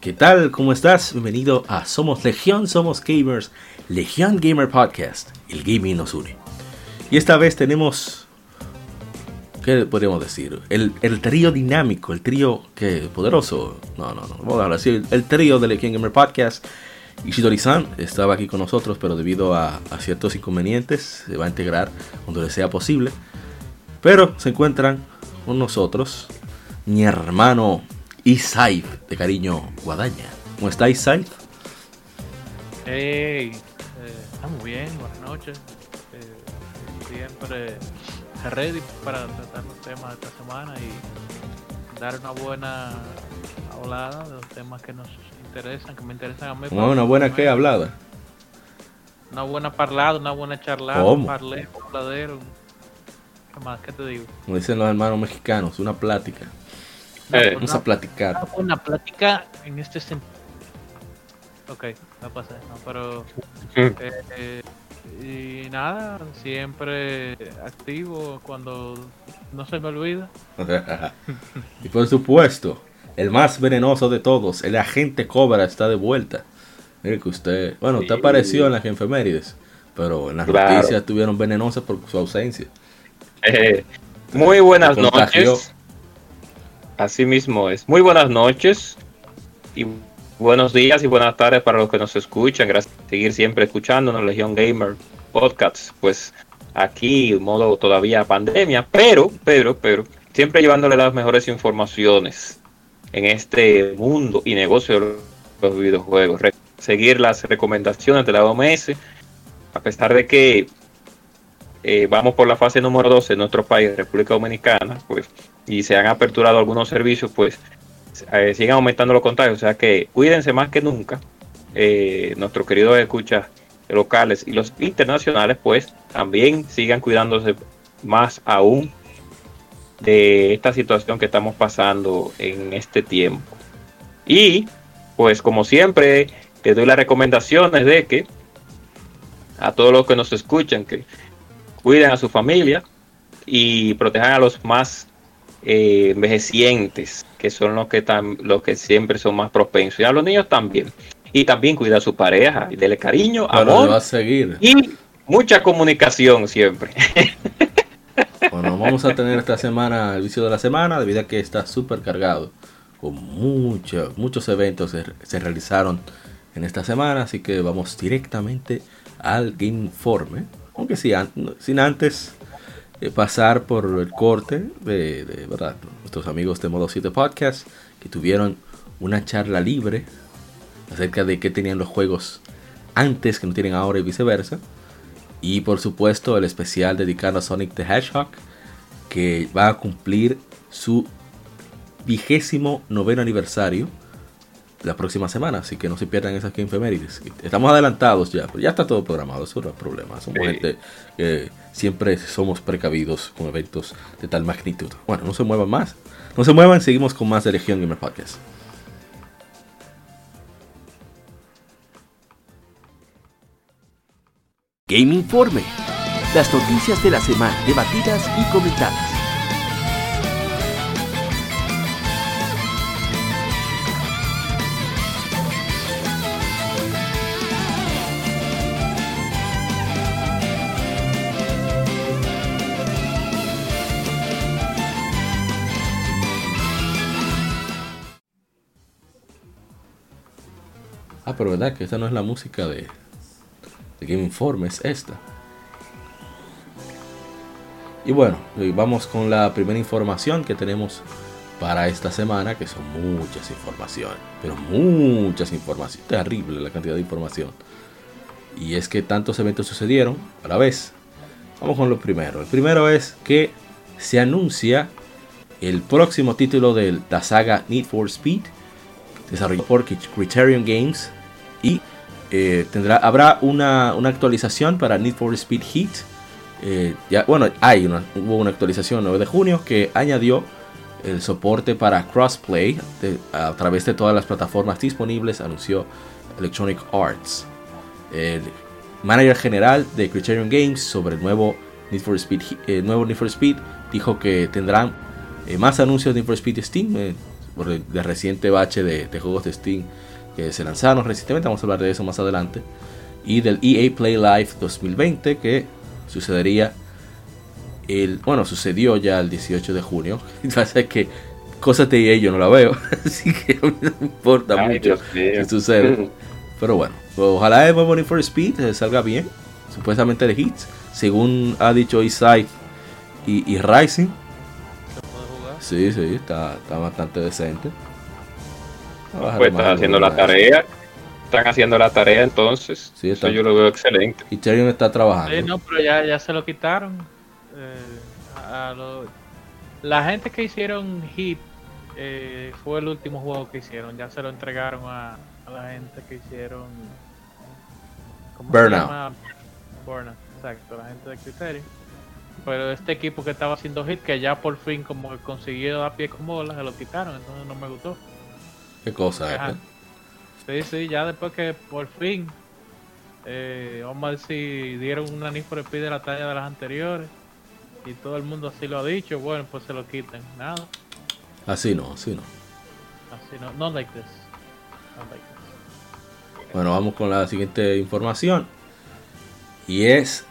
¿Qué tal? ¿Cómo estás? Bienvenido a Somos Legión, Somos Gamers, Legión Gamer Podcast. El gaming nos une. Y esta vez tenemos, ¿qué podríamos decir? El, trío dinámico, el trío que poderoso. No, no, no, vamos a hablar así. El, trío de Legión Gamer Podcast. Ishidori-san estaba aquí con nosotros, pero debido a, a ciertos inconvenientes se va a integrar cuando le sea posible. Pero se encuentran con nosotros mi hermano y Saif, de cariño Guadaña. ¿Cómo estáis, Saif? Hey, eh, estamos bien, buenas noches. Eh, siempre ready para tratar los temas de esta semana y dar una buena hablada de los temas que nos interesan, que me interesan a mí. ¿Una buena qué hablada? Una buena parlada, una buena charlada, un parlé, un. ¿Qué más? ¿Qué te digo? Como dicen los hermanos mexicanos, una plática. Eh, vamos a platicar. Una plática en este sentido. Ok, no pasa, no, pero. Eh, y nada, siempre activo cuando no se me olvida. y por supuesto, el más venenoso de todos, el agente Cobra está de vuelta. Mire que usted, bueno, usted apareció en las enfermerides, pero en las noticias estuvieron venenosas por su ausencia. Eh, muy buenas noches. Así mismo es. Muy buenas noches y buenos días y buenas tardes para los que nos escuchan. Gracias por seguir siempre escuchándonos, Legión Gamer Podcasts. Pues aquí, modo todavía pandemia, pero, pero, pero, siempre llevándole las mejores informaciones en este mundo y negocio de los videojuegos. Seguir las recomendaciones de la OMS, a pesar de que eh, vamos por la fase número 12 en nuestro país, República Dominicana, pues y se han aperturado algunos servicios, pues eh, siguen aumentando los contagios. O sea que cuídense más que nunca. Eh, nuestros queridos escuchas locales y los internacionales, pues también sigan cuidándose más aún de esta situación que estamos pasando en este tiempo. Y pues como siempre, te doy las recomendaciones de que a todos los que nos escuchan, que cuiden a su familia y protejan a los más eh, envejecientes, que son los que, los que siempre son más propensos. Y a los niños también. Y también cuida a su pareja y dele cariño, amor. Va a seguir. Y mucha comunicación siempre. Bueno, vamos a tener esta semana el vicio de la semana, debido a que está súper cargado. Con muchos, muchos eventos se, se, realizaron en esta semana, así que vamos directamente al Informe. Aunque sí, sin antes eh, pasar por el corte de, de, ¿verdad? nuestros amigos de Modo 7 Podcast que tuvieron una charla libre acerca de qué tenían los juegos antes que no tienen ahora y viceversa. Y por supuesto el especial dedicado a Sonic the Hedgehog que va a cumplir su vigésimo noveno aniversario la próxima semana, así que no se pierdan esas que efemérides. Estamos adelantados ya, pero ya está todo programado, eso no es problema. Somos gente que siempre somos precavidos con eventos de tal magnitud. Bueno, no se muevan más. No se muevan, seguimos con más de Legión Gamer Podcast. Game Informe. Las noticias de la semana debatidas y comentadas. Pero verdad que esta no es la música de, Game Informe, es esta. Y bueno, vamos con la primera información que tenemos para esta semana, que son muchas informaciones, pero muchas informaciones, terrible la cantidad de información. Y es que tantos eventos sucedieron a la vez. Vamos con lo primero. El primero es que se anuncia el próximo título de la saga Need for Speed desarrollado por Criterion Games eh, tendrá, habrá una, actualización para Need for Speed Heat. Eh, ya, bueno, hay una, hubo una actualización el 9 de junio que añadió el soporte para crossplay a través de todas las plataformas disponibles, anunció Electronic Arts. El manager general de Criterion Games sobre el nuevo Need for Speed, eh, nuevo Need for Speed dijo que tendrán más anuncios de Need for Speed Steam por el, reciente bache de juegos de Steam que se lanzaron recientemente, vamos a hablar de eso más adelante, y del EA Play Live 2020 que sucedería el, bueno, sucedió ya el 18 de junio. Pasa que cosas de EA yo no la veo, así que no me importa mucho que sucede. Pero bueno, ojalá el nuevo for Speed salga bien, supuestamente de hits, según ha dicho Isai y, y Rising. Sí, sí, está, está bastante decente. Pues están haciendo la tarea. Están haciendo la tarea entonces. Sí, Eso yo lo veo excelente. Y está trabajando. Sí, no, pero ya, ya se lo quitaron. Eh, la gente que hicieron Hit eh, fue el último juego que hicieron. Ya se lo entregaron a, la gente que hicieron. Burnout. Burnout, exacto, la gente de Criterio. Pero este equipo que estaba haciendo Hit, que ya por fin como consiguió a pie con bola, se lo quitaron, entonces no me gustó. ¿Qué cosa? Sí, sí, ya después que por fin, eh, vamos a ver si dieron una Need for Speed de la talla de las anteriores y todo el mundo así lo ha dicho, bueno, pues se lo quiten, nada. Así no, así no. Así no, no like this. Bueno, vamos con la siguiente información. Y es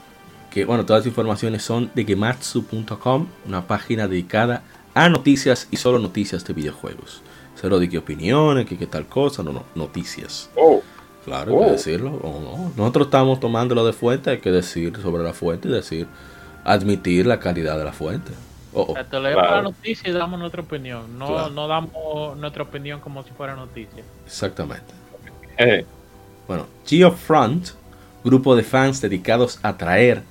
que, bueno, todas las informaciones son de gematsu.com, una página dedicada a noticias y solo noticias de videojuegos. Cero de qué opiniones, que qué tal cosa, no, no, noticias. Oh. Claro, hay que oh. decirlo, o no. Nosotros estamos tomándolo de fuente, hay que decir sobre la fuente y decir, admitir la calidad de la fuente. Oh, Te leemos la noticia y damos nuestra opinión. No, no damos nuestra opinión como si fuera noticia. Exactamente. Eh. Bueno, Geofront, grupo de fans dedicados a traer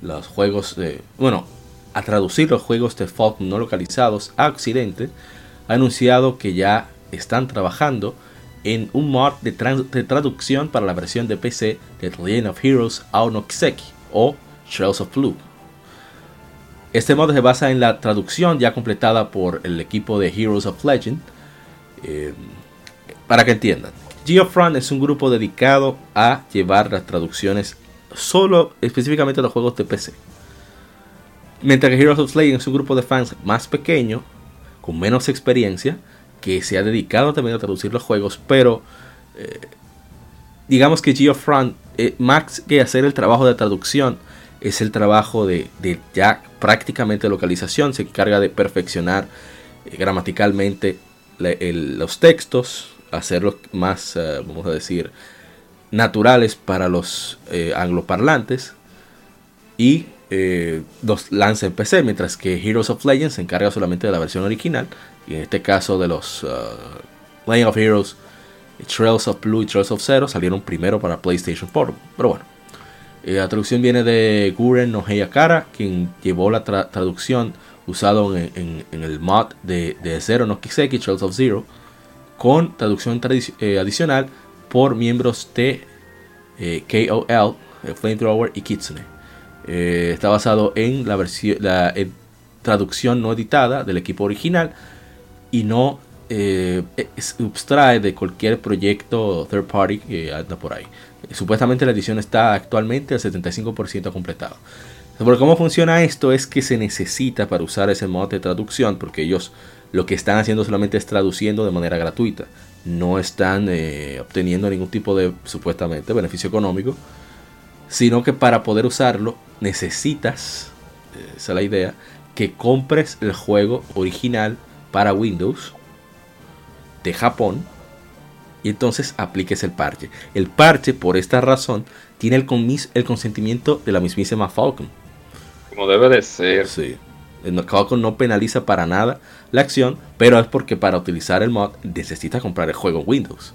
los juegos de. Bueno, a traducir los juegos de Falk no localizados a Occidente, ha anunciado que ya están trabajando en un mod de, traducción para la versión de PC de The Legend of Heroes Aonokiseki o Trails of Blue. Este mod se basa en la traducción ya completada por el equipo de Heroes of Legend. Eh, para que entiendan, Geofront es un grupo dedicado a llevar las traducciones solo específicamente a los juegos de PC. Mientras que Heroes of Legend es un grupo de fans más pequeño con menos experiencia, que se ha dedicado también a traducir los juegos, pero eh, digamos que Geofront, eh, más que hacer el trabajo de traducción, es el trabajo de, ya prácticamente localización, se encarga de perfeccionar eh, gramaticalmente los textos, hacerlos más, vamos a decir, naturales para los angloparlantes y eh, los lanza en PC, mientras que Heroes of Legends se encarga solamente de la versión original. Y en este caso de los uh, of Heroes, Trails of Blue y Trails of Zero salieron primero para PlayStation 4. Pero bueno, eh, la traducción viene de Guren no Kara, quien llevó la traducción usado en, el mod de, Zero no Kiseki, Trails of Zero, con traducción eh, adicional por miembros de KOL, Flamethrower y Kitsune. Eh, está basado en la la traducción no editada del equipo original y no eh, subtrae de cualquier proyecto third party que anda por ahí. Supuestamente la edición está actualmente al 75% completado. Sobre cómo funciona esto es que se necesita para usar ese modo de traducción, porque ellos lo que están haciendo solamente es traduciendo de manera gratuita. No están eh, obteniendo ningún tipo de supuestamente beneficio económico sino que para poder usarlo necesitas, eh, esa es la idea, que compres el juego original para Windows de Japón y entonces apliques el parche. El parche, por esta razón, tiene el, el consentimiento de la mismísima Falcon. Como debe de ser. Sí. El Falcon no penaliza para nada la acción, pero es porque para utilizar el mod necesitas comprar el juego en Windows.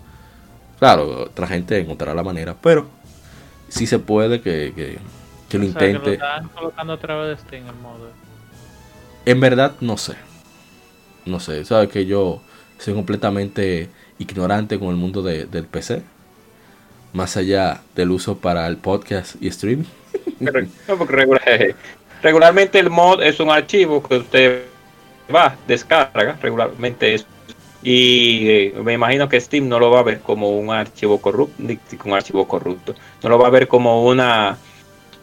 Claro, otra gente encontrará la manera, pero si se puede que, que, lo intente. colocando de Steam el modo. En verdad, no sé. No sé, sabes que yo soy completamente ignorante con el mundo del PC, más allá del uso para el podcast y streaming. regularmente el mod es un archivo que usted va, descarga regularmente es y eh, me imagino que Steam no lo va a ver como un archivo corrupto, un archivo corrupto, no lo va a ver como una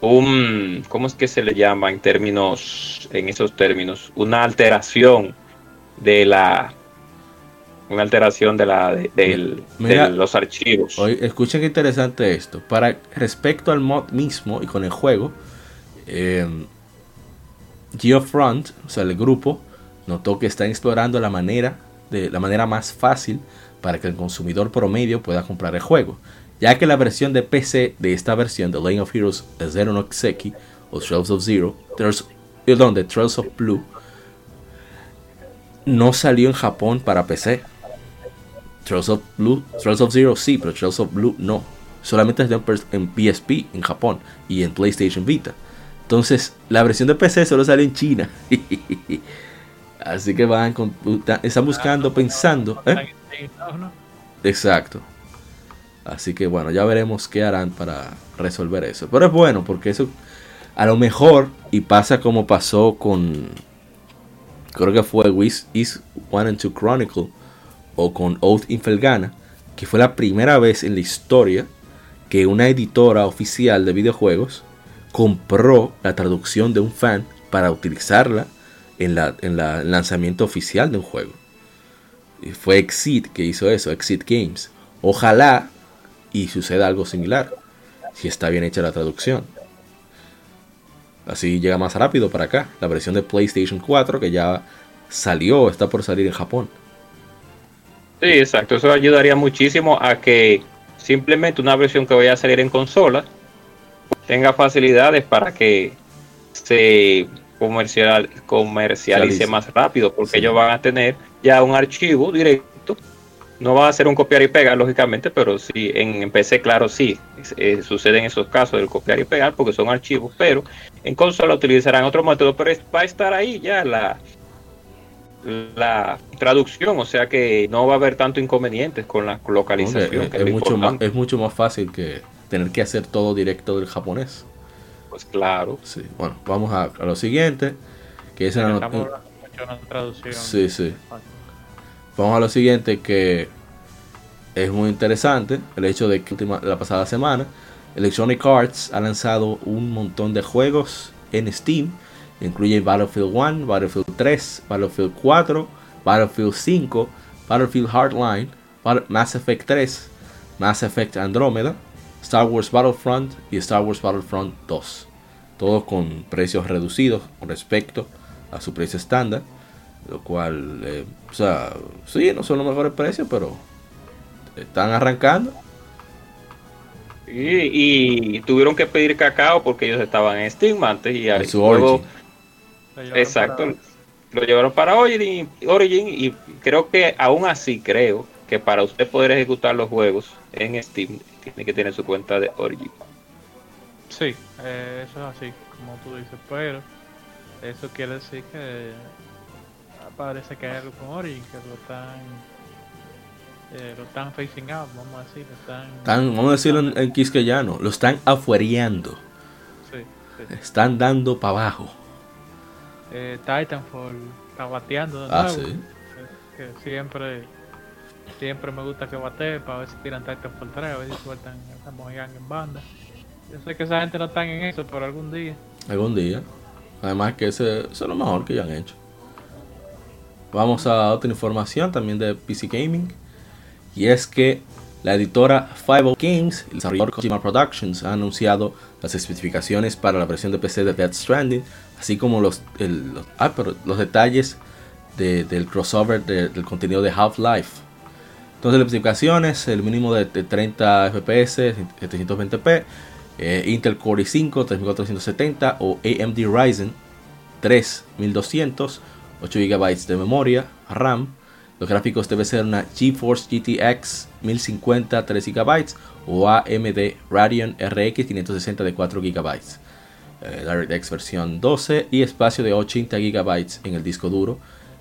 un ¿cómo es que se le llama en términos en esos términos? Una alteración de la una alteración de la de, los archivos. Hoy, escuchen qué interesante esto. Para respecto al mod mismo y con el juego, eh, Geofront, o sea, el grupo, notó que están explorando la manera de la manera más fácil para que el consumidor promedio pueda comprar el juego, ya que la versión de PC de esta versión de Lane of Heroes Zero no Xeki o Trails of Zero, perdón, de Trails of Blue, no salió en Japón para PC. Trails of Blue, Trails of Zero sí, pero Trails of Blue no. Solamente es en PSP en Japón y en PlayStation Vita. Entonces, la versión de PC solo sale en China. Así que van están buscando, pensando. ¿eh? Exacto. Así que bueno, ya veremos qué harán para resolver eso. Pero es bueno porque eso a lo mejor y pasa como pasó con creo que fue Is One and Two Chronicle o con Oath Infelgana, que fue la primera vez en la historia que una editora oficial de videojuegos compró la traducción de un fan para utilizarla en, la, en lanzamiento oficial de un juego. Y fue Exit que hizo eso, Exit Games. Ojalá y suceda algo similar, si está bien hecha la traducción. Así llega más rápido para acá. La versión de PlayStation 4 que ya salió, está por salir en Japón. Sí, exacto. Eso ayudaría muchísimo a que simplemente una versión que vaya a salir en consola tenga facilidades para que se comercial, comercialice más rápido, porque ellos van a tener ya un archivo directo. No va a ser un copiar y pegar, lógicamente, pero sí, en, PC, claro, sí, eh, suceden esos casos del copiar y pegar, porque son archivos, pero en consola utilizarán otro método, pero va a estar ahí ya la, la traducción, o sea que no va a haber tanto inconvenientes con la localización. es, mucho más, es mucho más fácil que tener que hacer todo directo del japonés. Pues claro. Sí, bueno, vamos a, lo siguiente, que es la traducción. Sí, sí. Vamos a lo siguiente que es muy interesante, el hecho de que la pasada semana Electronic Arts ha lanzado un montón de juegos en Steam, incluye Battlefield 1, Battlefield 3, Battlefield 4, Battlefield 5, Battlefield Hardline, Mass Effect 3, Mass Effect Andromeda, Star Wars Battlefront y Star Wars Battlefront 2. Todos con precios reducidos con respecto a su precio estándar. Lo cual, eh, o sea, sí, no son los mejores precios, pero están arrancando. Y, tuvieron que pedir cacao porque ellos estaban en Steam antes y en su luego, exacto, lo llevaron para Origin, Origin y creo que aún así creo que para usted poder ejecutar los juegos en Steam tiene que tener su cuenta de Origin. Sí, eh, eso es así, como tú dices, pero eso quiere decir que parece que hay algo con Origin, que lo están eh, lo están facing out, vamos a decir, están, vamos a decirlo en, en quisqueyano, lo están afuereando. Sí, Están dando para abajo. Eh, Titanfall está bateando de ah, nuevo, sí. que siempre Siempre me gusta que bate para ver si tiran Titanfall 3, a ver si sueltan a Mojang en banda. Yo sé que esa gente no está en eso, pero algún día. Algún día. Además que ese, es lo mejor que ya han hecho. Vamos a otra información también de PC Gaming. Y es que la editora Five Games, el desarrollador Kojima Productions, ha anunciado las especificaciones para la versión de PC de Death Stranding, así como los, los, ah, los detalles del crossover del contenido de Half-Life entonces las especificaciones, el mínimo de, 30 FPS, 720p, eh, Intel Core i5 3470 o AMD Ryzen 3 1200, 8 GB de memoria RAM. Los gráficos deben ser una GeForce GTX 1050 3 GB o AMD Radeon RX 560 de 4 GB. Eh, DirectX versión 12 y espacio de 80 GB en el disco duro.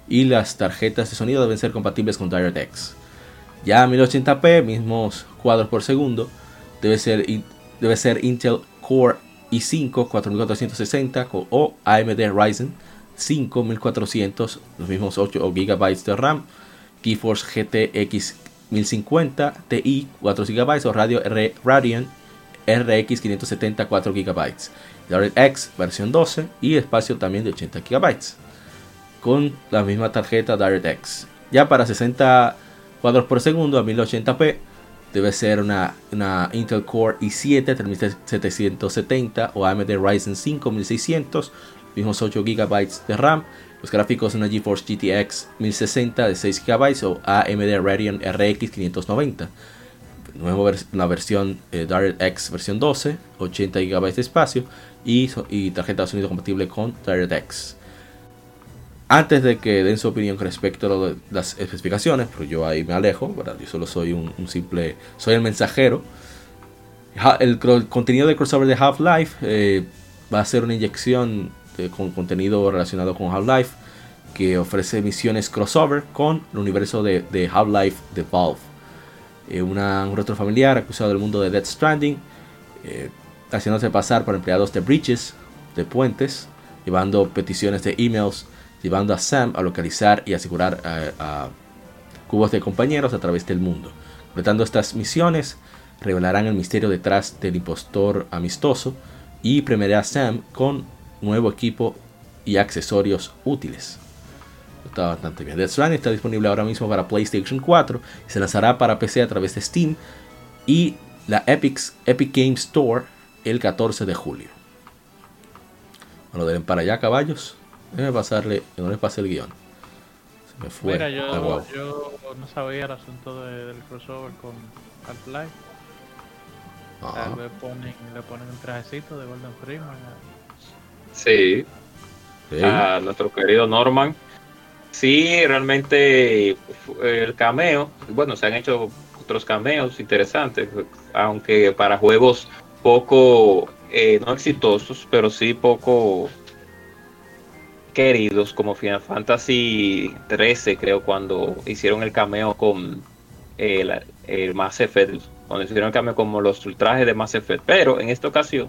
Y las tarjetas de sonido deben ser compatibles con DirectX. Ya 1080p, mismos cuadros por segundo, debe ser, debe ser Intel Core i5 4460 o AMD Ryzen 5 1400, los mismos 8 GB de RAM, GeForce GTX 1050 Ti 4 GB o Radio R Radeon RX 570 4 GB. DirectX versión 12 y espacio también de 80 GB con la misma tarjeta DirectX. Ya para 60 cuadros por segundo a 1080p debe ser una, una Intel Core i7 3770 o AMD Ryzen 5 1600, mismos 8 GB de RAM. Los gráficos una GeForce GTX 1060 de 6 GB o AMD Radeon RX 590. Nueva la versión eh, DirectX versión 12, 80 GB de espacio y, y tarjeta de sonido compatible con DirectX antes de que den su opinión respecto a las especificaciones, pero yo ahí me alejo, yo solo soy un, simple, soy el mensajero. El, contenido de crossover de Half-Life eh, va a ser una inyección con contenido relacionado con Half-Life que ofrece misiones crossover con el universo de, Half-Life de Valve. Eh, un rostro familiar acusado del mundo de Death Stranding, eh, haciéndose pasar por empleados de bridges, de puentes, llevando peticiones de emails llevando a Sam a localizar y asegurar a, cubos de compañeros a través del mundo. Completando estas misiones, revelarán el misterio detrás del impostor amistoso y premiará a Sam con nuevo equipo y accesorios útiles. Está bastante bien. Death Stranding está disponible ahora mismo para PlayStation 4 y se lanzará para PC a través de Steam y la Epic, Epic Games Store el 14 de julio. Bueno, den para allá, caballos. Déjame pasarle, que no le pase el guion. Se me fue. Mira, yo, yo no sabía el asunto del crossover con Half-Life. Tal vez ponen, le ponen un trajecito de Golden Freeman. Sí. A nuestro querido Norman. Sí, realmente el cameo, bueno, se han hecho otros cameos interesantes, aunque para juegos poco, eh, no exitosos, pero sí poco queridos como Final Fantasy 13, creo, cuando hicieron el cameo con el, el Mass Effect, cuando hicieron el cameo como los ultrajes de Mass Effect. Pero en esta ocasión,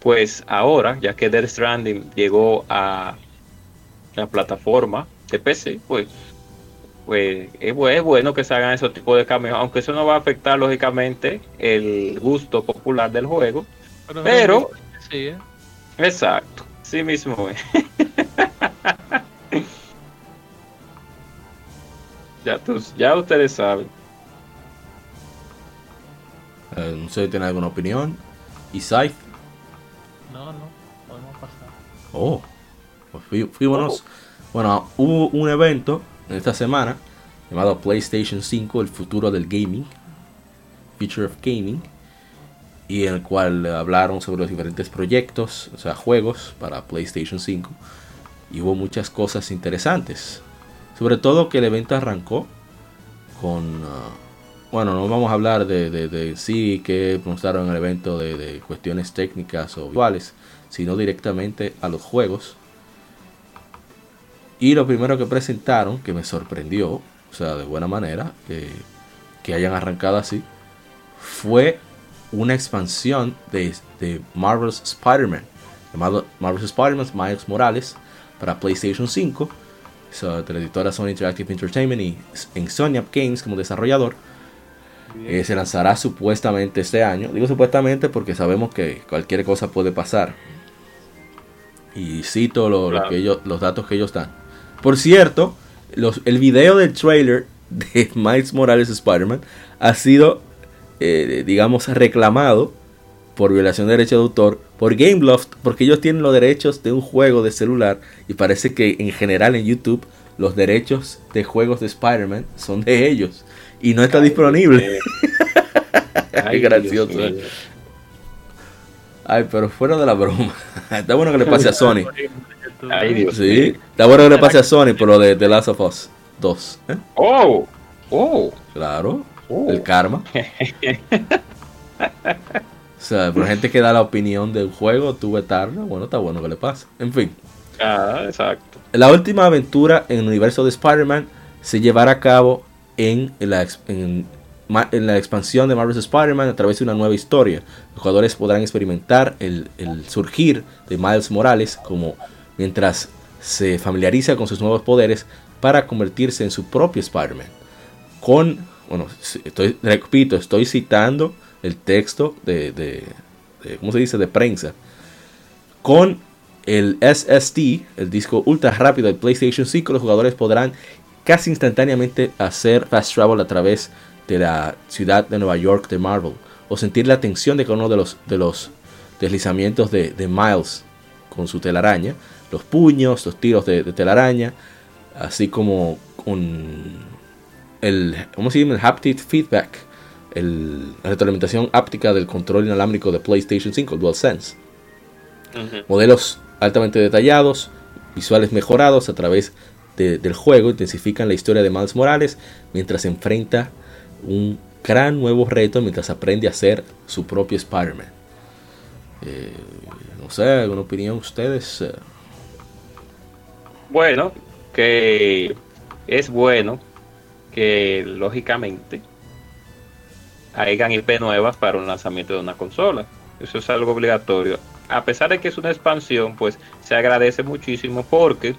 pues ahora, ya que Death Stranding llegó a la plataforma de PC, pues, pues es, bueno que se hagan ese tipo de cameos, aunque eso no va a afectar lógicamente el gusto popular del juego. Pero, sí, ¿eh? exacto, sí mismo. ya, ya ustedes saben. Eh, no sé si tiene alguna opinión. ¿Y Scythe? No, no, podemos pasar. Oh, pues fuimos. Oh. Bueno, hubo un evento en esta semana llamado PlayStation 5, el futuro del gaming, Future of Gaming, y en el cual hablaron sobre los diferentes proyectos, o sea, juegos para PlayStation 5 y hubo muchas cosas interesantes. Sobre todo que el evento arrancó con... Uh, bueno, no vamos a hablar de, de, sí que mostraron el evento de, cuestiones técnicas o visuales, sino directamente a los juegos. Y lo primero que presentaron, que me sorprendió, o sea, de buena manera, que, que hayan arrancado así, fue una expansión de, de Marvel's Spider-Man, llamado Marvel's Spider-Man Miles Morales, para PlayStation 5. So, de la editora Sony Interactive Entertainment y Insomniac Games como desarrollador. Eh, se lanzará supuestamente este año. Digo supuestamente porque sabemos que cualquier cosa puede pasar. Y cito lo, que ellos, los datos que ellos dan. Por cierto, los, el video del trailer de Miles Morales Spider-Man ha sido, eh, digamos, reclamado por violación de derecho de autor por Gameloft, porque ellos tienen los derechos de un juego de celular y parece que en general en YouTube los derechos de juegos de Spider-Man son de ellos y no está disponible. Ay, gracioso. Ay, pero fuera de la broma. está bueno que le pase a Sony. Ay, Dios sí, está bueno que le pase a Sony por lo de The Last of Us 2. ¿eh? Oh, oh. Claro, oh. el karma. O sea, por gente que da la opinión del juego, tú vetarla, bueno, está bueno que le pase. En fin. Ah, exacto. La última aventura en el universo de Spider-Man se llevará a cabo en la, en, la expansión de Marvel's Spider-Man a través de una nueva historia. Los jugadores podrán experimentar el, el surgir de Miles Morales como mientras se familiariza con sus nuevos poderes para convertirse en su propio Spider-Man. Con, bueno, estoy, repito, estoy citando el texto de, de, ¿cómo se dice?, de prensa. Con el SSD, el disco ultra rápido de PlayStation 5, los jugadores podrán casi instantáneamente hacer fast travel a través de la ciudad de Nueva York de Marvel o sentir la tensión de cada uno de los, de los deslizamientos de, Miles con su telaraña, los puños, los tiros de, telaraña, así como con el, ¿cómo se? El haptic feedback, el, la retroalimentación áptica del control inalámbrico de PlayStation 5, DualSense. Modelos altamente detallados, visuales mejorados a través del juego, intensifican la historia de Miles Morales mientras enfrenta un gran nuevo reto mientras aprende a ser su propio Spider-Man. Eh, no sé, ¿alguna opinión ustedes? Bueno, que es bueno que lógicamente hayan IP nuevas para un lanzamiento de una consola. Eso es algo obligatorio. A pesar de que es una expansión, pues se agradece muchísimo porque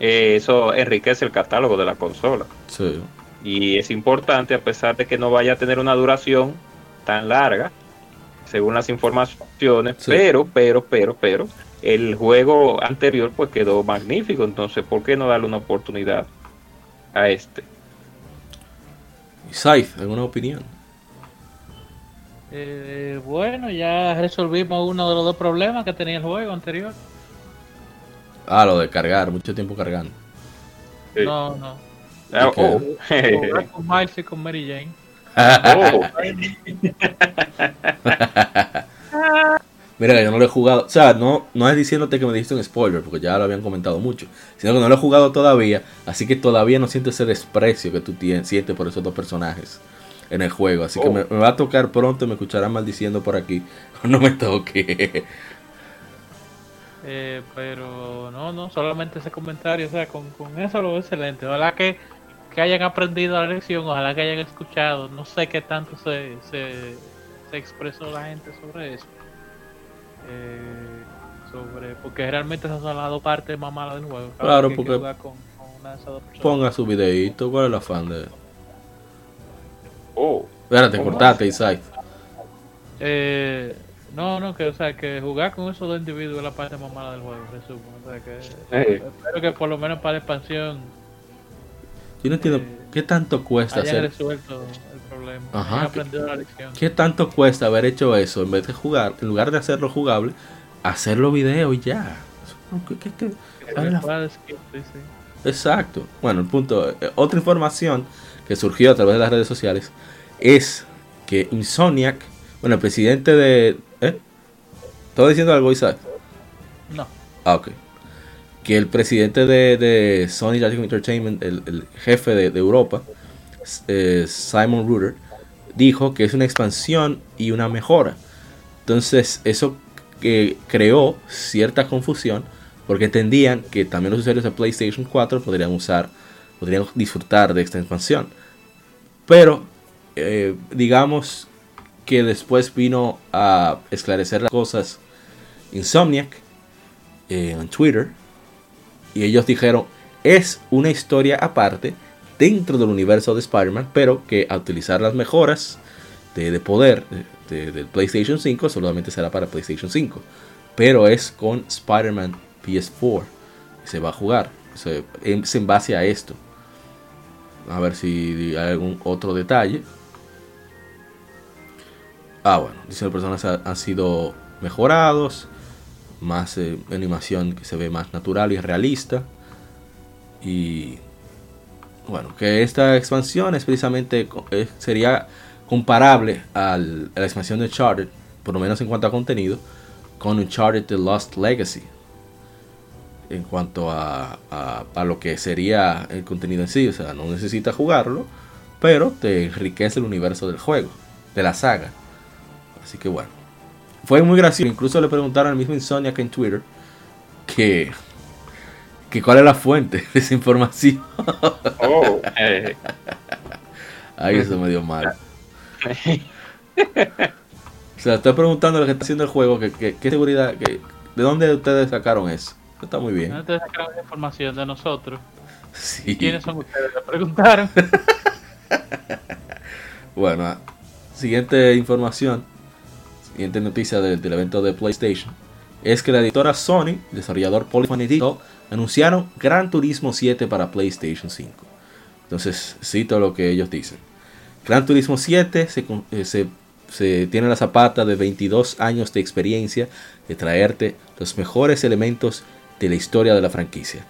eh, eso enriquece el catálogo de la consola. Sí. Y es importante, a pesar de que no vaya a tener una duración tan larga, según las informaciones, pero, pero, pero, pero, el juego anterior pues quedó magnífico, entonces, ¿por qué no darle una oportunidad a este? Saif, ¿alguna opinión? Eh, bueno, ya resolvimos uno de los dos problemas que tenía el juego anterior. Ah, lo de cargar, mucho tiempo cargando. No, no. Ah, oh. con Miles y con Mary Jane. Oh. Mira, yo no lo he jugado. O sea, no, no es diciéndote que me dijiste un spoiler, porque ya lo habían comentado mucho. Sino que no lo he jugado todavía. Así que todavía no siento ese desprecio que tú tienes, sientes por esos dos personajes en el juego. Así que oh. me, va a tocar pronto y me escucharán maldiciendo por aquí. No me toque. Eh, pero no, no, solamente ese comentario. O sea, con, con eso lo veo excelente. Ojalá que, que hayan aprendido la lección, ojalá que hayan escuchado. No sé qué tanto se, se, se expresó la gente sobre eso. Eh, sobre porque realmente esas son las dos partes más malas del juego. Claro, porque ponga su videito, ¿cuál es el afán de Oh. Espérate, cortate, Isaac. Eh, no, no, que, o sea, que jugar con esos dos individuos es la parte más mala del juego, resumo. O sea, que espero que por lo menos para la expansión. Yo no entiendo, eh, ¿qué tanto cuesta hacer? resuelto el problema. Ajá. Aprendido la lección. ¿Qué tanto cuesta haber hecho eso en vez de jugar, en lugar de hacerlo jugable, hacerlo video y ya? ¿Qué, qué, qué? Exacto. Bueno, el punto, eh, otra información que surgió a través de las redes sociales es que Insomniac, bueno, el presidente de... ¿Eh? ¿Estaba diciendo algo, Isaac? No. Ah, ok. Que el presidente de, de Sony Entertainment, el, jefe de, Europa, eh, Simon Ruder, dijo que es una expansión y una mejora. Entonces, eso que creó cierta confusión porque entendían que también los usuarios de PlayStation 4 podrían usar, podrían disfrutar de esta expansión. Pero, eh, digamos que después vino a esclarecer las cosas Insomniac eh, en Twitter. Y ellos dijeron, es una historia aparte dentro del universo de Spider-Man, pero que a utilizar las mejoras de, poder del PlayStation 5 solamente será para PlayStation 5. Pero es con Spider-Man PS4. Se va a jugar. es en base a esto. A ver si hay algún otro detalle. Ah, bueno, dice los personajes han sido mejorados. Más eh, animación que se ve más natural y realista. Y bueno, que esta expansión es precisamente eh, sería comparable a la expansión de Uncharted, por lo menos en cuanto a contenido, con Uncharted The Lost Legacy, en cuanto a, a, lo que sería el contenido en sí. O sea, no necesitas jugarlo, pero te enriquece el universo del juego, de la saga. Así que bueno. Fue muy gracioso. Incluso le preguntaron al mismo Insomniac en Twitter que, que cuál es la fuente de esa información. Oh, eh. Ahí eso me dio mal. o sea, estoy preguntando lo que está haciendo el juego, que, qué seguridad, que, ¿de dónde ustedes sacaron eso? Está muy bien. ¿De dónde sacaron la información de nosotros? Sí. ¿Quiénes son ustedes? Le preguntaron. bueno, ah, siguiente información, siguiente noticia del, evento de PlayStation, es que la editora Sony, desarrollador Polyphony Digital, anunciaron Gran Turismo 7 para PlayStation 5. Entonces, cito lo que ellos dicen. Gran Turismo 7 eh, se, se, tiene la zapata de 22 años de experiencia de traerte los mejores elementos de la historia de la franquicia.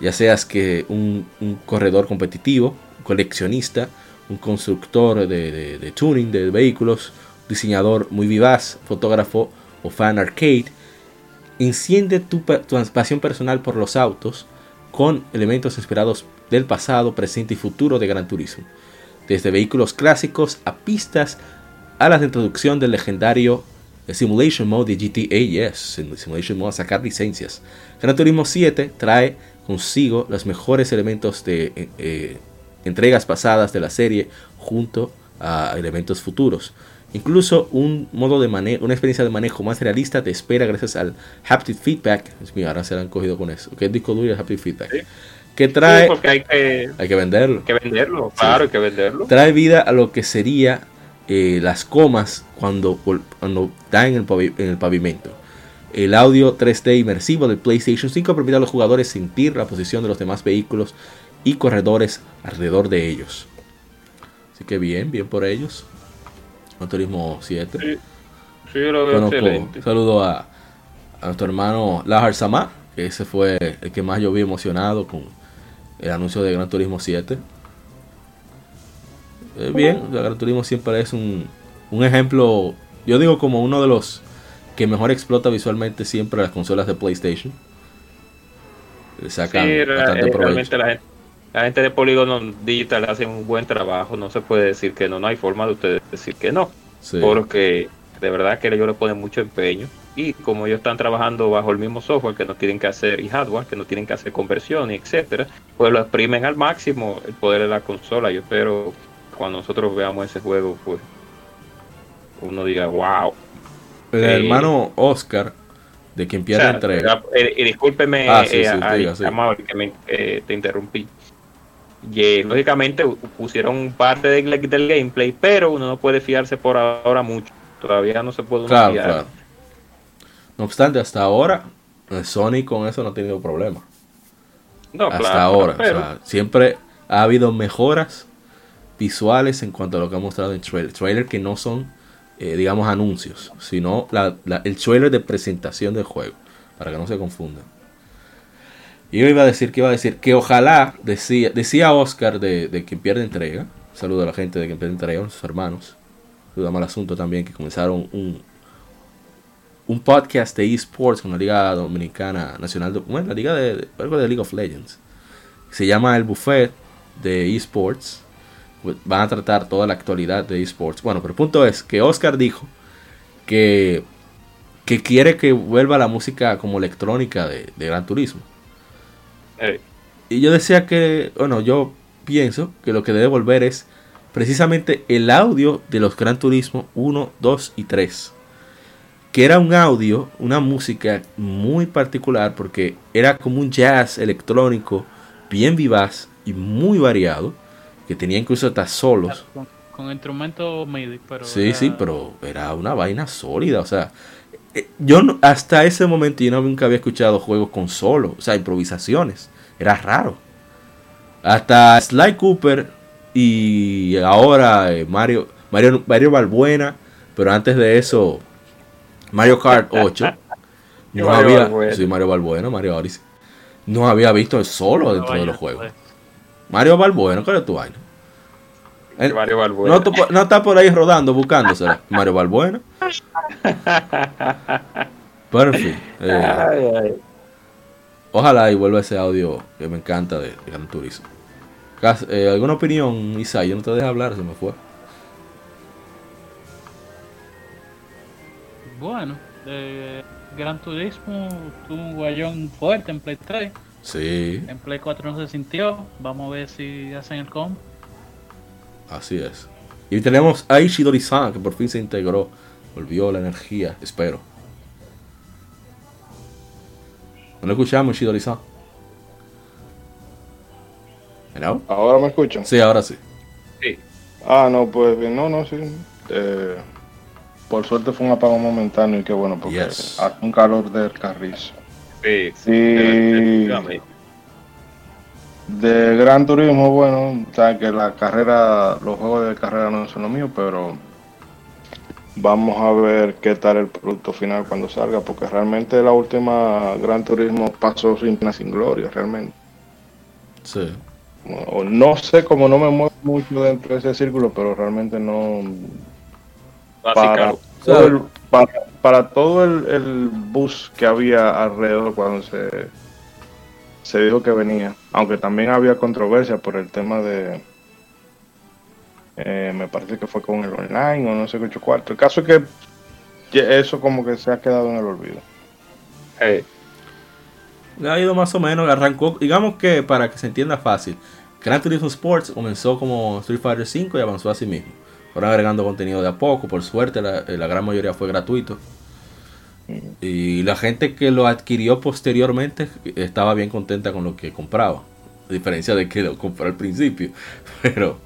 Ya seas que un, corredor competitivo, coleccionista, un constructor de, tuning de vehículos, diseñador muy vivaz, fotógrafo o fan arcade, enciende tu, tu pasión personal por los autos con elementos inspirados del pasado, presente y futuro de Gran Turismo. Desde vehículos clásicos a pistas a la introducción del legendario Simulation Mode de GTA, yes, Simulation Mode a sacar licencias. Gran Turismo 7 trae consigo los mejores elementos de eh, eh, entregas pasadas de la serie junto a elementos futuros. Incluso un modo de manejo, una experiencia de manejo más realista te espera gracias al haptic feedback. Es mío, ahora se han cogido con eso. ¿Qué disco duro y haptic feedback? Que trae. porque hay que, hay que venderlo. Hay que venderlo, claro, hay que venderlo. Trae vida a lo que sería eh, las comas cuando, cuando en el, en el pavimento. El audio 3D inmersivo del PlayStation 5 permite a los jugadores sentir la posición de los demás vehículos y corredores alrededor de ellos. Así que bien, bien por ellos. Turismo 7. Sí, sí lo veo excelente. saludo a, a, nuestro hermano Lahar Samá, que ese fue el que más yo vi emocionado con el anuncio de Gran Turismo 7. Eh, bien, el Gran Turismo siempre es un, un ejemplo, yo digo como uno de los que mejor explota visualmente siempre las consolas de PlayStation. Le sacan bastante provecho. La gente, la gente de Polygon Digital hace un buen trabajo, no se puede decir que no, no hay forma de ustedes decir que no, porque de verdad que ellos le ponen mucho empeño y como ellos están trabajando bajo el mismo software que no tienen que hacer y hardware que no tienen que hacer conversión etcétera, pues lo exprimen al máximo el poder de la consola. Yo espero cuando nosotros veamos ese juego, pues uno diga, wow. El eh, hermano Oscar, de quien pierde entrega. Eh, y discúlpeme, ah, eh, que me, te interrumpí y lógicamente pusieron parte del, gameplay, pero uno no puede fiarse por ahora mucho. Todavía no se puede fiar. No obstante, hasta ahora, eh, Sony con eso no ha tenido problema. hasta ahora. siempre ha habido mejoras visuales en cuanto a lo que ha mostrado en trailer. Trailer que no son, eh, digamos, anuncios, sino el trailer de presentación del juego, para que no se confundan. Y yo iba a decir que iba a decir que ojalá, decía, decía Oscar de, quien pierde entrega, saludo a la gente de quien pierde entrega, a sus hermanos, saludo mal asunto también que comenzaron un, un podcast de esports con la Liga Dominicana Nacional, bueno, la Liga de, algo de League of Legends. Se llama El Buffet de esports. Van a tratar toda la actualidad de esports. Bueno, pero el punto es que Oscar dijo que, que quiere que vuelva la música como electrónica de, de Gran Turismo. Y yo decía que, bueno, yo pienso que lo que debe volver es precisamente el audio de los Gran Turismo 1, 2 y 3. Que era un audio, una música muy particular porque era como un jazz electrónico bien vivaz y muy variado. Que tenía incluso hasta solos. Con, instrumentos MIDI, pero. Sí, sí, pero era una vaina sólida. O sea, eh, yo hasta ese momento yo nunca había escuchado juegos con solo, o sea, improvisaciones. Era raro. Hasta Sly Cooper y ahora eh, Mario, Mario, Mario Balbuena, pero antes de eso, Mario Kart 8. no había, sí, Mario Balbuena, Mario Odyssey. No había visto el solo dentro de los juegos. Mario Balbuena, ¿cuál es tu vaina? Mario Balbuena. No, está por ahí rodando buscándose. Mario Balbuena. Pero eh, ojalá y vuelva ese audio que me encanta de, Gran Turismo. Eh, ¿Alguna opinión, Isa? Yo no te dejo hablar, se me fue. Bueno, Gran Turismo tuvo un guayón fuerte en Play 3. Sí. En Play 4 no se sintió. Vamos a ver si hacen el combo. Así es. Y tenemos a Ishidori-san, que por fin se integró. Volvió la energía, espero. ¿No lo escuchamos, Ishidori-san? ¿Ahora me escuchan? Sí, ahora sí. Sí. Ah, no, pues no, no, sí. Eh, por suerte fue un apagón momentáneo y qué bueno, porque hace un calor del carrizo. Sí, sí. De Gran Turismo, bueno, o que la carrera, los juegos de carrera no son lo mío, pero vamos a ver qué tal el producto final cuando salga, porque realmente la última Gran Turismo pasó sin pena sin gloria, realmente. Sí. no sé cómo no me muevo mucho dentro de ese círculo, pero realmente no. Para todo, el, para, todo el, bus que había alrededor cuando se, se dijo que venía, aunque también había controversia por el tema de eh, me parece que fue con el online o no sé qué cuarto. El caso es que eso como que se ha quedado en el olvido. Le ha ido más o menos, arrancó, digamos que para que se entienda fácil, Gran Turismo Sports comenzó como Street Fighter V y avanzó a sí mismo. Fueron agregando contenido de a poco, por suerte la, la gran mayoría fue gratuito. Y la gente que lo adquirió posteriormente estaba bien contenta con lo que compraba. A diferencia de que lo compró al principio. Pero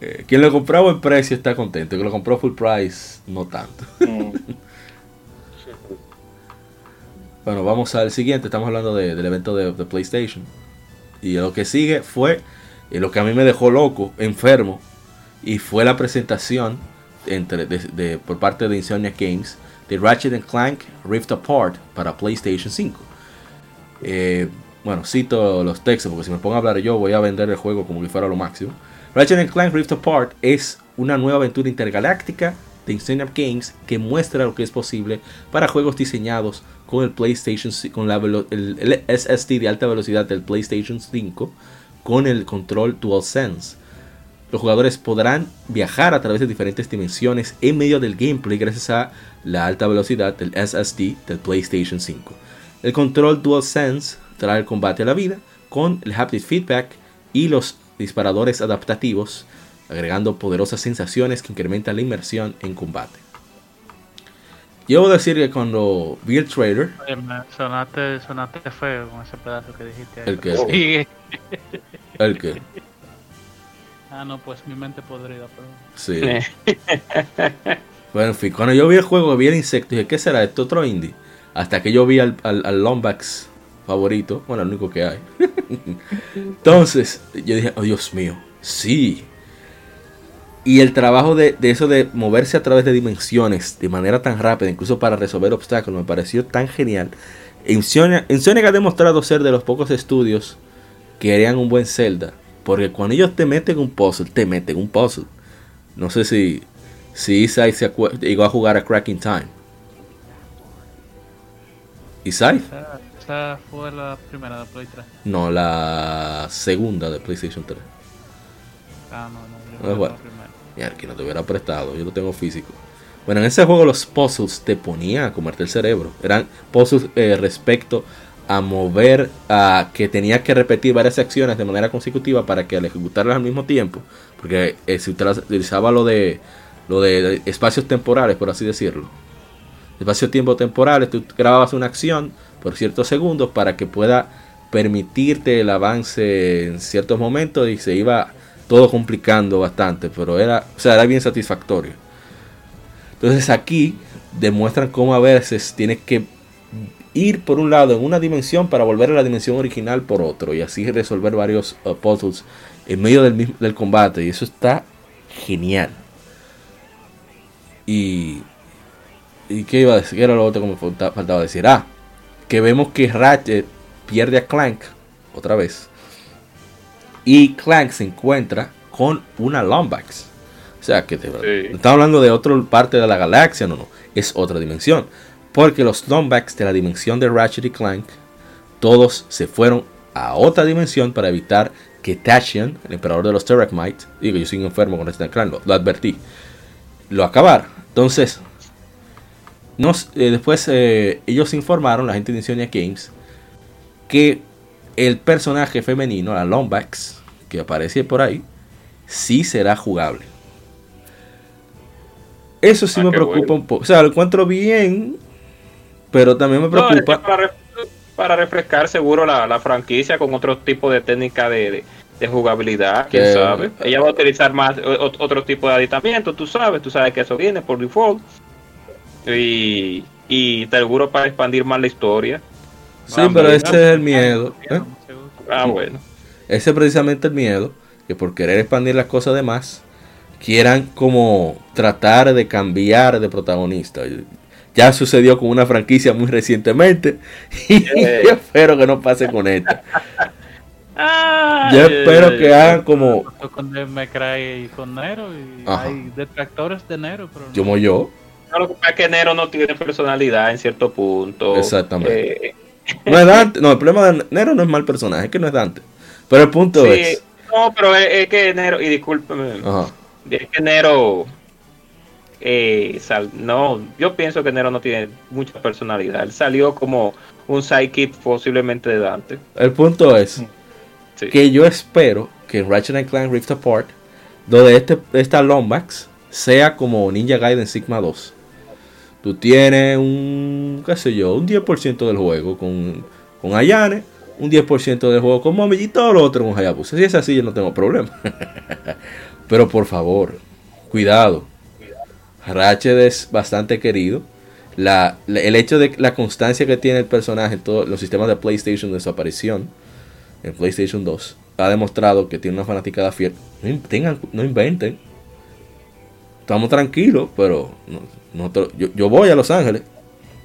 eh, quien lo compró a buen precio está contento. Que lo compró full price, no tanto. Mm. bueno, vamos al siguiente. Estamos hablando del evento de, PlayStation. Y lo que sigue fue eh, lo que a mí me dejó loco, enfermo. Y fue la presentación por parte de Insomnia Games de Ratchet Clank Rift Apart para PlayStation 5. Eh, bueno, cito los textos porque si me pongo a hablar yo voy a vender el juego como si fuera lo máximo. Ratchet Clank Rift Apart es una nueva aventura intergaláctica de Insomniac Games que muestra lo que es posible para juegos diseñados con el PlayStation con el, SSD de alta velocidad del PlayStation 5 con el control DualSense. Los jugadores podrán viajar a través de diferentes dimensiones en medio del gameplay gracias a la alta velocidad del SSD del PlayStation 5. El control DualSense trae el combate a la vida con el haptic feedback y los disparadores adaptativos, agregando poderosas sensaciones que incrementan la inmersión en combate. Yo decir que cuando vi el trailer. sonaste, sonaste feo con ese pedazo que dijiste. ¿El que? Ah, no, pues mi mente podrida, pero. Sí. bueno, en fin, cuando yo vi el juego, vi el insecto, dije, ¿qué será esto? Otro indie. Hasta que yo vi al, al, al Lombax favorito, bueno, el único que hay. Entonces, yo dije, oh Dios mío, sí. Y el trabajo de, eso de moverse a través de dimensiones de manera tan rápida, incluso para resolver obstáculos, me pareció tan genial. Insomniac ha demostrado ser de los pocos estudios que harían un buen Zelda. Porque cuando ellos te meten un puzzle, te meten un puzzle. No sé si, si Isai se llegó a jugar a Cracking Time. Isai. ¿Esa fue la primera de Play 3? No, la segunda de PlayStation 3. Ah, no, no. Yo bueno. Mira, que no te hubiera prestado, yo lo tengo físico. Bueno, en ese juego los puzzles te ponían a comerte el cerebro. Eran puzzles eh, respecto a mover, a que tenías que repetir varias acciones de manera consecutiva para que al ejecutarlas al mismo tiempo, porque eh, se utilizaba lo de lo de espacios temporales, por así decirlo. Espacio-tiempo temporales, tú grababas una acción, por ciertos segundos para que pueda permitirte el avance en ciertos momentos y se iba todo complicando bastante, pero era, o sea, era bien satisfactorio. Entonces aquí demuestran cómo a veces tienes que ir por un lado en una dimensión para volver a la dimensión original por otro y así resolver varios uh, puzzles en medio del, del combate y eso está genial. Y, y qué iba a decir, ¿Qué era lo otro que me faltaba decir. Ah, que vemos que Ratchet pierde a Clank otra vez. Y Clank se encuentra con una Lombax. O sea, que te, no estamos hablando de otra parte de la galaxia, no, no, es otra dimensión. Porque los Lombax de la dimensión de Ratchet y Clank, todos se fueron a otra dimensión para evitar que Tashian, el emperador de los Terracmites, digo, yo soy enfermo con este clan, lo, lo advertí, lo acabar. Entonces, eh, después eh, ellos informaron, la gente de Insomnia Games, que el personaje femenino, la Lombax, que aparece por ahí, sí será jugable. Eso sí ah, me preocupa un poco. O sea, lo encuentro bien, pero también me preocupa. para, refrescar seguro la, franquicia con otro tipo de técnica de, jugabilidad, quién sabe. Ella va a utilizar más otro tipo de aditamiento, tú sabes, tú sabes que eso viene por default. Y, y seguro para expandir más la historia. Sí, pero ese es el miedo. ¿eh? Ah, bueno. Ese es precisamente el miedo, que por querer expandir las cosas de más, quieran como tratar de cambiar de protagonista. Ya sucedió con una franquicia muy recientemente y espero que no pase con esta. yo espero que hagan como con me y con Nero y hay detractores de Nero pero como yo. No, lo que pasa es que Nero no tiene personalidad en cierto punto. Exactamente. Eh, no es Dante no el problema de Nero no es mal personaje es que no es Dante. Pero el punto es no pero es, que Nero y discúlpeme. Ajá. Es que Nero eh, no, yo pienso que Nero no tiene mucha personalidad. Él salió como un sidekick posiblemente de Dante. El punto es que yo espero que Ratchet Clank Rift Apart, donde este, esta Lombax sea como Ninja Gaiden Sigma 2. Tú tienes un, qué sé yo, un 10% del juego con, con Ayane, un 10% del juego con Mommy y todo lo otro con Hayabusa. Si es así, yo no tengo problema. Pero por favor, cuidado. Ratchet es bastante querido. La, el hecho de la constancia que tiene el personaje en todos los sistemas de PlayStation de su aparición en PlayStation 2 ha demostrado que tiene una fanaticada fiel. No, tengan, no inventen. Estamos tranquilos, pero yo, voy a Los Ángeles.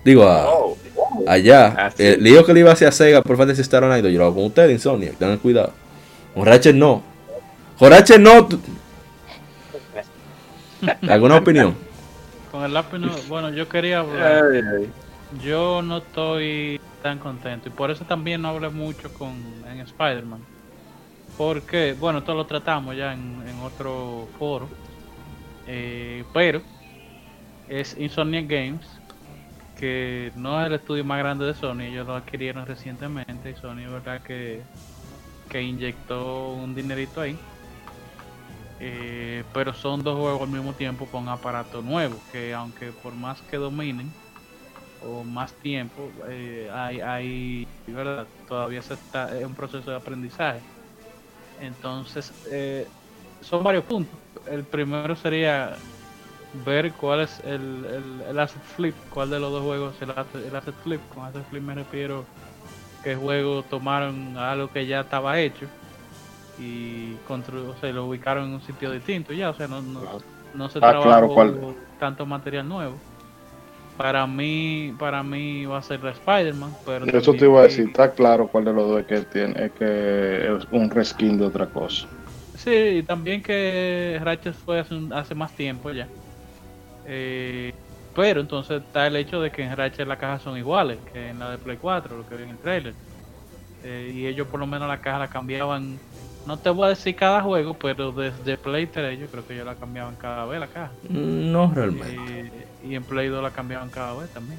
Digo, a, oh, allá. El lío que le iba hacia Sega por Fantasy Star Online, yo lo hago con ustedes, Insomnia. Tengan cuidado. Con Ratchet no. Con Ratchet no. ¿Alguna opinión? Con el lápiz bueno, yo quería Yo no estoy tan contento y por eso también no hablé mucho con en Spider-Man. Porque, bueno, esto lo tratamos ya en, otro foro. Eh, pero es Insomniac Games, que no es el estudio más grande de Sony, ellos lo adquirieron recientemente y Sony, verdad, que, que inyectó un dinerito ahí. Eh, pero son dos juegos al mismo tiempo con aparato nuevo, que aunque por más que dominen o más tiempo, eh, hay, hay, ¿verdad? Todavía se está en un proceso de aprendizaje. Entonces, eh, son varios puntos. El primero sería ver cuál es el, el, asset flip, cuál de los dos juegos es el el asset flip. Con asset flip me refiero que juego tomaron algo que ya estaba hecho y o sea, lo ubicaron en un sitio distinto ya, o sea, no, no, no se ah, trabajó tanto material nuevo. Para mí, para mí va a ser la Spider-Man, pero eso te iba a decir, está claro cuál de los dos es que tiene, es que es un reskin de otra cosa. Sí, y también que Ratchet fue hace, hace más tiempo ya. Eh, pero entonces está el hecho de que en Ratchet las cajas son iguales que en la de Play 4, lo que vi en el trailer. Eh, y ellos por lo menos la caja la cambiaban no te voy a decir cada juego, pero desde Play 3 yo creo que yo la cambiaban cada vez la caja. No realmente. Y, en Play 2 la cambiaban cada vez también.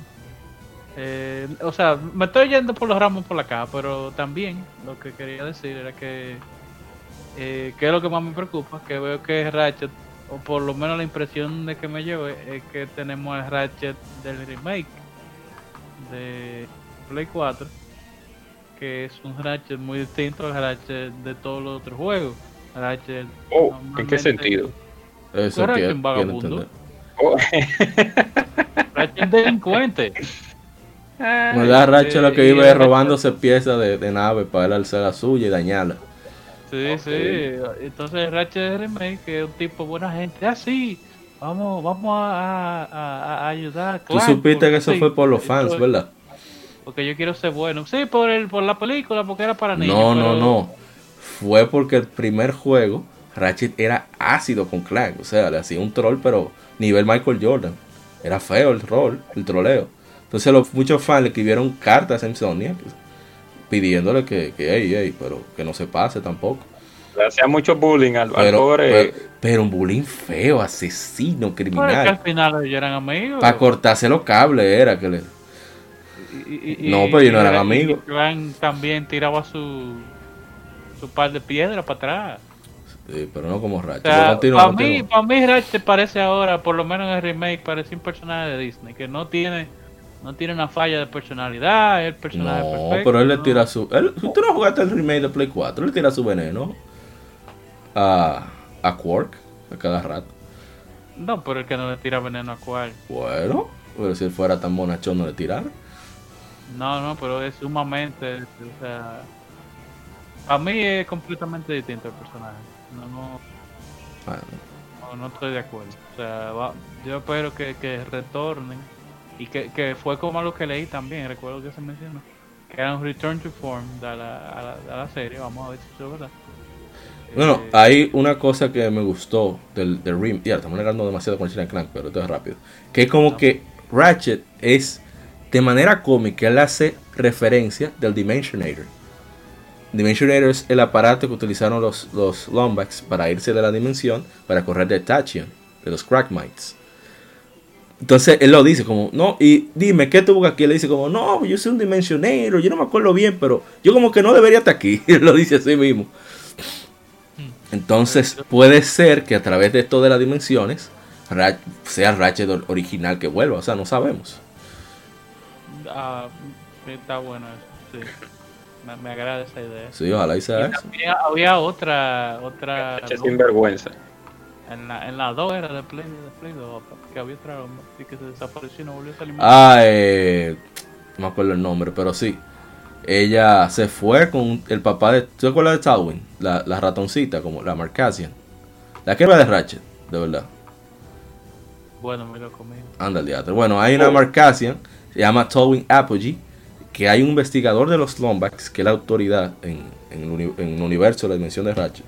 Eh, o sea, me estoy yendo por los ramos por la caja, pero también lo que quería decir era que, eh, que es lo que más me preocupa, que veo que Ratchet, o por lo menos la impresión de que me llevo es que tenemos el Ratchet del remake de Play 4 que es un Ratchet muy distinto al Ratchet de todos los otros juegos. Ratchet. Oh, ¿en qué sentido? Eso Ratchet un vagabundo. Oh. Ratchet delincuente. No da Ratchet lo que vive robándose piezas de, de, nave para él alzar la suya y dañarla. Sí, sí. Entonces Ratchet Remake, que es un tipo buena gente. Así, ah, vamos, vamos a, a, a ayudar. Tú supiste que eso fue por los fans, ¿verdad? Porque yo quiero ser bueno. Sí, por el por la película, porque era para niños. No, no, no. Fue porque el primer juego, Ratchet era ácido con Clank. O sea, le hacía un troll, pero nivel Michael Jordan. Era feo el rol, el troleo. Entonces los, muchos fans le escribieron cartas a Insomnia pues, pidiéndole que, que hey, pero que no se pase tampoco. Le hacía mucho bullying al, pero, Pero, un bullying feo, asesino, criminal. que al final ellos eran amigos. Para cortarse los cables era que le no, pero ellos no eran amigos. Iván también tiraba su, su par de piedras para atrás. Sí, pero no como Ratchet. para, mí, para mí Ratchet parece ahora, por lo menos en el remake, parece un personaje de Disney que no tiene no tiene una falla de personalidad, es el personaje no, perfecto. pero él le tira su... Él, tú no jugaste el remake de Play 4, él tira su veneno a, a Quark a cada rato. No, pero el que no le tira veneno a Quark. Bueno, pero si él fuera tan bonachón no le tirara. No, no, pero es sumamente... O sea, a mí es completamente distinto el personaje. No, no, no, estoy de acuerdo. O sea, yo espero que, que retornen y que, que fue como lo que leí también, recuerdo que se mencionó, que era un return to form de la, a la, serie, vamos a ver si eso es verdad. Bueno, eh, hay una cosa que me gustó del, del Rim, ya estamos negando demasiado con China Clank, pero esto es rápido, que es como que Ratchet es, de manera cómica, él hace referencia del Dimensionator. Dimensionator es el aparato que utilizaron los, los Lombax para irse de la dimensión, para correr de Tachyon, de los Crackmites. Entonces él lo dice como, no, y dime, ¿qué tuvo aquí? Él dice como, no, yo soy un dimensionero, yo no me acuerdo bien, pero yo como que no debería estar aquí. Él lo dice así mismo. Entonces puede ser que a través de esto de las dimensiones sea Ratchet original que vuelva, o sea, no sabemos. Ah, está bueno eso, sí. Me, agrada esa idea. Sí, ojalá y sea eso. Había otra, otra... Sinvergüenza. En la, en la 2 era de Play, de Play 2, que había otra así que se desapareció y no volvió a salir más. Ah, eh, no me acuerdo el nombre, pero sí. Ella se fue con el papá de. ¿Tú te acuerdas de Tawin? La, la ratoncita, como la Marcasian. La que era de Ratchet, de verdad. Bueno, me lo comí. Anda teatro. Bueno, hay una oh. Se llama Towing Apogee, que hay un investigador de los Lombax, que es la autoridad en, en, el, universo de la dimensión de Ratchet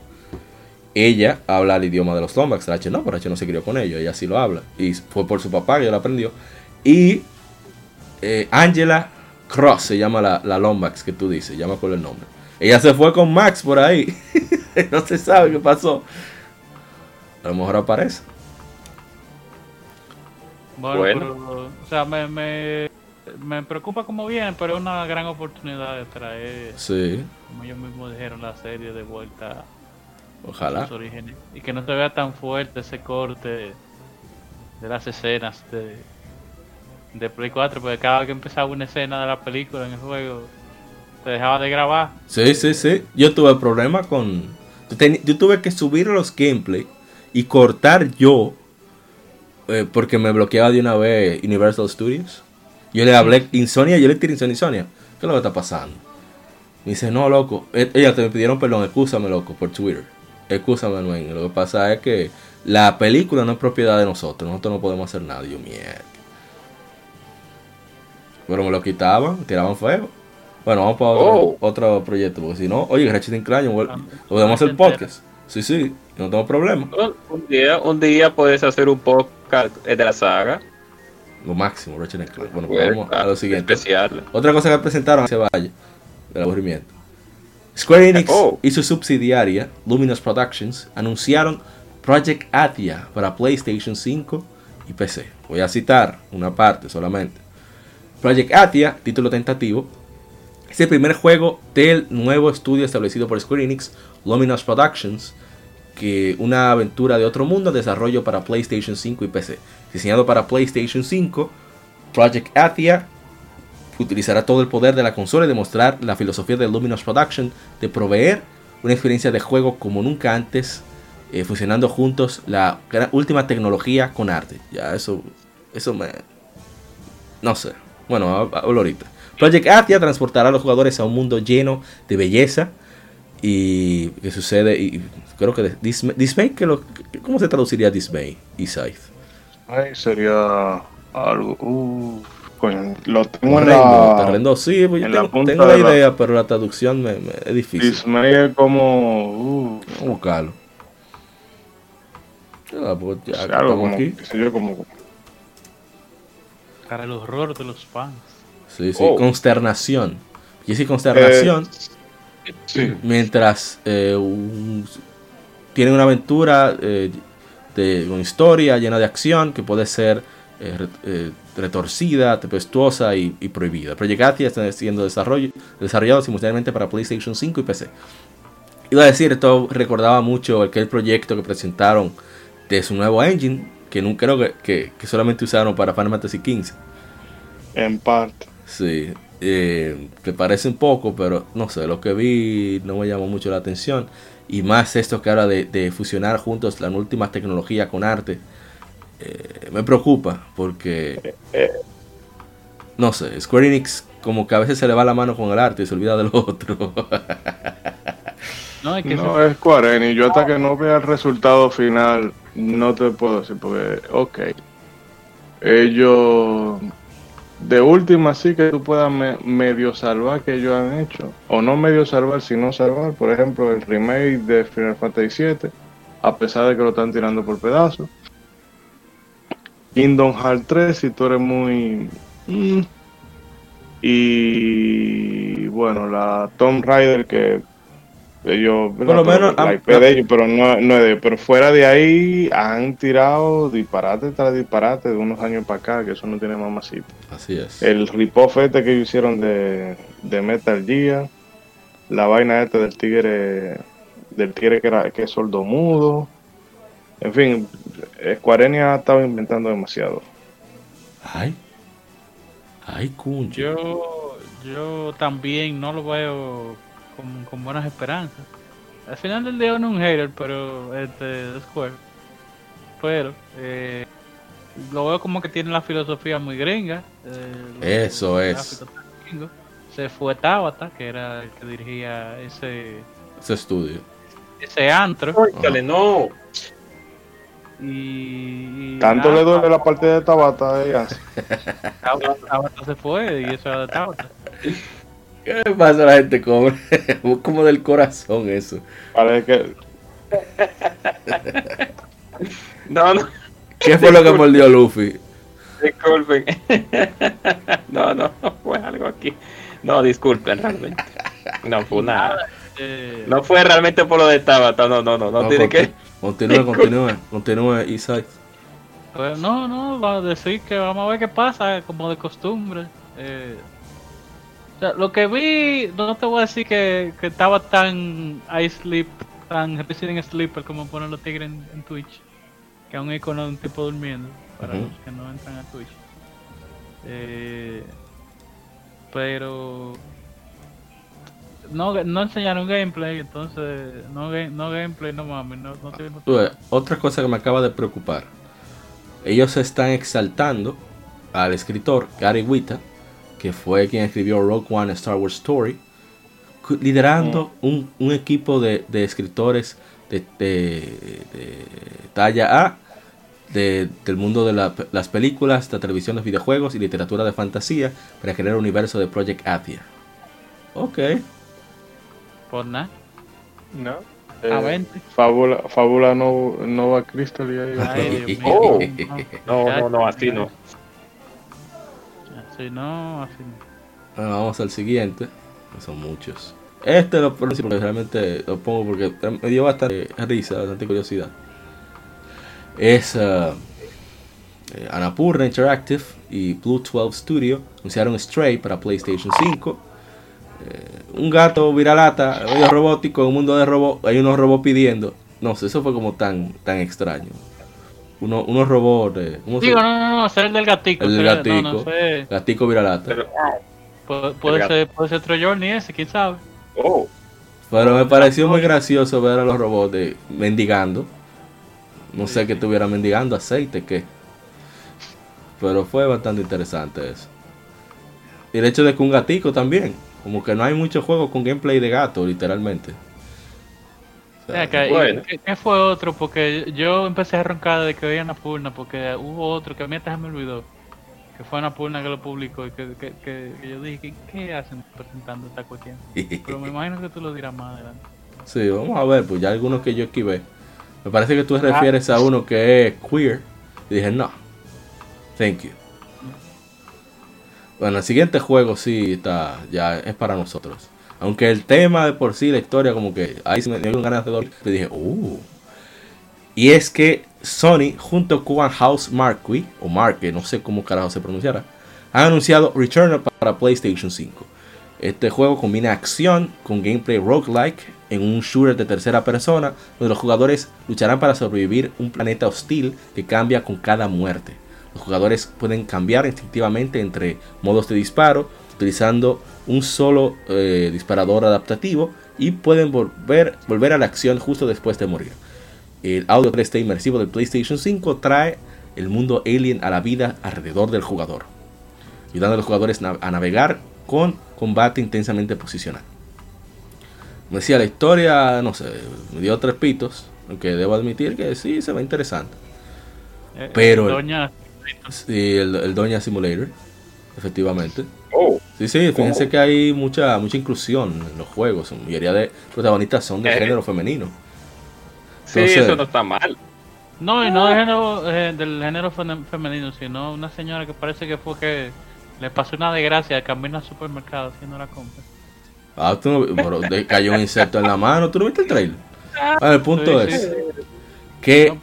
ella habla el idioma de los Lombax. H no, pero H no se crió con ellos, ella sí lo habla. Y fue por su papá que lo aprendió. Y eh, Angela Cross se llama la, la, Lombax que tú dices, llama con el nombre. Ella se fue con Max por ahí. no se sabe qué pasó. A lo mejor aparece. Bueno, o sea, me, me, me, preocupa cómo viene, pero es una gran oportunidad de traer, sí. como ellos mismos dijeron, la serie de vuelta Ojalá. Y que no te vea tan fuerte ese corte de las escenas de, de Play 4, porque cada vez que empezaba una escena de la película en el juego, te dejaba de grabar. Sí, sí, sí. Yo tuve problema con. Yo tuve que subir los gameplay y cortar yo, eh, porque me bloqueaba de una vez Universal Studios. Yo le hablé Insomnia, yo le tiré Insomnia, Insomnia. ¿Qué es lo que está pasando? Me dice, no, loco. E, ella te pidieron perdón, escúchame, loco, por Twitter. Escúchame, Manuel. Lo que pasa es que la película no es propiedad de nosotros. Nosotros no podemos hacer nada. Yo, mierda. Pero me lo quitaban, tiraban fuego. Bueno, vamos para otro, oh. proyecto. Porque si no, oye, Ratchet Clank, ah, podemos hacer podcast. Sí, sí, no tengo problema. Un día, un día puedes hacer un podcast de la saga. Lo máximo, Ratchet Clank. Bueno, pues vamos a lo siguiente. Otra cosa que presentaron se vaya del aburrimiento. Square Enix oh. y su subsidiaria, Luminous Productions, anunciaron Project Atia para PlayStation 5 y PC. Voy a citar una parte solamente. Project Atia, título tentativo, es el primer juego del nuevo estudio establecido por Square Enix, Luminous Productions, que una aventura de otro mundo, desarrollo para PlayStation 5 y PC. Diseñado para PlayStation 5, Project Atia utilizará todo el poder de la consola y demostrar la filosofía de Luminous Production de proveer una experiencia de juego como nunca antes, eh, funcionando juntos la última tecnología con arte. Ya, eso, eso me... No sé. Bueno, hablo ahorita. Project Athia transportará a los jugadores a un mundo lleno de belleza y que sucede y creo que dismay, que lo, ¿cómo se traduciría dismay y scythe? Ay, sería algo uh, lo tengo en la, sí, pues tengo, la idea, pero la traducción me, es difícil. Dismay es como. Uh, buscarlo. Ya, pues ya, claro, como, aquí. como... Para el horror de los fans. Sí, sí, oh. consternación. Y sí, consternación. Eh, sí. Mientras eh, tiene una aventura eh, de una historia llena de acción que puede ser eh, eh, retorcida, tempestuosa y, prohibida. Project Athia está siendo desarrollado simultáneamente para PlayStation 5 y PC. iba a decir, esto recordaba mucho aquel proyecto que presentaron de su nuevo engine, que nunca creo que, que, solamente usaron para Final Fantasy XV. En parte. Sí, eh, me parece un poco, pero no sé, lo que vi no me llamó mucho la atención. Y más esto que ahora de, fusionar juntos la última tecnología con arte, eh, me preocupa porque, no sé, Square Enix como que a veces se le va la mano con el arte y se olvida del otro. no, es, que no es Square Enix, yo hasta que no vea el resultado final no te puedo decir porque, ok, ellos de última sí que tú puedas medio salvar que ellos han hecho, o no medio salvar, sino salvar, por ejemplo, el remake de Final Fantasy VII, a pesar de que lo están tirando por pedazos. Kingdom Hearts 3, si tú eres muy... Mm, y bueno, la Tomb Raider que ellos, por lo menos, pero no, no de pero fuera de ahí han tirado disparate tras disparate de unos años para acá, que eso no tiene mamacita. Así es. El ripoff este que hicieron de, de Metal Gear, la vaina esta del tigre, del tigre que, era, que es sordomudo. En fin, Square ha estado inventando demasiado. Ay, ay, cuño. Yo, yo también no lo veo con, buenas esperanzas. Al final del día no es un hater, pero este de Square. Pero eh, lo veo como que tiene la filosofía muy gringa. Eh, Eso es. Se fue Tabata, que era el que dirigía ese ese estudio. Ese antro. no. Y, Tanto le duele la parte de Tabata ella. Tabata se fue y eso era de Tabata. ¿Qué pasa la gente come? como del corazón eso. Parece que. no, no. ¿Qué fue lo que mordió Luffy? Disculpen. no, no, fue algo aquí. No, disculpen, realmente. No fue nada. Eh, no fue realmente por lo de Tabata, no, no, no, no, tiene que. Continúe, continúe, continúe, Isai. Pues no, no, va a decir que vamos a ver qué pasa, como de costumbre. Eh, lo que vi, no te voy a decir que, estaba tan I sleep, tan Resident Sleeper como ponen los tigres en, Twitch. Que es un icono de un tipo durmiendo, para los que no entran a Twitch. Eh, pero no, no enseñaron gameplay, entonces no, no gameplay, no mames, no, no Otra cosa que me acaba de preocupar. Ellos están exaltando al escritor Gary Wita que fue quien escribió Rogue One Star Wars Story, liderando un, equipo de, escritores de, talla A del mundo de las películas, la televisión, los videojuegos y literatura de fantasía para crear el universo de Project Athia. Ok. Por nada. No. Eh, fábula, fábula Nova Crystal y ahí. oh. No, no, no, así no no, así Bueno, vamos al siguiente. Son muchos. Este lo pongo porque realmente lo pongo porque me dio bastante risa, bastante curiosidad. Es uh, Anapurna Interactive y Blue 12 Studio anunciaron Stray para PlayStation 5. Eh, un gato viralata, medio robótico, un mundo de robots, hay unos robots pidiendo. No sé, eso fue como tan, tan extraño uno, unos robots. Digo, no, no, no, ser el del gatico. El del gatico. No, Gatico viralata. Pero, puede, ser, puede ser Troy ese, quién sabe. Oh. Pero me pareció muy gracioso ver a los robots de, mendigando. No sé que estuviera mendigando aceite, ¿qué? Pero fue bastante interesante eso. Y el hecho de que un gatico también. Como que no hay muchos juegos con gameplay de gato, literalmente. ¿Qué, fue otro? Porque yo empecé a roncar de que veía Napurna, porque hubo otro que a mí hasta me olvidó. Que fue Napurna que lo publicó y que, que, yo dije, ¿qué, hacen presentando esta cuestión? Pero me imagino que tú lo dirás más adelante. Sí, vamos a ver, pues ya algunos que yo esquivé. Me parece que tú te refieres a uno que es queer. Y dije, no, thank you. Bueno, el siguiente juego sí está, ya es para nosotros. Aunque el tema de por sí, la historia, como que ahí me dio ganas de dormir. Le dije, uh. Y es que Sony, junto con House Marquee, o Marque, no sé cómo carajo se pronunciará, han anunciado Returnal para PlayStation 5. Este juego combina acción con gameplay roguelike en un shooter de tercera persona, donde los jugadores lucharán para sobrevivir un planeta hostil que cambia con cada muerte. Los jugadores pueden cambiar instintivamente entre modos de disparo, utilizando un solo eh, disparador adaptativo y pueden volver, volver a la acción justo después de morir. El audio 3D inmersivo del PlayStation 5 trae el mundo alien a la vida alrededor del jugador, ayudando a los jugadores a navegar con combate intensamente posicional. Me decía la historia, no sé, me dio tres pitos, aunque debo admitir que sí se ve interesante. Eh, Pero el Doña, sí, el, Doña Simulator, efectivamente. Oh. Sí, sí, fíjense que hay mucha mucha inclusión en los juegos. La mayoría de protagonistas son de eh. género femenino. sí, eso no está mal. No, y no de género, eh, del género femenino, sino una señora que parece que fue que le pasó una desgracia de camino al supermercado haciendo la compra. Ah, tú no, cayó un insecto en la mano, ¿tú no viste el trailer? Ah, el punto es que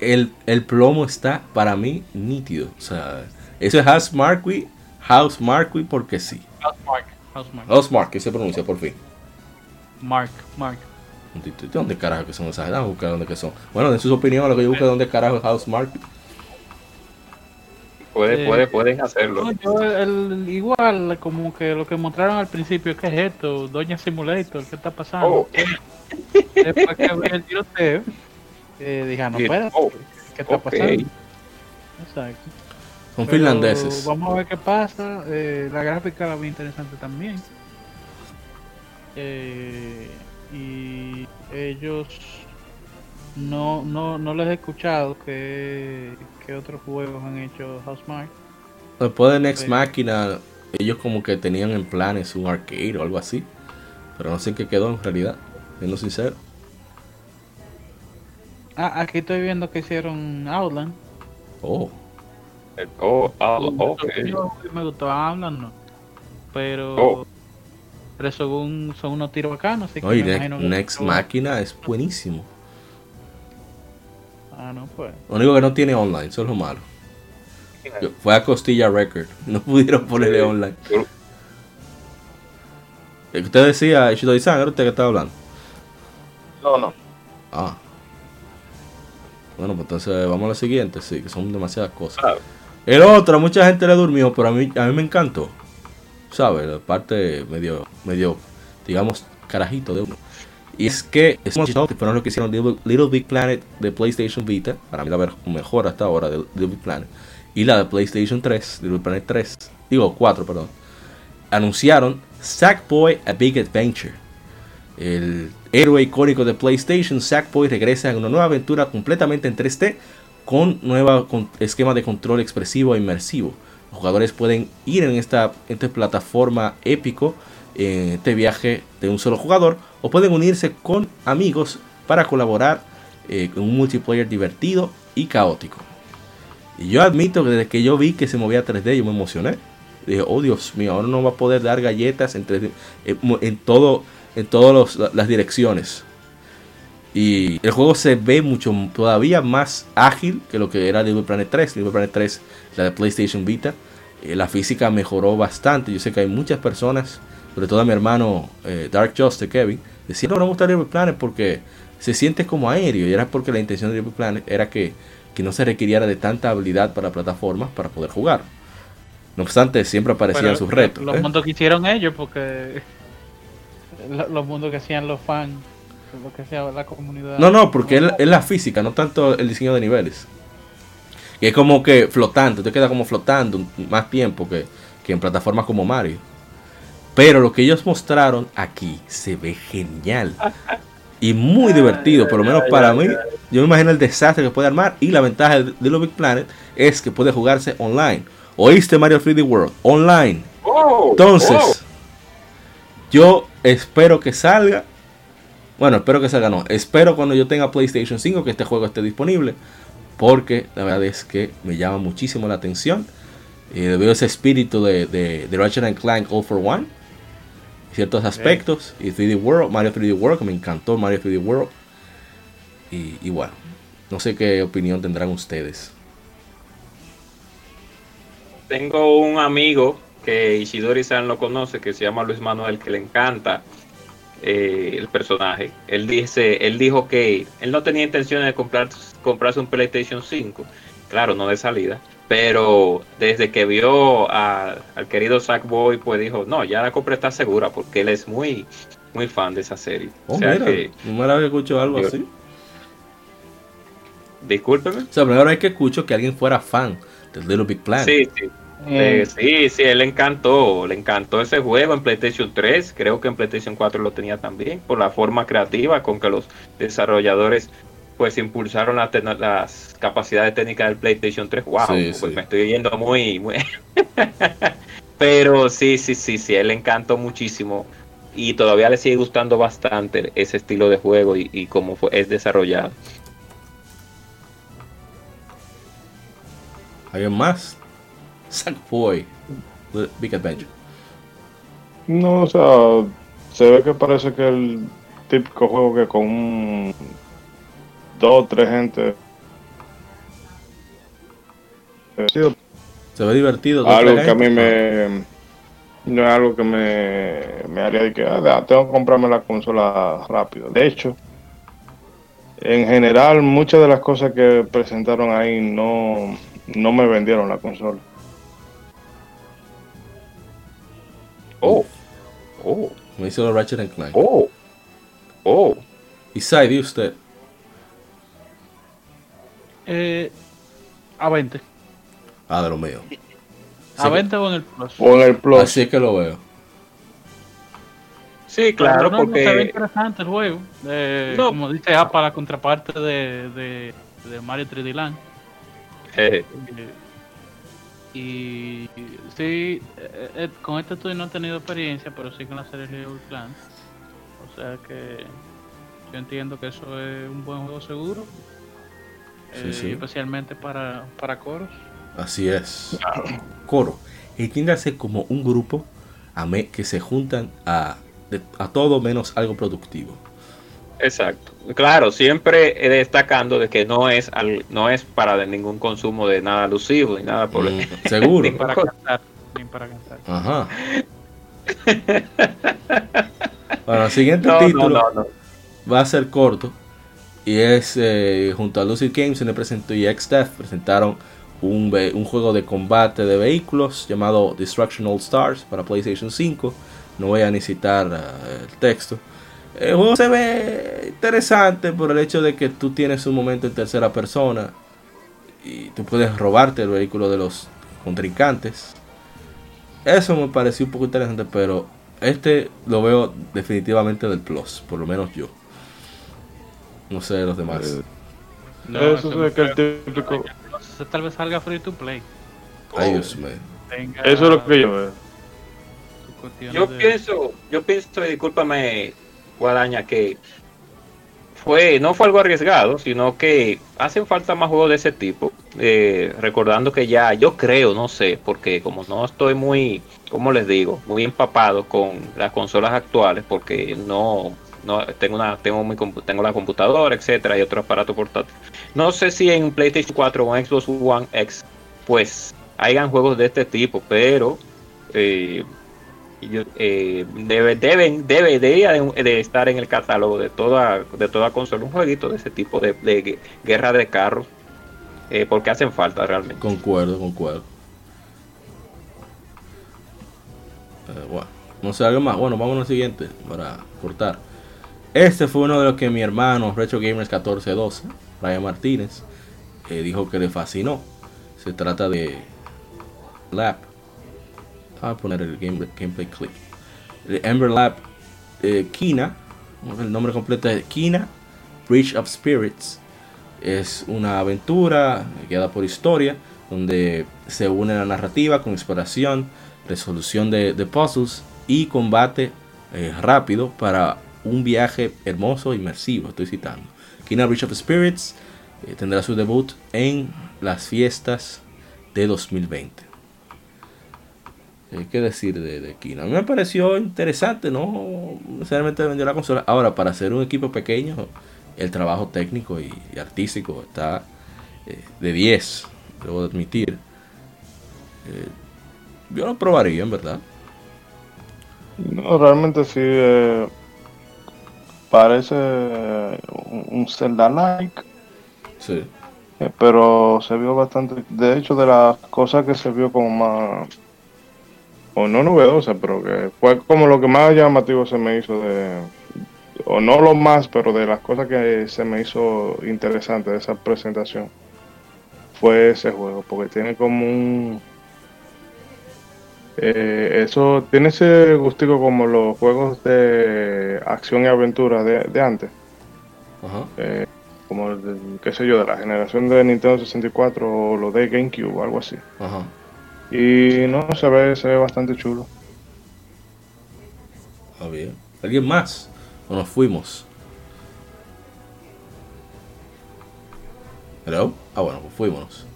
el, el, plomo está para mí nítido. O sea, eso es House Marquis, House Marquis porque sí. House Mark, House Mark. House Mark, que se pronuncia por fin. Mark, Mark. ¿De dónde carajo que son esas? Vamos a buscar dónde que son. Bueno, en sus opiniones, lo que yo busco es dónde carajo es House Mark. Puede, puede, pueden hacerlo. el, igual, como que lo que mostraron al principio, ¿qué es esto? Doña Simulator, ¿qué está pasando? Oh. Después que abrí el tiroteo, eh, dije, ah, no. Oh. ¿Qué está pasando? Exacto. Son finlandeses. Vamos a ver qué pasa. Eh, la gráfica la vi interesante también. Eh, y ellos no, no, no les he escuchado que, que otros juegos han hecho Housemark. Después de Next Machina, ellos como que tenían en planes un arcade o algo así. Pero no sé qué quedó en realidad, siendo sincero. Ah, aquí estoy viendo que hicieron Outland. Oh. Oh, Outland, Me gustó Outland, no. Pero... Oh. Pero según son unos tiros bacanos. Así que Next Machina es buenísimo. Ah, no pues. Lo único que no tiene online, eso es lo malo. fue a Costilla Record, no pudieron ponerle online. Usted decía, Ishidori-san, ¿era usted que estaba hablando? No, no. Ah. Bueno, pues entonces vamos a la siguiente, sí, que son demasiadas cosas. El otro, mucha gente le durmió, pero a mí, a mí me encantó. ¿Sabes? La parte medio, medio, digamos, carajito de uno. Y es que es que fueron lo que hicieron Little, Big Planet de PlayStation Vita, para mí la mejor hasta ahora de Little Big Planet, y la de PlayStation 3, Little Big Planet 3, digo 4, perdón, anunciaron Sackboy A Big Adventure. El héroe icónico de PlayStation, Sackboy, regresa en una nueva aventura completamente en 3D con nuevo esquema de control expresivo e inmersivo. Los jugadores pueden ir en esta, plataforma épico en este viaje de un solo jugador o pueden unirse con amigos para colaborar eh, en un multiplayer divertido y caótico. Y yo admito que desde que yo vi que se movía 3D yo me emocioné. Dije, oh Dios mío, ahora no va a poder dar galletas en, en, todo, en todas las direcciones. Y el juego se ve mucho todavía más ágil que lo que era Little Planet 3. Little Planet 3, la de PlayStation Vita. Eh, la física mejoró bastante. Yo sé que hay muchas personas sobre todo a mi hermano eh, Dark Justice, Kevin, decía, no, no me gusta Little Planet porque se siente como aéreo, y era porque la intención de Little Planet era que, no se requiriera de tanta habilidad para plataformas para poder jugar. No obstante, siempre aparecían sus retos. Los ¿eh? mundos que hicieron ellos, porque los mundos que hacían los fans, lo que hacía la comunidad. No, no, porque es, la física, no tanto el diseño de niveles. Que es como que flotante, te queda como flotando más tiempo que, que en plataformas como Mario. Pero lo que ellos mostraron aquí se ve genial. Y muy divertido, por lo menos para mí. Yo me imagino el desastre que puede armar. Y la ventaja de Little Big Planet es que puede jugarse online. ¿Oíste Mario 3D World? Online. Entonces, yo espero que salga. Bueno, espero que salga, no. Espero cuando yo tenga PlayStation 5 que este juego esté disponible. Porque la verdad es que me llama muchísimo la atención. Eh, veo ese espíritu de, de, de Ratchet Clank All for One ciertos aspectos. Y 3D World, Mario 3D World, que me encantó Mario 3D World. Y, bueno, no sé qué opinión tendrán ustedes. Tengo un amigo que Ishidori-san lo conoce, que se llama Luis Manuel, que le encanta eh, el personaje. Él dice, él dijo que él no tenía intención de comprar, comprarse un PlayStation 5, claro, no de salida, pero desde que vio al querido Sackboy, pues dijo, no, ya la compra está segura porque él es muy, muy fan de esa serie. Oh, o sea que, no me escucho algo así. Discúlpeme. O sea, primero hay que escucho que alguien fuera fan del Little Big Planet. Sí, sí. Eh, sí, sí, él le encantó, le encantó ese juego en PlayStation 3, creo que en PlayStation 4 lo tenía también, por la forma creativa con que los desarrolladores pues impulsaron las capacidades técnicas del PlayStation 3. Wow, pues me estoy yendo muy, muy... Pero sí, sí, sí, sí, él le encantó muchísimo y todavía le sigue gustando bastante ese estilo de juego y, y cómo fue, es desarrollado. ¿Hay más? Sackboy, Big Adventure. No, o sea, se ve que parece que el típico juego que con dos o tres gente se ve divertido. Algo que a mí me no es algo que me, me haría de que ah, tengo que comprarme la consola rápido. De hecho, en general, muchas de las cosas que presentaron ahí no, no me vendieron la consola. Oh. Oh. Me hizo la Ratchet and Clank. Oh. Oh. ¿Y Sai, usted? Eh, a 20. Ah, de lo mío. ¿A 20 o en el Plus? O en el Plus. Así es que lo veo. Sí, claro, no, porque... No, interesante el juego. Eh, Como dice APA, la contraparte de, de, de Mario 3D Land. Eh, y sí, eh, eh, con este estudio no he tenido experiencia, pero sí con la serie Little Clan. O sea que yo entiendo que eso es un buen juego seguro. Eh, especialmente para, para coros. Así es. Coro. A ser como un grupo que se juntan a, a todo menos algo productivo. Exacto. Claro, siempre destacando de que no es al, no es para ningún consumo de nada alusivo ni nada por el mm, Seguro. ni para cantar, ni para cantar. Ajá. bueno, el siguiente título va a ser corto y es eh, junto a Lucid Games se le presentó y XDeath presentaron un, un, juego de combate de vehículos llamado Destruction All Stars para PlayStation 5. No voy a necesitar uh, el texto. El juego se ve interesante por el hecho de que tú tienes un momento en tercera persona y tú puedes robarte el vehículo de los contrincantes. Eso me pareció un poco interesante, pero este lo veo definitivamente del plus, por lo menos yo. No sé de los demás. Eh, no, eso es que el típico. Tal vez salga free to play. Ay, Dios mío. Eso es lo que yo veo. Yo pienso, yo pienso, discúlpame, Guadaña, que fue no fue algo arriesgado, sino que hacen falta más juegos de ese tipo. Eh, recordando que ya, yo creo, no sé, porque como no estoy muy, como les digo, muy empapado con las consolas actuales, porque no, no tengo una, tengo mi tengo la computadora, etcétera, y otro aparato portátil. No sé si en PlayStation 4 o Xbox One X, pues hayan juegos de este tipo, pero eh, eh, debe, deben, debe, de, estar en el catálogo de toda, de toda consola un jueguito de ese tipo de, guerra de carros, eh, porque hacen falta realmente. Concuerdo, concuerdo. Eh, no sé algo más. Bueno, vamos al siguiente para cortar. Este fue uno de los que mi hermano Retro Gamers 1412, Ryan Martínez, dijo que le fascinó. Se trata de Lap a poner el gameplay clip. Ember Lab eh, Kina, el nombre completo es Kina Bridge of Spirits. Es una aventura guiada por historia donde se une la narrativa con exploración, resolución de, puzzles y combate eh, rápido para un viaje hermoso e inmersivo. Estoy citando. Kina Bridge of Spirits eh, tendrá su debut en las fiestas de 2020. Eh, ¿Qué decir de, de Kino? A mí me pareció interesante, no necesariamente vendió la consola. Ahora, para ser un equipo pequeño, el trabajo técnico y, artístico está eh, de 10, debo admitir. Eh, yo lo probaría, en verdad. No, realmente sí. parece un Zelda-like. Sí. Eh, pero se vio bastante. De hecho, de las cosas que se vio como más. O no novedosa, pero que fue como lo que más llamativo se me hizo de. O no lo más, pero de las cosas que se me hizo interesante de esa presentación. Fue ese juego, porque tiene como un. Eh, eso tiene ese gustico como los juegos de acción y aventura de, antes. Ajá. Eh, como, qué sé yo, de la generación de Nintendo 64 o lo de GameCube o algo así. Ajá. Y no, se ve, se ve bastante chulo. Ah, bien. ¿Alguien más? ¿O nos fuimos? ¿Hello? Ah, bueno, pues fuimos.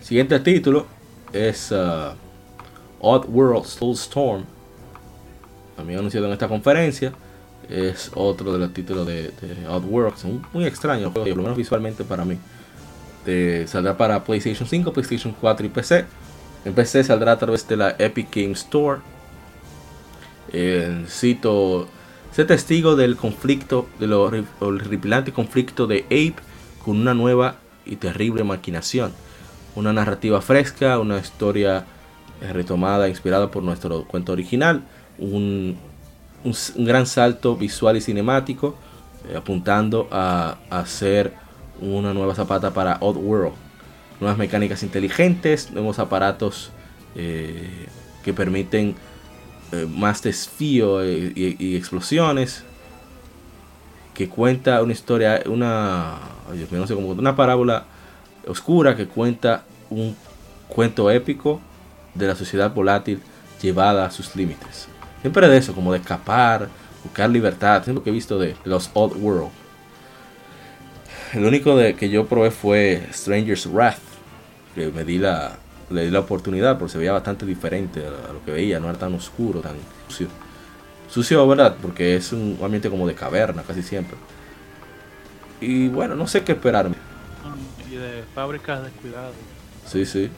Siguiente título es uh, Odd World Storm También anunciado en esta conferencia es otro de los títulos de, de Oddworks, muy extraño por lo menos visualmente para mí. Saldrá para PlayStation 5, PlayStation 4 y PC. En PC saldrá a través de la Epic Game Store. cito, sé testigo del conflicto, de lo horripilante conflicto de Ape con una nueva y terrible maquinación. Una narrativa fresca, una historia eh, retomada, inspirada por nuestro cuento original. Un gran salto visual y cinemático, eh, apuntando a, hacer una nueva zapata para Odd World. Nuevas mecánicas inteligentes, nuevos aparatos eh, que permiten eh, más desfío y, explosiones. Que cuenta una historia, una, no sé una parábola oscura que cuenta un cuento épico de la sociedad volátil llevada a sus límites. Siempre de eso, como de escapar, buscar libertad. Siempre que he visto de los Odd World. El único de que yo probé fue Stranger's Wrath. Que me di la, le di la oportunidad porque se veía bastante diferente a lo que veía. No era tan oscuro, tan sucio. Sucio, ¿verdad? Porque es un ambiente como de caverna casi siempre. Y bueno, no sé qué esperarme. Y de fábricas descuidadas. Sí, sí.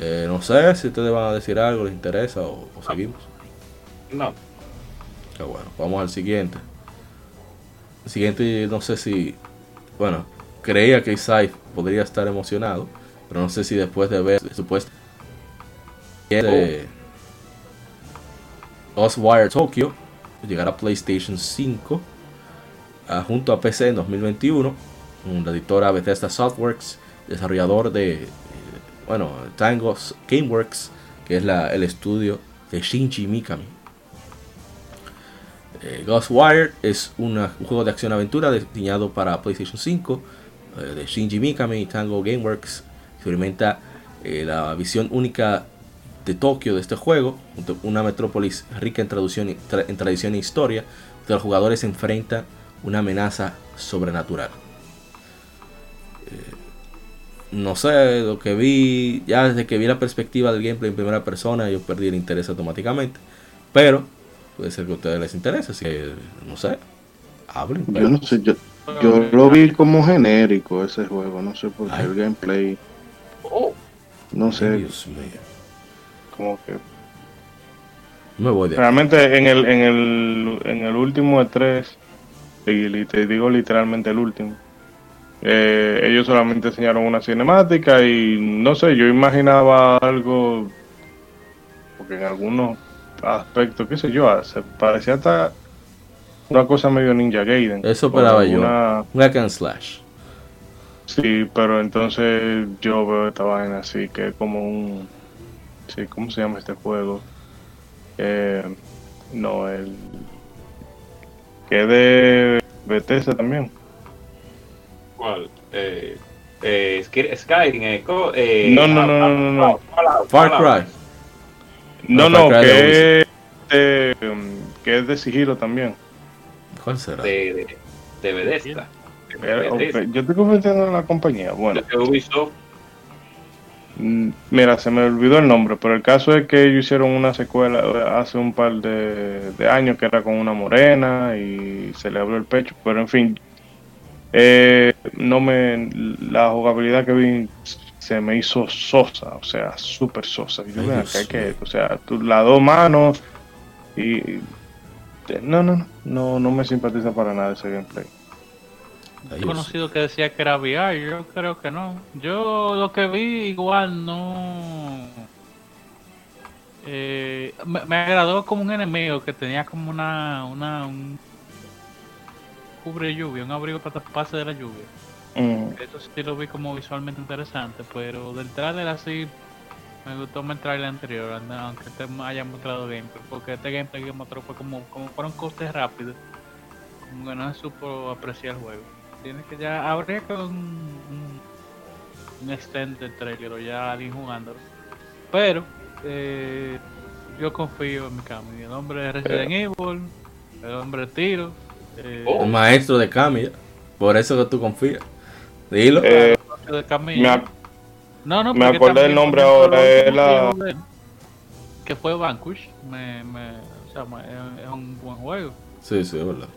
Eh, no sé si ustedes van a decir algo, les interesa o, seguimos. No. Qué bueno, vamos al siguiente. Siguiente, no sé si. Bueno, creía que Isai podría estar emocionado, pero no sé si después de ver supuesto. Oh. Oswire Tokyo llegará a PlayStation 5 ah, junto a PC en 2021. La editora Bethesda Softworks, desarrollador de bueno, Tango Gameworks, que es el estudio de Shinji Mikami. Eh, Ghostwire es un juego de acción-aventura diseñado para PlayStation 5 eh, de Shinji Mikami y Tango Gameworks. Experimenta eh, la visión única de Tokio de este juego, una metrópolis rica en, tradición e historia, donde los jugadores enfrentan una amenaza sobrenatural no sé, lo que vi, ya desde que vi la perspectiva del gameplay en primera persona, yo perdí el interés automáticamente. Pero puede ser que a ustedes les interese, así que no sé, hablen. Yo no sé, yo, lo vi como genérico ese juego, no sé por qué el gameplay. Oh. no sé. Dios mío. Como que. Me voy de Realmente en el, en el, en el último de tres, y te digo literalmente el último eh, ellos solamente enseñaron una cinemática y no sé, yo imaginaba algo, porque en algunos aspectos, qué sé yo, se parecía hasta una cosa medio Ninja Gaiden. Eso esperaba yo, una slash. Sí, pero entonces yo veo esta vaina así, que es como un... Sí, ¿cómo se llama este juego? Eh, no, el... Que de Bethesda también. ¿Cuál? Eh, eh, Skyrim, eh, eh, no, no, no, no, no, Far Cry. No, no, que, es, que es de sigilo también. ¿Cuál será? De, de, de Bethesda. Yo estoy confundiendo la compañía. Bueno. De Ubisoft. Mm, mira, se me olvidó el nombre, pero el caso es que ellos hicieron una secuela hace un par de, de años que era con una morena y se le abrió el pecho. Pero en fin, eh, no me la jugabilidad que vi se me hizo sosa, o sea, súper sosa. Yo, que, o sea, tú, las dos manos Y no, no, no, no me simpatiza para nada ese gameplay. He conocido que decía que era VR, yo creo que no. Yo lo que vi igual no... Eh, me, agradó como un enemigo que tenía como una... una un cubre lluvia, un abrigo para taparse de la lluvia. Mm. Eso sí lo vi como visualmente interesante, pero del trailer así me gustó más el trailer anterior, aunque te haya mostrado gameplay, porque este gameplay que mostró fue como, como fueron costes rápidos, como que no se supo apreciar el juego. Tiene que ya, habría que un, un, un extended trailer o ya alguien jugándolo. Pero, eh, yo confío en mi cambio. El hombre de Resident Evil, el hombre de tiro. Eh, el maestro de Kami, por eso que tú confías. Dilo. Eh, me, no, no, me acordé el nombre ahora. Es la... Que fue Vanquish. Me, me, o sea, es un buen juego. Sí, sí, es verdad.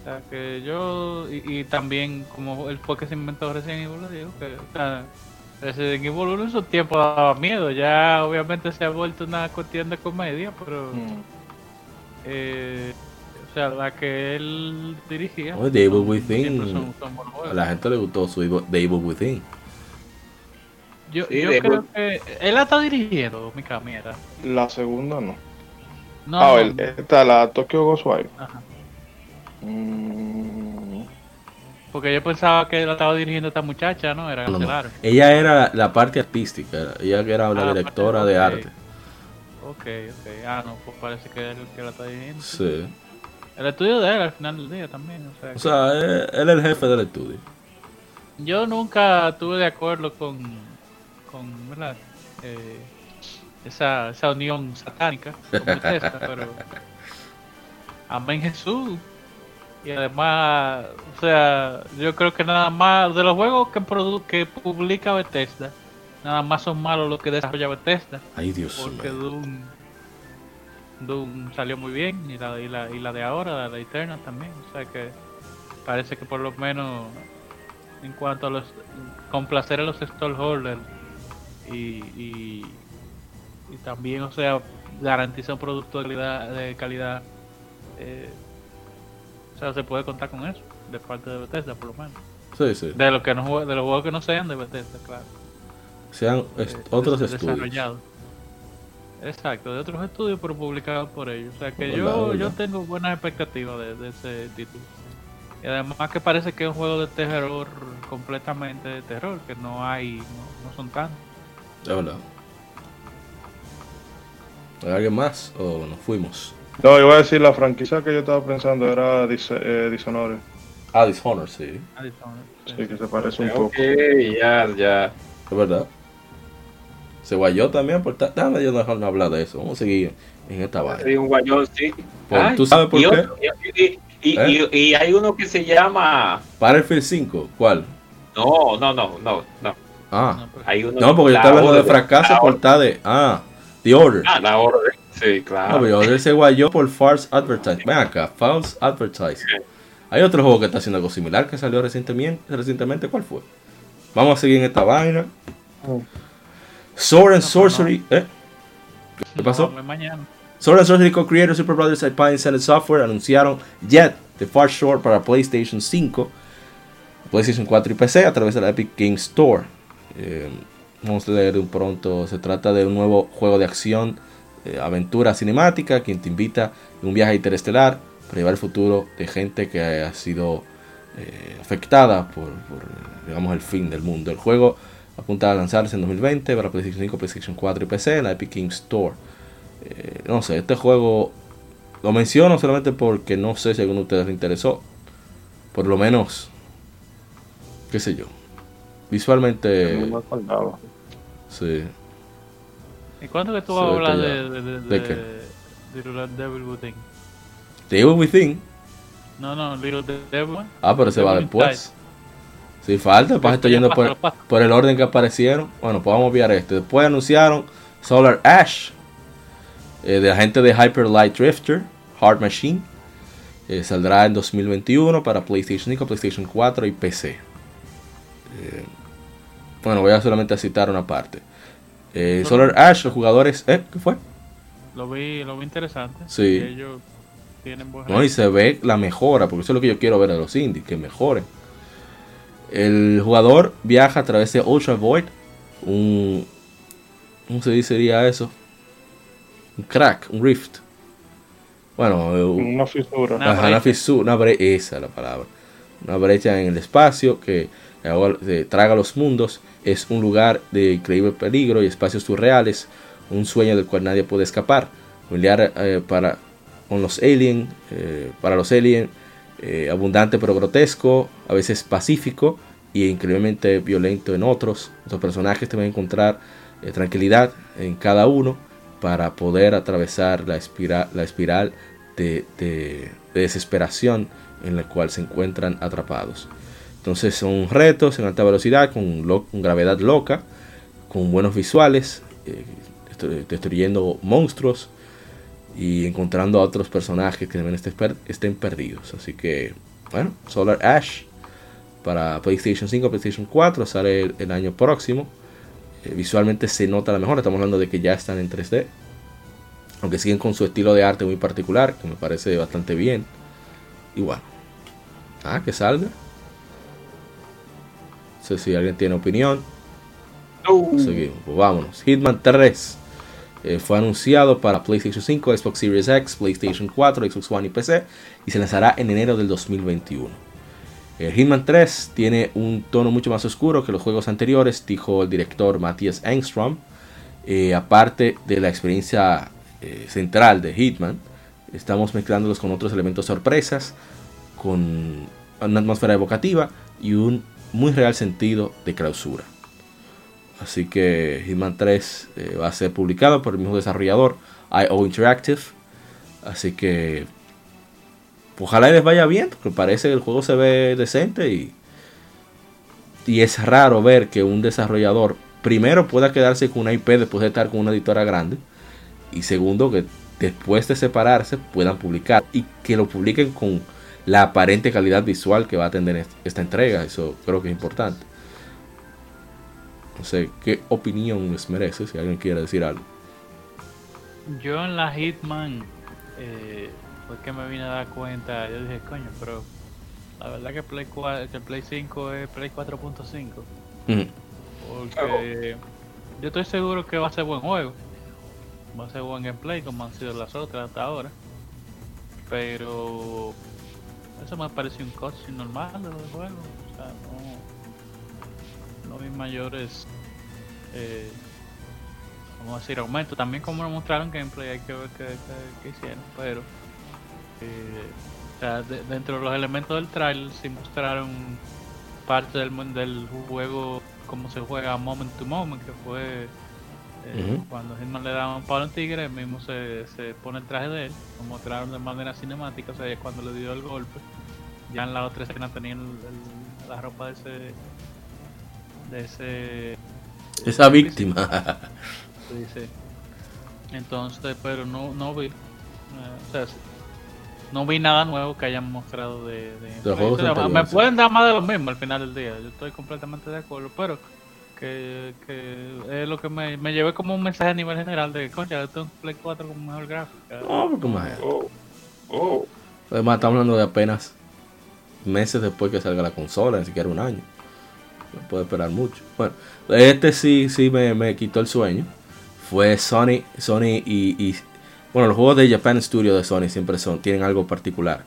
O sea, que yo. Y, también, como él fue que se inventó Resident Evil, digo que. O sea, Resident Evil 1 en su tiempo daba miedo. Ya, obviamente, se ha vuelto una cuestión de comedia, pero. Mm. Eh, o sea, la que él dirigía. Oh, The Evil Within. a la gente le gustó su The Evil Within. Yo, yo creo que él la está dirigiendo, mi camioneta. La segunda no. No, ah, esta, la Tokyo Ghostwire. Ajá. Mm. Porque yo pensaba que la estaba dirigiendo esta muchacha, ¿no? Era claro. Ella era la parte artística, ella era la ah, directora de arte. Ok, ok. Ah, no, pues parece que es el que la está dirigiendo. Sí. El estudio de él al final del día también. O sea, o sea él es el jefe del estudio. Yo nunca estuve de acuerdo con, con ¿verdad? Eh, esa, esa unión satánica, pero amén Jesús. Y además, o sea, yo creo que nada más de los juegos que, que publica Bethesda, nada más son malos los que desarrolla Bethesda. Ay, Dios Porque Doom, Doom salió muy bien y la, y la, y la de ahora, la de Eternal también. O sea que parece que por lo menos en cuanto a los complacer a los stockholders y, y, también, o sea, garantiza un producto de calidad, de calidad eh, o sea, se puede contar con eso, de parte de Bethesda por lo menos. Sí, sí. De, lo que no, de los juegos que no sean de Bethesda, claro. Sean eh, otros estudios. Exacto, de otros estudios, pero publicados por ellos. O sea que yo, yo tengo buenas expectativas de, ese título. Y además que parece que es un juego de terror completamente de terror, que no hay, no, son tantos. De verdad. ¿Hay alguien más o nos fuimos? No, iba a decir la franquicia que yo estaba pensando era Dis eh, Dishonored. Ah, Dishonored, sí. Ah, Dishonored. Sí, que se parece un poco. Ok, ya, ya. Es verdad. Se guayó también, por déjame yo no hablar de eso. Vamos a seguir en esta vaina. Sí, un guayó, sí. ¿Tú sabes por qué? y, ¿Eh? y, y, hay uno que se llama. Battlefield 5, ¿cuál? No, no, no, no, no. Ah, hay uno no, porque yo estaba hablando de fracaso por tal de. Ah, The Order. Ah, la Order. Sí, claro. No, pero The se guayó por false advertising. Ven acá, false advertising. Hay otro juego que está haciendo algo similar que salió recientemente. recientemente ¿Cuál fue? Vamos a seguir en esta vaina. Oh. Sword and Sorcery. ¿Eh? ¿Qué pasó? Sword and Sorcery co-creator Super Brothers y Pine Senate Software anunciaron Jet The Far Short para PlayStation 5, PlayStation 4 y PC a través de la Epic Games Store. Eh, vamos a leer de un pronto. Se trata de un nuevo juego de acción, eh, aventura cinemática, quien te invita en un viaje interestelar para llevar el futuro de gente que ha sido eh, afectada por, digamos, el fin del mundo. El juego apunta a lanzarse en 2020 para PlayStation 5, PlayStation 4 y PC en la Epic Games Store. no sé, este juego lo menciono solamente porque no sé si a alguno de ustedes le interesó. Por lo menos, qué sé yo. Visualmente. No me Sí. ¿Y cuándo que tú vas a hablar de, de, de, ¿De, qué? Little Devil Within? Devil Within. No, no, Little Devil. Ah, pero se va después. Si falta, pues estoy yendo por, por, el orden que aparecieron. Bueno, pues vamos a enviar este. Después anunciaron Solar Ash, eh, de la gente de Hyper Light Drifter, Hard Machine. Eh, saldrá en 2021 para PlayStation 5, PlayStation 4 y PC. Eh, bueno, voy a solamente citar una parte. Solar Ash, los jugadores. ¿Eh? ¿Qué fue? lo vi, lo vi interesante. Sí. ellos tienen buen no, y se ve la mejora, porque eso es lo que yo quiero ver de los indies, que mejoren. El jugador viaja a través de Ultra Void, un. ¿Cómo se diría eso? Un crack, un rift. Bueno, una fisura. Una, una fisura, una brecha, esa es la palabra. Una brecha en el espacio que traga los mundos. Es un lugar de increíble peligro y espacios surreales. Un sueño del cual nadie puede escapar. Familiar eh, para, con los aliens, eh, para los aliens, eh, abundante pero grotesco, a veces pacífico y increíblemente violento en otros. Los personajes te van a encontrar tranquilidad en cada uno para poder atravesar la espiral, la espiral de, desesperación en la cual se encuentran atrapados. Entonces son retos en alta velocidad, con, gravedad loca, con buenos visuales, eh, destruyendo monstruos y encontrando a otros personajes que estén perdidos. Así que, bueno, Solar Ash para PlayStation 5, PlayStation 4 sale el año próximo. Eh, visualmente se nota la mejora. Estamos hablando de que ya están en 3D. Aunque siguen con su estilo de arte muy particular, que me parece bastante bien. Y bueno. Ah, que salga. No sé si alguien tiene opinión. Seguimos, pues vámonos. Hitman 3 eh, fue anunciado para PlayStation 5, Xbox Series X, PlayStation 4, Xbox One y PC y se lanzará en enero del 2021. El Hitman 3 tiene un tono mucho más oscuro que los juegos anteriores, dijo el director Matthias Engstrom. Eh, aparte de la experiencia eh, central de Hitman, estamos mezclándolos con otros elementos sorpresas, con una atmósfera evocativa y un muy real sentido de clausura. Así que Hitman 3 eh, va a ser publicado por el mismo desarrollador, IO Interactive. Así que ojalá les vaya bien, porque parece que el juego se ve decente y, y es raro ver que un desarrollador primero pueda quedarse con una IP después de estar con una editora grande y segundo que después de separarse puedan publicar y que lo publiquen con la aparente calidad visual que va a tener esta entrega, eso creo que es importante. No sé, ¿qué opinión les merece si alguien quiere decir algo? Yo en la Hitman eh, fue que me vine a dar cuenta, yo dije, coño, pero la verdad que Play, 4, que Play 5 es Play 4.5. Porque yo estoy seguro que va a ser buen juego. Va a ser buen gameplay como han sido las otras hasta ahora. Pero eso me parece un coche normal de los vi mayores eh, vamos a decir aumentos. También como nos mostraron gameplay hay que ver qué hicieron. Pero eh, dentro de los elementos del trailer sí mostraron parte del, del juego, como se juega moment to moment, que fue eh, cuando Hitman le daba un palo al tigre, el mismo se, se pone el traje de él, lo mostraron de manera cinemática, o sea, es cuando le dio el golpe. Ya en la otra escena tenían la ropa de ese. De ese. Esa víctima. Sí, sí. Entonces, pero no, no vi. Eh, o sea, no vi nada nuevo que hayan mostrado de, de, me pueden dar más de lo mismo al final del día yo estoy completamente de acuerdo pero que, que es lo que me, me llevé como un mensaje a nivel general de concha yo tengo un Play 4 con mejor gráfica no porque más oh, oh. además estamos hablando de apenas meses después que salga la consola ni siquiera un año no puede esperar mucho bueno este sí sí me, me quitó el sueño fue Sony Sony y, bueno, los juegos de Japan Studio de Sony siempre son, tienen algo particular.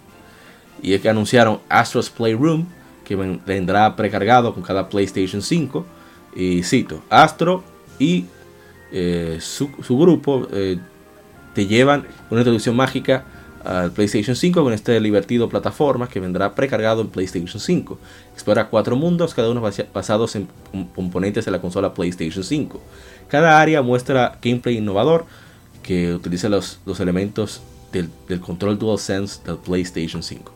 Y es que anunciaron Astro's Playroom, que vendrá precargado con cada PlayStation 5. Y cito, Astro y eh, su, grupo eh, te llevan una introducción mágica al PlayStation 5 con este divertido plataforma que vendrá precargado en PlayStation 5. Explora cuatro mundos, cada uno basados en componentes de la consola PlayStation 5. Cada área muestra gameplay innovador que utiliza los, los elementos del, del, control DualSense del PlayStation 5.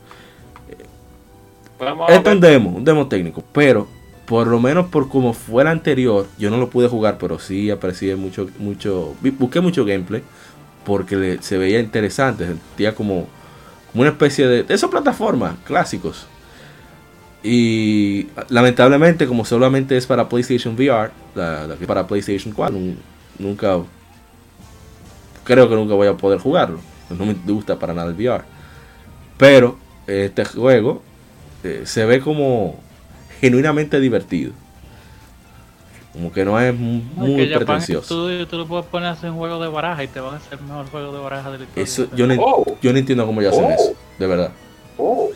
Esto es un demo, un demo técnico, pero por lo menos por como fue el anterior, yo no lo pude jugar, pero sí aparecía mucho, mucho, busqué mucho gameplay porque se veía interesante, sentía como, una especie de, de esas plataformas clásicos. Y lamentablemente, como solamente es para PlayStation VR, para PlayStation 4, nunca creo que nunca voy a poder jugarlo. No me gusta para nada el VR. Pero este juego eh, se ve como genuinamente divertido. Como que no es muy pretencioso. Tú, lo puedes poner a hacer un juego de baraja y te van a hacer el mejor juego de baraja de la Eso, yo, no, oh. yo no entiendo cómo ya hacen eso, de verdad. Oh.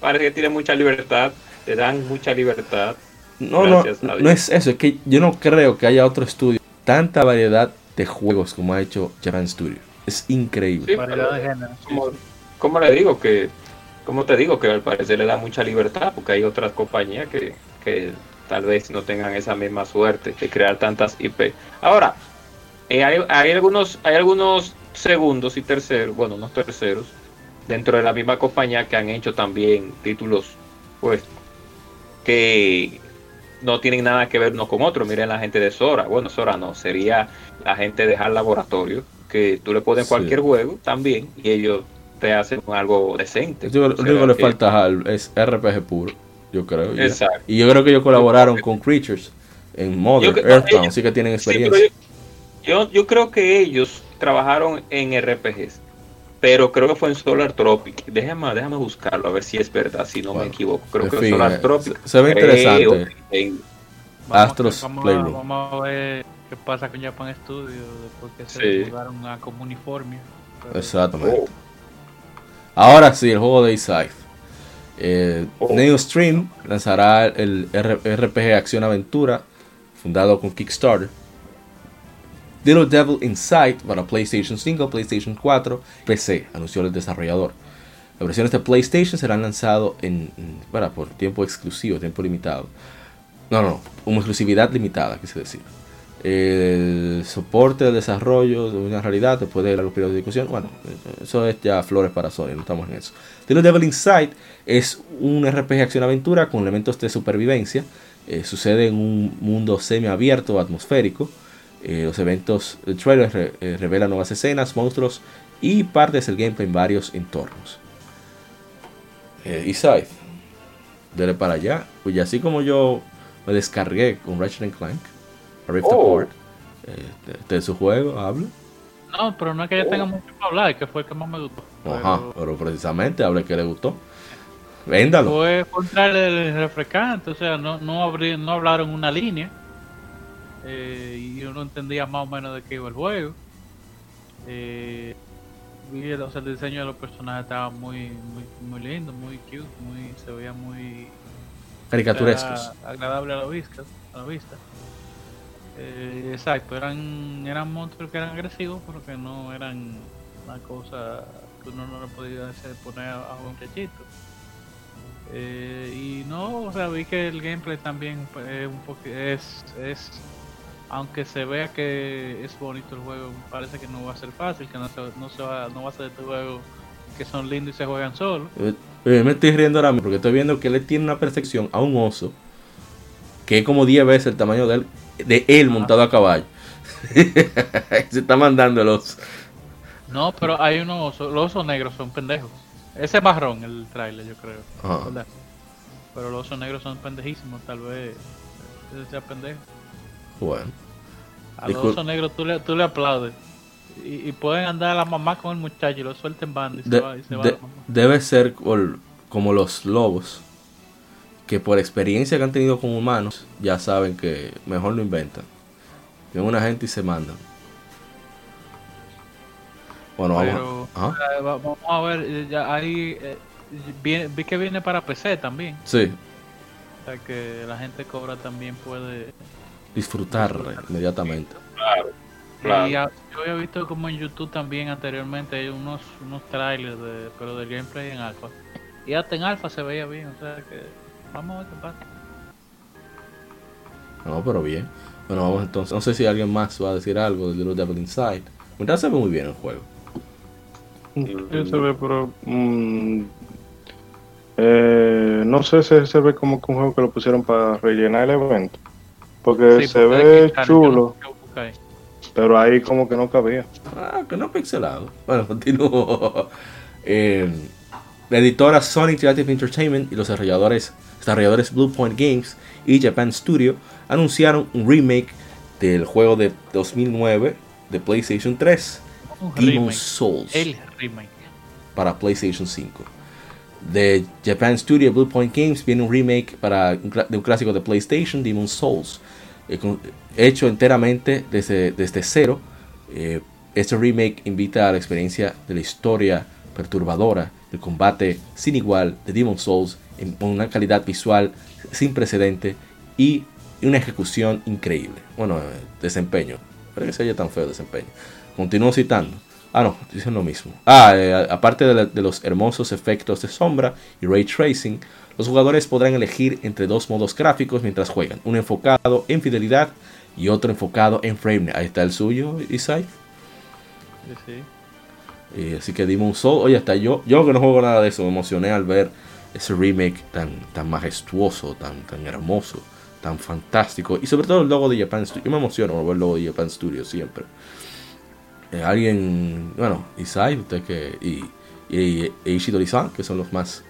Parece que tiene mucha libertad, te dan mucha libertad. No, no, no es eso, es que yo no creo que haya otro estudio, tanta variedad de juegos como ha hecho Japan Studio. Es increíble. Como, le digo que, como te digo que al parecer le da mucha libertad porque hay otras compañías que, que tal vez no tengan esa misma suerte de crear tantas IP. Ahora, eh, hay, algunos, hay algunos segundos y terceros, bueno, no terceros, dentro de la misma compañía que han hecho también títulos, pues, que no tienen nada que ver uno con otro. Miren la gente de Sora. Bueno, Sora no, sería la gente de HAL Laboratorio, que tú le pones cualquier juego también y ellos te hacen algo decente. lo único que le falta HAL es RPG puro yo creo. Y yo creo que ellos colaboraron con Creatures en Modern Earthbound, así que tienen experiencia. yo, yo, creo que ellos trabajaron en RPGs, pero creo que fue en Solar Tropic. Déjame, déjame buscarlo, a ver si es verdad, si no me equivoco. Creo que en Solar eh, Tropic. Se, ve interesante. Astros Playroom. Vamos a ver qué pasa con Japan Studio después que se mudaron a Comuniformia. Exactamente. Oh. Ahora sí, el juego de Isaac. Eh, oh. Neostream lanzará el RPG Acción Aventura fundado con Kickstarter. Little Devil Inside para PlayStation 5, PlayStation 4, PC, anunció el desarrollador. Las versiones de PlayStation serán lanzadas en, para, por tiempo exclusivo, tiempo limitado. No, no, una exclusividad limitada, quise decir el soporte de desarrollo de una realidad después de la periodo de discusión. Bueno, eso es ya flores para Sony, no estamos en eso. The Devil Inside es un RPG acción-aventura con elementos de supervivencia. Eh, sucede en un mundo semi-abierto, atmosférico. Eh, los eventos del trailer eh, revelan nuevas escenas, monstruos y partes del gameplay en varios entornos. Inside, dele para allá. Pues así como yo me descargué con Ratchet Clank Rift oh. este, de su juego, habla. No, pero no es que ya tenga mucho para hablar, que fue el que más me gustó. Ajá, pero, precisamente hable que le gustó. Véndalo. Fue contra el refrescante, o sea, no, no, no hablaron una línea. Eh, y uno entendía más o menos de qué iba el juego. Eh, el diseño de los personajes estaba muy, muy, muy lindo, muy cute, muy, se veía muy caricaturescos. Agradable a la vista. A la vista. Eh, exacto, eran, eran monstruos que eran agresivos, pero que no eran una cosa que uno no le podía hacer poner a, un muchachito. Eh, y no, o sea, vi que el gameplay también es un poco, es, es, aunque se vea que es bonito el juego, parece que no va a ser fácil, que no, se, no, se va, no va a ser este juego que son lindos y se juegan solos. Eh, me estoy riendo ahora mismo porque estoy viendo que él tiene una percepción a un oso que es como 10 veces el tamaño de él de él montado a caballo. Se está mandando los. No, pero hay unos los osos negros son pendejos. Ese es marrón el trailer, yo creo. Pero los osos negros son pendejísimos, tal vez ese sea pendejo. Bueno. A los osos negros tú le, tú le aplaudes. Y, pueden andar a la mamá con el muchacho y lo suelten banda y se va, y se va Debe ser como los lobos que por experiencia que han tenido con humanos, ya saben que mejor lo inventan. Ven una gente y se mandan. Bueno, vamos, eh, vamos a ver, eh, ya ahí eh, vi que viene para PC también. Sí. O sea que la gente cobra también puede disfrutar inmediatamente. Claro. Claro. Y yo había visto como en YouTube también anteriormente hay unos unos trailers de, pero del gameplay en alfa. Y hasta en alfa se veía bien, o sea que Vamos a ver qué pasa. No, pero bien. Bueno, vamos entonces. No sé si alguien más va a decir algo de Little Devil Inside. Mientras se ve muy bien el juego. Sí, se ve, pero. Mm, eh, no sé si se ve como que un juego que lo pusieron para rellenar el evento. Porque se ve chulo. pero ahí como que no cabía. Ah, que no pixelado. Bueno, continúo. Eh, la editora Sonic Creative Entertainment y los desarrolladores desarrolladores Bluepoint Games y Japan Studio anunciaron un remake del juego de 2009 de PlayStation 3 Demon Souls. El remake. Para PlayStation 5. De Japan Studio Blue Point Games viene un remake para, de un clásico de PlayStation, Demon Souls. Eh, hecho enteramente desde, desde cero. Eh, este remake invita a la experiencia de la historia perturbadora del combate sin igual de Demon Souls en una calidad visual sin precedente y una ejecución increíble. Bueno, eh, desempeño. Espero que se haya tan feo desempeño. Continúo citando. Ah, no, dicen lo mismo. Ah, eh, aparte de, los hermosos efectos de sombra y ray tracing, los jugadores podrán elegir entre dos modos gráficos mientras juegan. Uno enfocado en fidelidad y otro enfocado en frame. Ahí está el suyo, Isai. Sí, sí. Eh, así que dimos un Soul, oye, hasta yo, yo que no juego nada de eso, me emocioné al ver ese remake tan, tan majestuoso, tan, tan hermoso, tan fantástico. Y sobre todo el logo de Japan Studio. Yo me emociono al ver el logo de Japan Studio siempre. Eh, alguien, bueno, Isai, usted que, y, y, y Ishidori-san, que son los más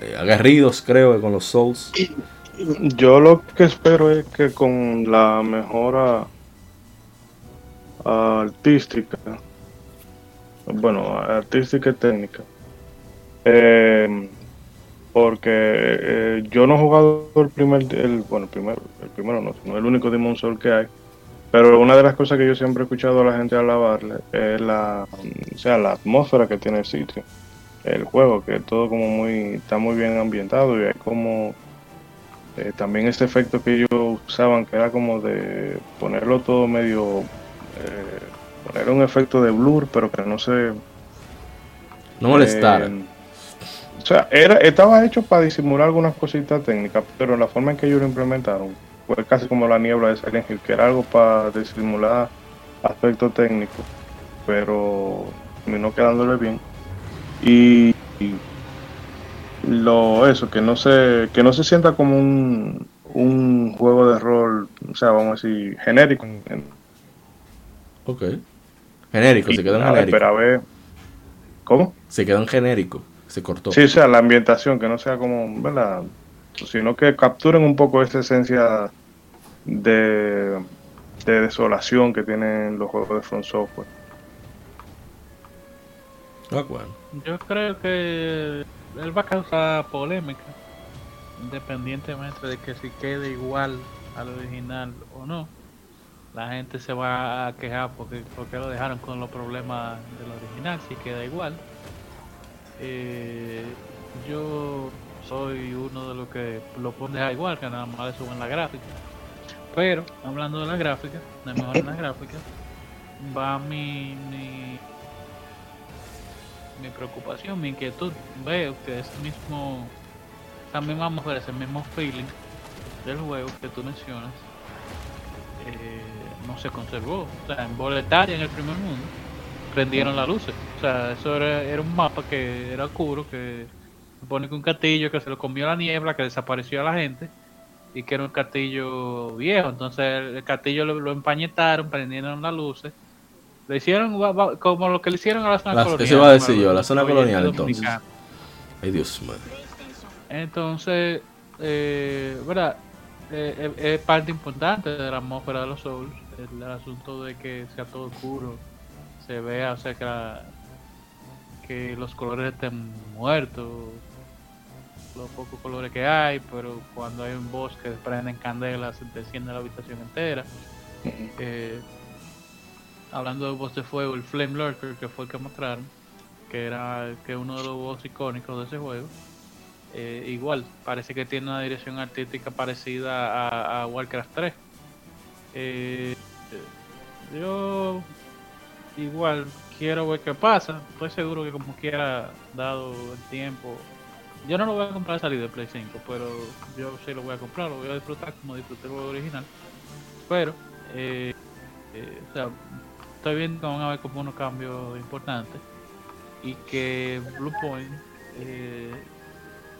eh, aguerridos, creo, con los Souls. Yo lo que espero es que con la mejora artística bueno, artística y técnica. Eh, porque eh, yo no he jugado el primer, el, bueno, el primero, el primero no, no el único Demon Soul que hay. Pero una de las cosas que yo siempre he escuchado a la gente alabarle es la, o sea, la atmósfera que tiene el sitio, el juego, que todo como muy, está muy bien ambientado y hay como eh, también ese efecto que ellos usaban que era como de ponerlo todo medio era un efecto de blur, pero que no se. No molestara. Eh, o sea, era, estaba hecho para disimular algunas cositas técnicas, pero la forma en que ellos lo implementaron fue casi como la niebla de Silent Hill, que era algo para disimular aspectos técnicos, pero terminó quedándole bien. Y, lo eso, que no se, que no se sienta como un, un juego de rol, o sea, vamos a decir, genérico. Ok. Genérico, se quedó en genérico. Pero a ver. ¿Cómo? Se quedó en genérico, se cortó. Sí, o sea, la ambientación, que no sea como, ¿verdad? Sino que capturen un poco esa esencia de, de desolación que tienen los juegos de Front Software. Yo creo que él va a causar polémica, independientemente de que si quede igual al original o no la gente se va a quejar porque, porque lo dejaron con los problemas del original, si queda igual. Eh, yo soy uno de los que lo pone dejar igual, que nada más le suben la gráfica. Pero, hablando de la gráfica, de mejor en la gráfica, va mi, mi, mi preocupación, mi inquietud. Veo que es mismo, también vamos a ver ese mismo feeling del juego que tú mencionas. Eh, no se conservó. O sea, en Boletaria, en el primer mundo, prendieron las luces. O sea, eso era, un mapa que era oscuro, que supone que un castillo que se lo comió la niebla, que desapareció a la gente, y que era un castillo viejo. Entonces el, castillo lo, empañetaron, prendieron las luces. Le hicieron como lo que le hicieron a la zona colonial. Eso iba a decir yo, la zona colonial entonces. Ay Dios mío. Entonces, eh, ¿verdad? Eh, es parte importante de la atmósfera de los Souls el, asunto de que sea todo oscuro, se vea, o sea, que, que los colores estén muertos, los pocos colores que hay, pero cuando hay un bosque prenden candelas, se desciende la habitación entera. Eh, hablando de voz de fuego, el Flame Lurker, que fue el que mostraron, que era que uno de los voz icónicos de ese juego. Eh, igual, parece que tiene una dirección artística parecida a, a Warcraft 3. Eh, yo igual quiero ver qué pasa. Estoy seguro que como quiera, dado el tiempo, yo no lo voy a comprar a salir de Play 5, pero yo sí lo voy a comprar, lo voy a disfrutar como disfruté el juego original. Pero, eh, eh, o sea, estoy viendo que van a haber como unos cambios importantes y que Blue Point eh,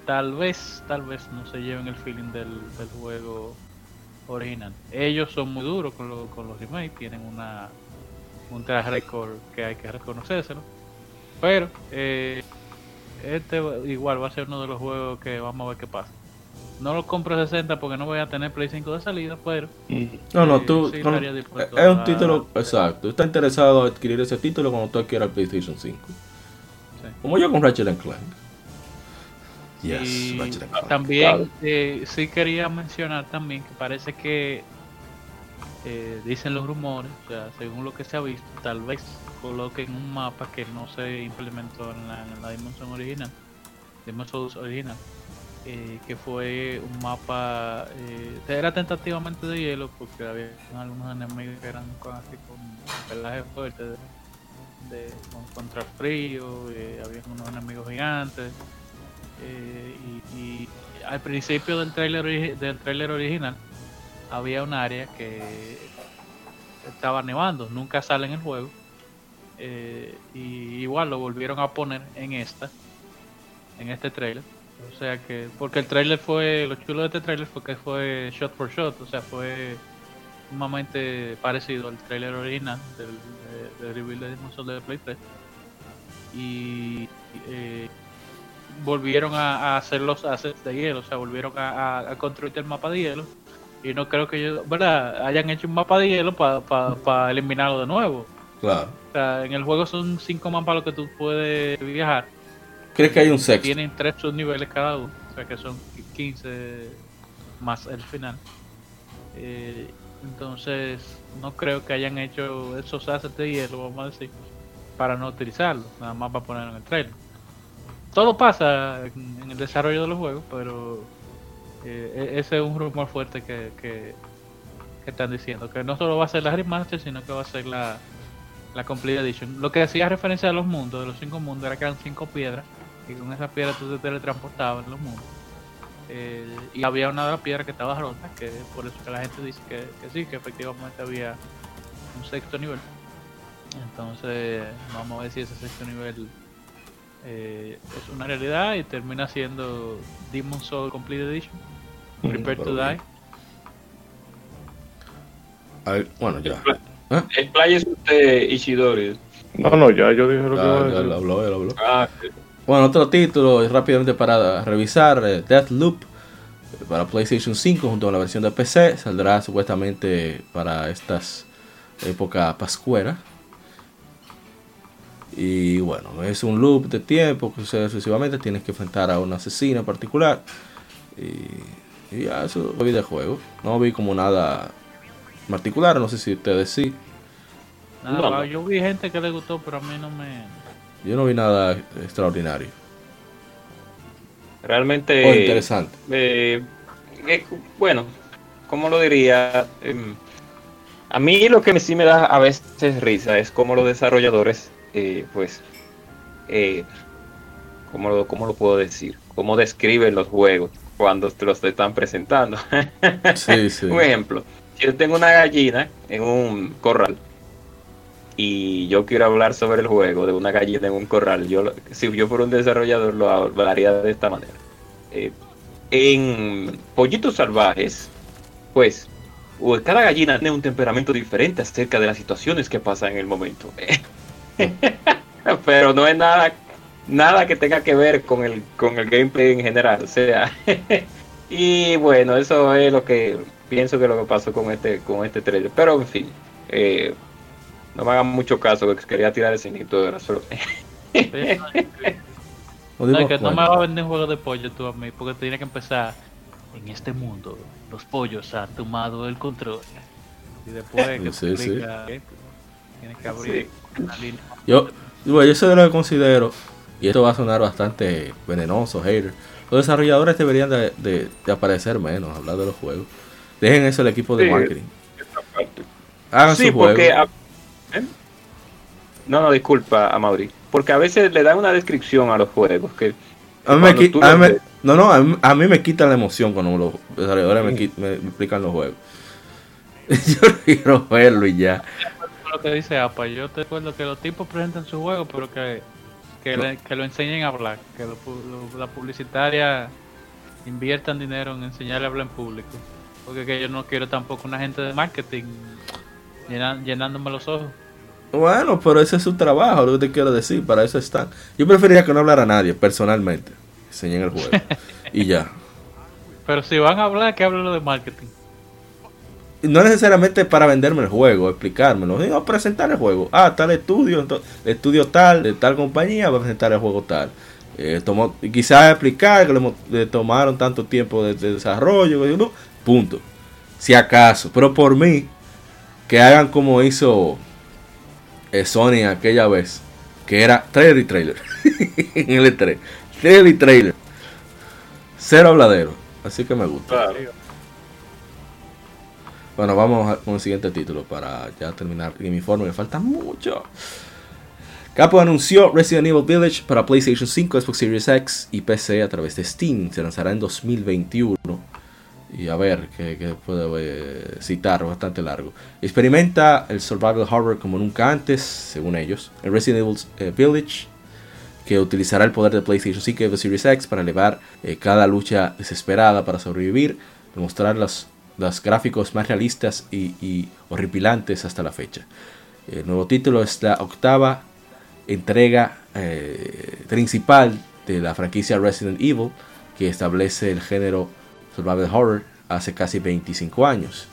tal vez, tal vez no se lleven el feeling del, juego original. Ellos son muy duros con, con los remakes, tienen una un track record que hay que reconocérselo. Pero eh, este igual va a ser uno de los juegos que vamos a ver qué pasa. no lo compro 60 porque no voy a tener Play 5 de salida, pero. No, no, tú. es un título. Exacto. Está interesado en adquirir ese título cuando tú adquieras el PlayStation 5. Como yo con Ratchet Clank. Yes, También eh, sí quería mencionar también que parece que eh, dicen los rumores, o sea, según lo que se ha visto, tal vez coloquen un mapa que no se implementó en la, en dimensión original, Dimension original, eh, que fue un mapa, eh, era tentativamente de hielo porque había algunos enemigos que eran con, así, con pelaje fuerte de, contra el frío, eh, había unos enemigos gigantes. Y, y, al principio del trailer, del trailer original había un área que estaba nevando, nunca sale en el juego. y igual lo volvieron a poner en esta, en este trailer o sea que, porque el trailer fue, lo chulo de este trailer fue que fue shot for shot, o sea, fue sumamente parecido al trailer original del, de, reveal de Demon de Play 3. Y eh, volvieron a, hacer los assets de hielo, o sea, volvieron a, construir el mapa de hielo. Y no creo que ellos, ¿verdad? Hayan hecho un mapa de hielo para eliminarlo de nuevo. Claro. O sea, en el juego son cinco mapas los que tú puedes viajar ¿Crees que hay un sexto? Tienen tres subniveles cada uno, o sea que son 15 más el final. Eh, entonces, no creo que hayan hecho esos assets de hielo, vamos a decir, para no utilizarlo, nada más para ponerlo en el trailer. Todo pasa en, el desarrollo de los juegos, pero e-, ese es un rumor fuerte que, que, están diciendo, que no solo va a ser la remaster, sino que va a ser la, la Complete Edition. Lo que hacía referencia a los mundos, de los cinco mundos, era que eran cinco piedras y con esa piedra tú te teletransportabas en los mundos. Eh, y había una de las piedras que estaba rota, que por eso que la gente dice que, sí, que efectivamente había un sexto nivel. Entonces, vamos a ver si ese sexto nivel eh, es una realidad y termina siendo Demon Soul Complete Edition. Prepare to Die. bueno, ya. ¿Eh? usted, Ishidori. No, no, ya yo dije lo que ah, ya lo habló, ya lo habló. Ah, bueno, otro título rápidamente para revisar, eh, Deathloop eh, para PlayStation 5 junto con la versión de PC, saldrá supuestamente para estas época pascuera. Y bueno, es un loop de tiempo que sucede sucesivamente, tienes que enfrentar a un asesino en particular. Y, y ya, eso vi de juego. No vi como nada particular, no sé si ustedes sí. Nada, yo vi gente que le gustó, pero a mí no me yo no vi nada extraordinario. Realmente. Oh, interesante. Eh, eh, bueno, ¿cómo lo diría? Em, a mí lo que sí me da a veces risa es cómo los desarrolladores, eh, pues, ¿cómo, lo, ¿cómo lo puedo decir? Cómo describen los juegos cuando te los están presentando. Sí, sí. un ejemplo, si yo tengo una gallina en un corral y yo quiero hablar sobre el juego de una gallina en un corral, yo si yo fuera un desarrollador lo hablaría de esta manera. Eh, en Pollitos Salvajes, pues cada gallina tiene un temperamento diferente acerca de las situaciones que pasan en el momento. Pero no es nada nada que tenga que ver con el con el gameplay en general, o sea, y bueno, eso es lo que pienso que lo que pasó con este con este trailer, pero en fin, eh, no me hagan mucho caso, que quería tirar el cinito de la suerte. no, es que no me va a vender un juego de pollo tú a mí, porque tiene que empezar en este mundo. Los pollos han tomado el control. Y después que sí, sí. tienes que abrir la línea. Yo, yo eso es lo que considero, y esto va a sonar bastante venenoso, hater. Los desarrolladores deberían de, de, aparecer menos, hablar de los juegos. Dejen eso al equipo de marketing. Hagan sí, su porque no, no, disculpa, a Mauri. Porque a veces le dan una descripción a los juegos que... A mí me, no, no, a mí, me quita la emoción cuando los desarrolladores me, explican los juegos. yo quiero verlo y ya. Lo que dice APA, yo te recuerdo que los tipos presentan su juego, pero que, que, lo enseñen a hablar, que la publicitaria inviertan dinero en enseñarle a hablar en público. Porque que yo no quiero tampoco una gente de marketing llenándome los ojos. Bueno, pero ese es su trabajo, lo que te quiero decir, para eso están. Yo preferiría que no hablara a nadie, personalmente. Enseñen el juego. y ya. Pero si van a hablar, que hablen de marketing. No necesariamente para venderme el juego, explicármelo, sino presentar el juego. Ah, tal estudio, entonces, estudio tal, de tal compañía, va presentar el juego tal. Eh, tomó, quizás explicar que le, tomaron tanto tiempo de, desarrollo, punto. Si acaso, pero por mí, que hagan como hizo eh, Sony aquella vez, que era trailer y trailer en el E3, trailer y trailer, cero habladero, así que me gusta. Bueno, vamos con el siguiente título para ya terminar mi informe, me falta mucho. Capcom anunció Resident Evil Village para PlayStation 5, Xbox Series X y PC a través de Steam. Se lanzará en 2021. Y a ver, que, puedo eh, citar, bastante largo. Experimenta el survival horror como nunca antes, según ellos. El Resident Evil eh, Village, que utilizará el poder de PlayStation 5 y Xbox Series X para elevar eh, cada lucha desesperada para sobrevivir, demostrar los, los gráficos más realistas y, y horripilantes hasta la fecha. El nuevo título es la octava entrega eh, principal de la franquicia Resident Evil, que establece el género survival horror hace casi 25 años.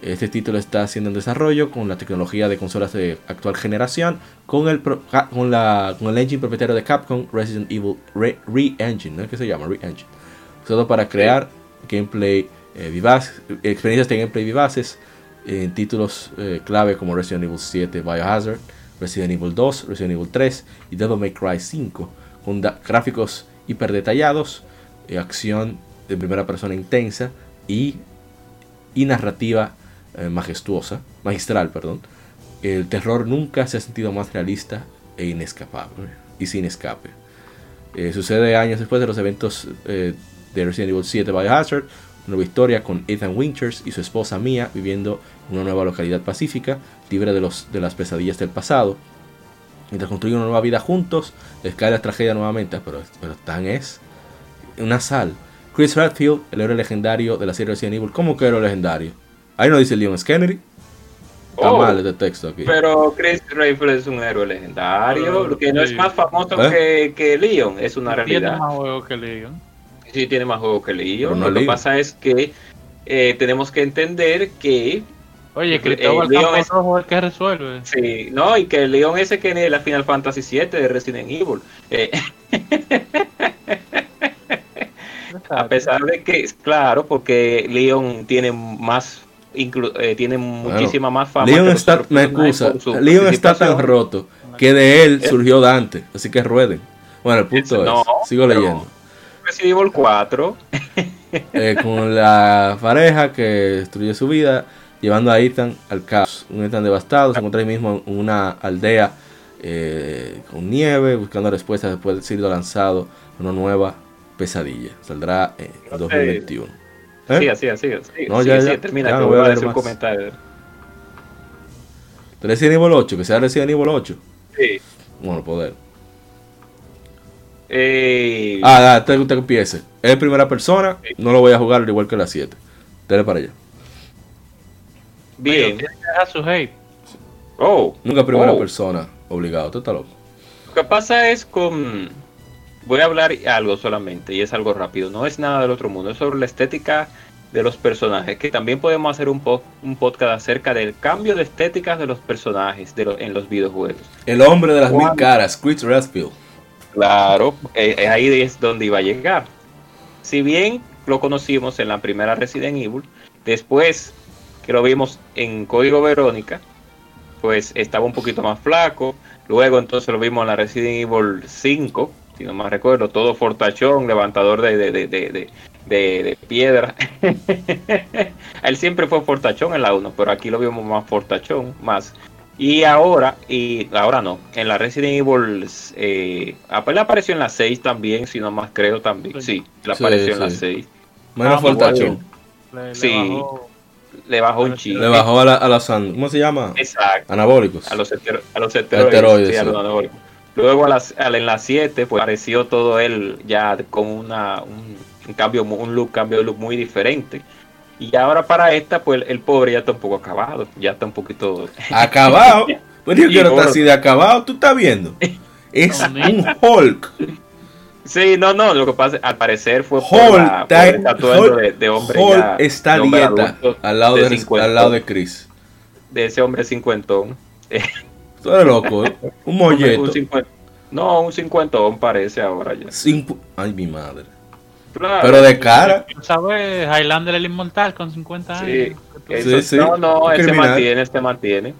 Este título está siendo en desarrollo con la tecnología de consolas de actual generación, con el, con la, con el engine propietario de Capcom, Resident Evil Re-Engine, ¿no es que se llama? Re-Engine. Todo para crear gameplay eh, vivaz, experiencias de gameplay vivaces en títulos eh, clave como Resident Evil 7 Biohazard, Resident Evil 2, Resident Evil 3 y Devil May Cry 5, con gráficos hiper detallados, eh, acción de primera persona intensa y, y narrativa eh, majestuosa, magistral, perdón. El terror nunca se ha sentido más realista e inescapable y sin escape. Eh, sucede años después de los eventos de Resident Evil 7 Biohazard, nueva historia con Ethan Winters y su esposa Mia viviendo en una nueva localidad pacífica, libre de, los, de las pesadillas del pasado. Mientras construyen una nueva vida juntos, les cae la tragedia nuevamente, pero, pero tan es una sal. Chris Redfield, el héroe legendario de la serie Resident Evil, ¿cómo que héroe legendario? Ahí no dice Leon S. Kennedy. Está oh, mal este texto aquí. Pero Chris Redfield es un héroe legendario, que no es más famoso ¿Eh? que, que Leon, es una realidad. Tiene más juego que Leon. Sí, tiene más juego que Leon. Lo que pasa es que eh, tenemos que entender que Oye, Cristóbal León es el que resuelve. Sí, no, y que el León ese que es la Final Fantasy VII de Resident Evil. Eh, a pesar de que, claro, porque Leon tiene más eh, tiene muchísima más fama. Leon está, me excusa, Leon está tan roto que de él surgió Dante, así que rueden. Bueno, el punto es, sigo leyendo. Resident Evil 4. Eh, con la pareja que destruyó su vida llevando a Ethan al caos. Un Ethan devastado se encuentra ahí mismo en una aldea eh, con nieve, buscando respuestas después de ser lanzado una nueva pesadilla. Saldrá en 2021. ¿Eh? Sí, así, así. No, ya, ya, termina, ya, voy a decir un comentario. Resident Evil 8, que sea Resident Evil 8. Sí. Bueno, poder. Eh... Ah, ah, te, te empiece. Es primera persona, no lo voy a jugar igual que la 7. Dale para allá. Bien. su hate. Oh. Nunca primera oh. persona, obligado, tú estás loco. Lo que pasa es con. Voy a hablar algo solamente, y es algo rápido. No es nada del otro mundo, es sobre la estética de los personajes. Que también podemos hacer un, un podcast acerca del cambio de estéticas de los personajes de en los videojuegos. El hombre de las mil caras, Chris Redfield. Claro, eh, eh, ahí es donde iba a llegar. Si bien lo conocimos en la primera Resident Evil, después que lo vimos en Código Verónica, pues estaba un poquito más flaco. Luego entonces lo vimos en la Resident Evil 5, si no más recuerdo, todo fortachón, levantador de, de, de, de piedra. Él siempre fue fortachón en la 1, pero aquí lo vimos más fortachón, más. Y ahora, y ahora no, en la Resident Evil, eh, apareció en la 6 también, si no más creo también. Sí, le apareció en la 6. Menos ah, fortachón. sí le bajó un chico. Le bajó a, la, a los, ¿cómo se llama? Exacto. Anabólicos. A los, a los esteroides. Luego a las, en la 7, pues apareció todo él ya con una, un, cambio, un look, cambio de look muy diferente. Y ahora para esta, pues el pobre ya está un poco acabado, ya está un poquito... ¿Acabado? Pues yo quiero estar así de acabado, tú estás viendo. Es un Hulk. Sí, no, no, lo que pasa, al parecer fue por, la, por el tatuaje de, de, hombre ya, está de hombre dieta al lado de, de al lado de Chris. De ese hombre cincuentón. Tú eres loco, ¿eh? Un molleto. Un. No, un cincuentón parece ahora ya. Cincu Ay, mi madre. Claro. Pero de cara. ¿Sabes? Highlander el inmortal con 50 años. Sí, sí, no, no, él se mantiene, se mantiene.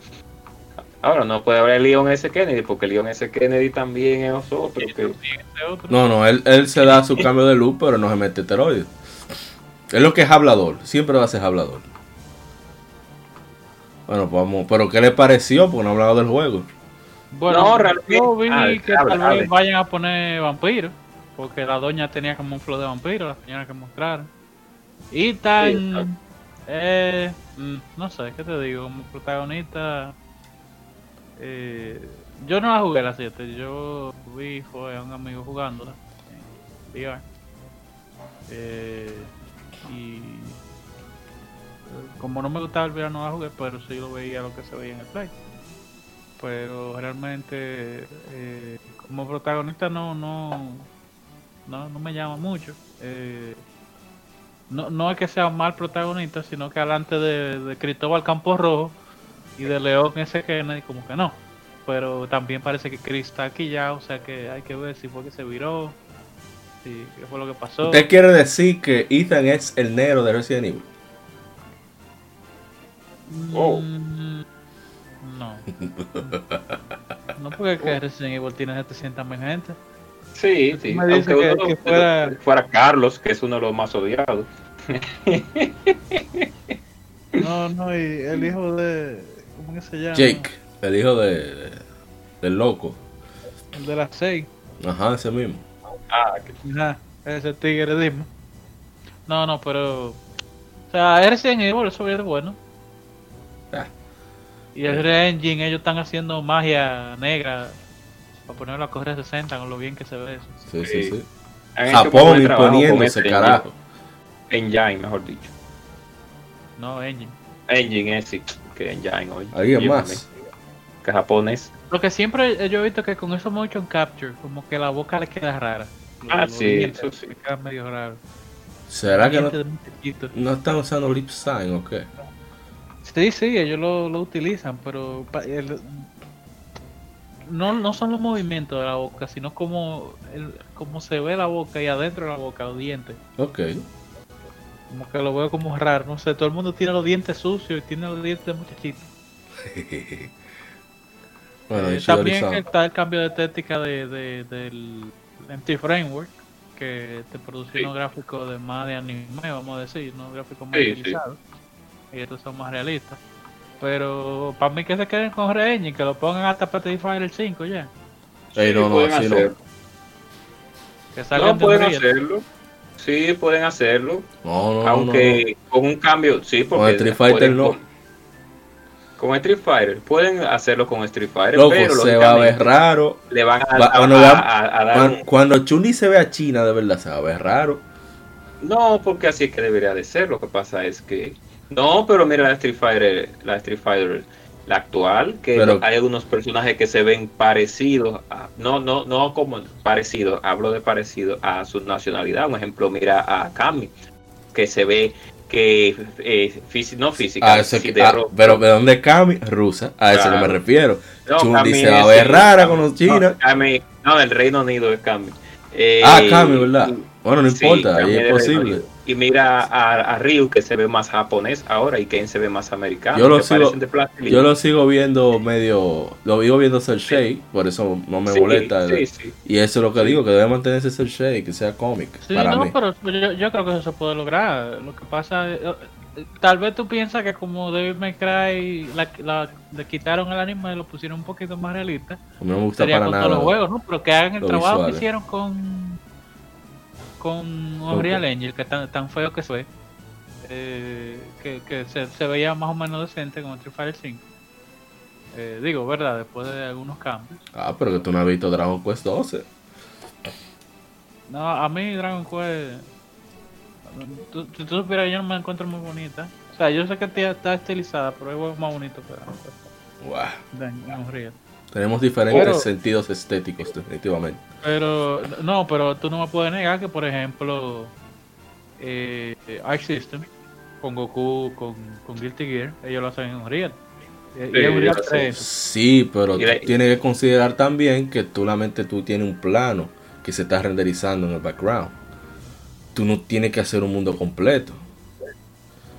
Ahora no puede haber Leon S. Kennedy, porque Leon S. Kennedy también es otro. Que... No, no, él, él se da su cambio de luz, pero no se mete esteroides. Es lo que es hablador, siempre va a ser hablador. Bueno, pues vamos, pero ¿qué le pareció? Porque no ha hablado del juego. Bueno, no, realmente, yo vi ah, que tal vez vayan a poner vampiros, porque la doña tenía como un flow de vampiro, la señora que mostraron. Y tan... eh, mm, no sé, ¿qué te digo? Como protagonista eh, yo no la jugué la 7, yo vi fue a un amigo jugándola en VR. Eh, y como no me gustaba el VR no la jugué, pero sí lo veía lo que se veía en el play. Pero realmente eh, como protagonista no no no, no me llama mucho. Eh, no, no es que sea un mal protagonista, sino que alante de, de Cristóbal Campos Rojo y de León ese Kennedy como que no. Pero también parece que Chris está aquí ya, o sea que hay que ver si fue que se viró, si qué fue lo que pasó. ¿Usted quiere decir que Ethan es el negro de Resident Evil? Oh. Mm, no. no porque que Resident Evil tiene 700 mil gente. Sí, sí. Me dice que, que fuera... fuera Carlos, que es uno de los más odiados. No, no, y el hijo de. ¿Cómo que se llama? Jake, el hijo de, del loco. El de las seis. Ajá, ese mismo. Ah, Ajá, ese tigre mismo. No, no, pero. O sea, Resident Evil, eso es bueno. Ah. Y el Re-Engine, ellos están haciendo magia negra para ponerlo a correr 60 con lo bien que se ve eso. Sí, sí, sí. Japón imponiéndose, carajo. Engine, mejor dicho. No, Engine. Engine es sí, que Engine hoy. ¿Alguien más? Que japonés. Lo que siempre yo he visto que con eso motion capture, como que la boca le queda rara. ah, sí, eso sí. queda medio raro. ¿Será que no, no, están usando lip sign o qué? Sí, sí, ellos lo, lo utilizan, pero el, no, no son los movimientos de la boca, sino como, el, como se ve la boca y adentro de la boca, los dientes. Ok. Como que lo veo como raro, no sé, todo el mundo tiene los dientes sucios y tiene los dientes de muchachito. bueno, eh, también está el cambio de estética de, de, del MT Framework, que te produce unos gráficos de más de anime, vamos a decir, unos gráficos más sí, Y estos son más realistas. Pero para mí que se queden con Re y que lo pongan hasta para Fire 5 ya. Sí, no, no, así no. Que salgan no pueden hacerlo. Sí, pueden hacerlo. No, no, aunque con un cambio, sí, porque con Street Fighter no. Con, Street Fighter, pueden hacerlo con Street Fighter, Loco, pero se va a ver raro. Le van a, a, cuando, a, dar cuando, cuando Chun-Li se ve a China, de verdad se va a ver raro. No, porque así es que debería de ser. Lo que pasa es que no, pero mira la Street Fighter, la Street Fighter, la actual, que hay algunos personajes que se ven parecidos, a, no, no, no como parecidos, hablo de parecido a su nacionalidad. Un ejemplo, mira a Kami, que se ve que eh, no física, ah, ah, pero de dónde Kami, rusa, a eso no me refiero. No, se va a ver rara con los chinos. No, del Reino Unido es Kami. ah, Kami, ¿verdad? Bueno, no importa, ahí es posible. Y mira a, Ryu que se ve más japonés ahora y Ken se ve más americano. Yo lo, sigo, yo lo sigo viendo medio, lo vivo viendo Cell Shade, por eso no me molesta. y eso es lo que digo, que debe mantenerse Cell Shade, que sea cómic. para no, mí. pero yo, creo que eso se puede lograr. Lo que pasa, eh, tal vez tú piensas que como David McCray la, la, le quitaron el anime y lo pusieron un poquito más realista. No me gusta para nada. los juegos, ¿no? Pero que hagan el trabajo que hicieron con con Unreal Engine, que tan, tan feo que fue, eh, que, que se, se, veía más o menos decente con Street Fighter 5. Eh, digo, ¿verdad? Después de algunos cambios. Ah, pero que tú no has visto Dragon Quest 12. No, a mí Dragon Quest... Tú, tú, tú supieras yo no me encuentro muy bonita. O sea, yo sé que está estilizada, pero es más bonito que Dragon Quest. Wow. De, Unreal. Tenemos diferentes sentidos estéticos, definitivamente. Pero, no, pero tú no me puedes negar que, por ejemplo, eh, Arc System, con Goku, con, con Guilty Gear, ellos lo hacen en Unreal. Sí, pero tienes que considerar también que tú la mente tú tienes un plano que se está renderizando en el background. Tú no tienes que hacer un mundo completo.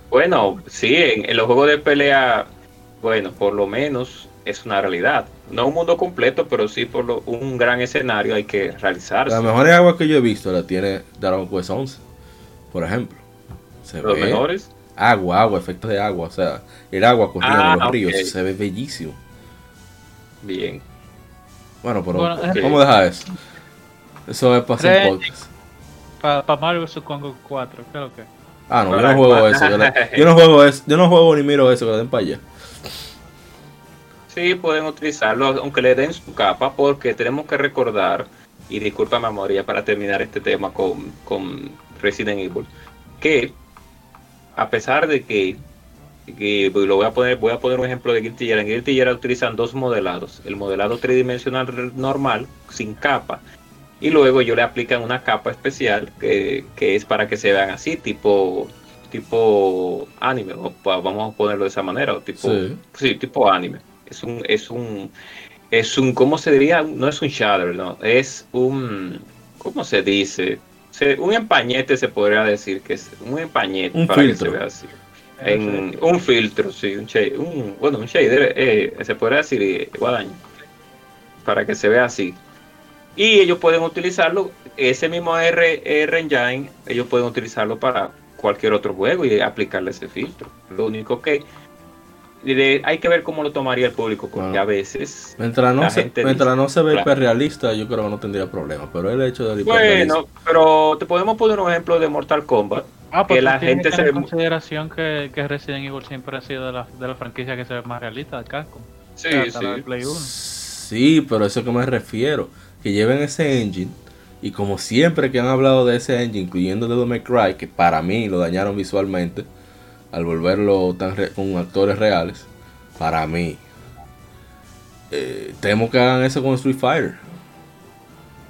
Bueno, sí, en, los juegos de pelea, bueno, por lo menos es una realidad. No un mundo completo, pero sí por lo, un gran escenario hay que realizarse. La mejor agua que yo he visto la tiene Dragon Quest 11, por ejemplo. ¿Los mejores? Agua, agua, efectos de agua, o sea, el agua corriendo en los ah, ríos, se ve bellísimo. Bien. Bueno, pero ¿cómo deja eso? Eso es para hacer podcast. Para pa Mario vs. Congo 4, creo que. Ah, no, yo no juego eso. Yo, no juego eso. Yo no juego ni miro eso, que lo den para allá. Sí, pueden utilizarlo, aunque le den su capa, porque tenemos que recordar, y disculpa memoria para terminar este tema con, con Resident Evil, que a pesar de que, que lo voy a poner, voy a poner un ejemplo de Guilty Gear, en Guilty Gear utilizan dos modelados, el modelado tridimensional normal, sin capa, y luego yo le aplican una capa especial que, es para que se vean así, tipo tipo anime, vamos a ponerlo de esa manera, o tipo, sí. tipo anime. Es un, es un, es un, ¿cómo se diría? No es un shader, no, es un, ¿cómo se dice? un empañete se podría decir que es un empañete para que se vea así. En, un filtro, sí, un, un bueno, un shader, eh, se podría decir eh, guadaño, para que se vea así. Y ellos pueden utilizarlo, ese mismo R, R Engine, ellos pueden utilizarlo para cualquier otro juego y aplicarle ese filtro. Lo único que hay que ver cómo lo tomaría el público, porque a veces. Mientras no, se, mientras no se ve hiperrealista, yo creo que no tendría problema. Pero el hecho de Bueno, pero te podemos poner un ejemplo de Mortal Kombat. Ah, porque la gente se. consideración que, que Resident Evil siempre ha sido de la, de la franquicia que se ve más realista de Capcom. Sí, sí. Sí, pero eso que me refiero que lleven ese engine. Y como siempre que han hablado de ese engine, incluyendo The May Cry, que para mí lo dañaron visualmente, al volverlo tan con actores reales, para mí, eh, temo que hagan eso con Street Fighter.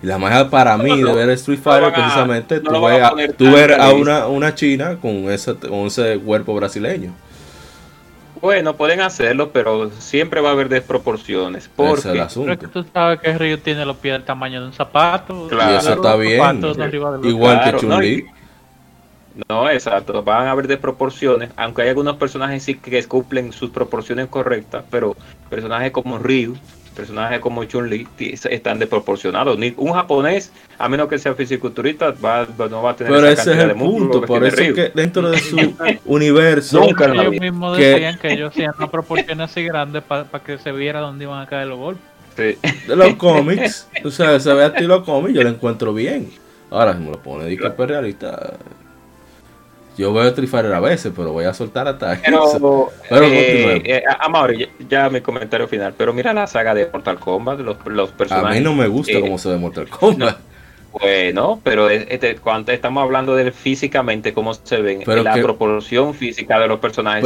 Y la manera para mí de ver Street Fighter, precisamente, tú, ves a, una, una china con ese, con ese cuerpo brasileño. Bueno, pueden hacerlo, pero siempre va a haber desproporciones. Porque tú sabes que Ryu tiene los pies del tamaño de un zapato. Claro, y eso está bien. Igual que Chun-Li. No, exacto. Van a haber desproporciones, aunque hay algunos personajes sí que cumplen sus proporciones correctas, pero personajes como Ryu personajes como Chun-Li están desproporcionados. Ni un japonés, a menos que sea fisiculturista, va, no va a tener Pero esa ese es el punto, por eso que dentro de su universo... ellos mismos decían que ellos hacían una proporción así grande para que se viera dónde iban a caer los golpes. De los cómics, o sea, se ve a estilo cómic, yo lo encuentro bien. Ahora, si me lo pone de que realista, yo veo Street a veces, pero voy a soltar hasta Pero, pero eh, eh ya, mi comentario final. Pero mira la saga de Mortal Kombat, los, los personajes. A mí no me gusta eh, cómo se ve Mortal Kombat. bueno, pero este, cuando estamos hablando de físicamente cómo se ven, la proporción física de los personajes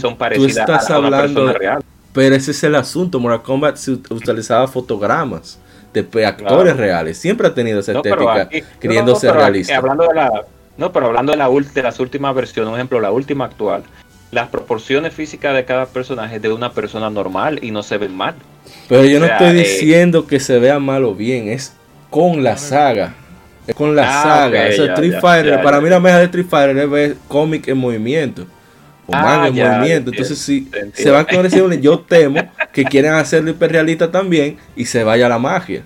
son, parecidas a, la, hablando real. Pero ese es el asunto. Mortal Kombat se utilizaba fotogramas de actores reales. Siempre ha tenido esa estética, queriéndose realista. Hablando de la no, pero hablando de, la, de las últimas versiones, un ejemplo, la última actual, las proporciones físicas de cada personaje es de una persona normal y no se ven mal. Pero yo no estoy eh, diciendo que se vea mal o bien, es con la saga. Es con la ah, saga. Street Fighter, para mí la mejor de Street Fighter es ver cómic en movimiento. O ah, manga en movimiento. Entonces, si se van con yo temo que quieren hacerlo hiperrealista también y se vaya la magia.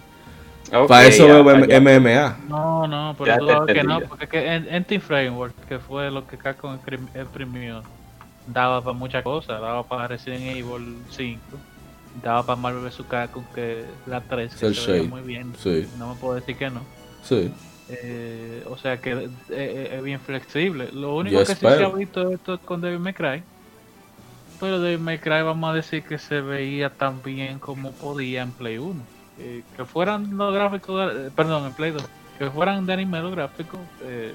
Para eso veo MMA. No, no, pero todo que no, porque que Entity Framework, que fue lo que Capcom imprimió, daba para muchas cosas, daba para Resident Evil 5, daba para Marvel vs. Capcom, que la 3, que se veía muy bien, sí. no me puedo decir que no. Sí. Eh, o sea que eh, eh, es bien flexible. Lo único que sí se ha visto esto con Devil May Cry, pero Devil May Cry vamos a decir que se veía tan bien como podía en Play 1 eh, que fueran los gráficos, eh, perdón, en Play 2, que fueran de anime los gráficos eh,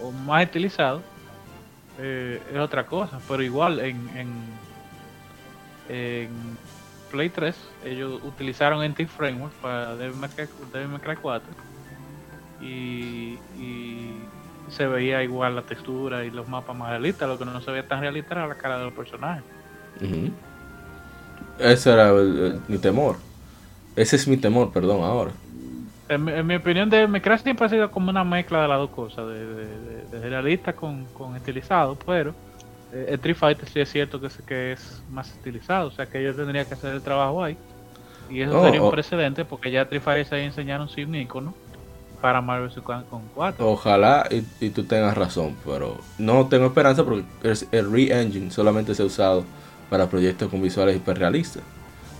o más utilizados, es otra cosa, pero igual en, en, Play 3 ellos utilizaron NT Framework para Devil May Cry 4 y, se veía igual la textura y los mapas más realistas, lo que no se veía tan realista era la cara de los personajes. Ese era mi temor. Ese es mi temor, perdón, ahora. En, mi opinión, de me siempre ha sido como una mezcla de las dos cosas, de, realista con, con, estilizado, pero eh, Street Fighter sí es cierto que es, que es más estilizado, o sea que ellos tendrían que hacer el trabajo ahí. Y eso oh, sería un oh. precedente porque ya Street Fighter se enseñaron sin icono para Marvel con 4. Ojalá y, tú tengas razón, pero no tengo esperanza porque el Re-Engine solamente se ha usado para proyectos con visuales hiperrealistas.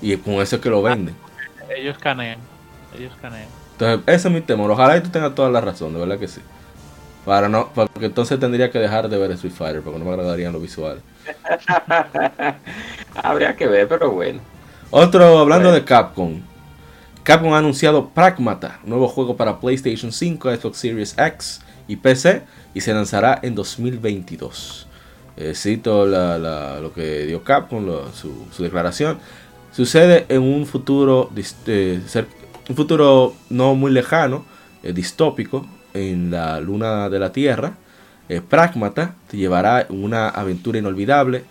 Y con eso es que lo venden. Ellos canean. Ellos canean. Entonces, ese es mi temor. Ojalá y tú tengas toda la razón, de verdad que sí. Para no, porque entonces tendría que dejar de ver Street Fighter, porque no me agradarían los visuales. Habría que ver, pero bueno. Otro, hablando de Capcom. Capcom ha anunciado Pragmata, nuevo juego para PlayStation 5, Xbox Series X y PC, y se lanzará en 2022. Eh, cito lo que dio Capcom, su, declaración. Sucede en un futuro, eh, un futuro no muy lejano, eh, distópico, en la luna de la Tierra. Pragmata te llevará una aventura inolvidable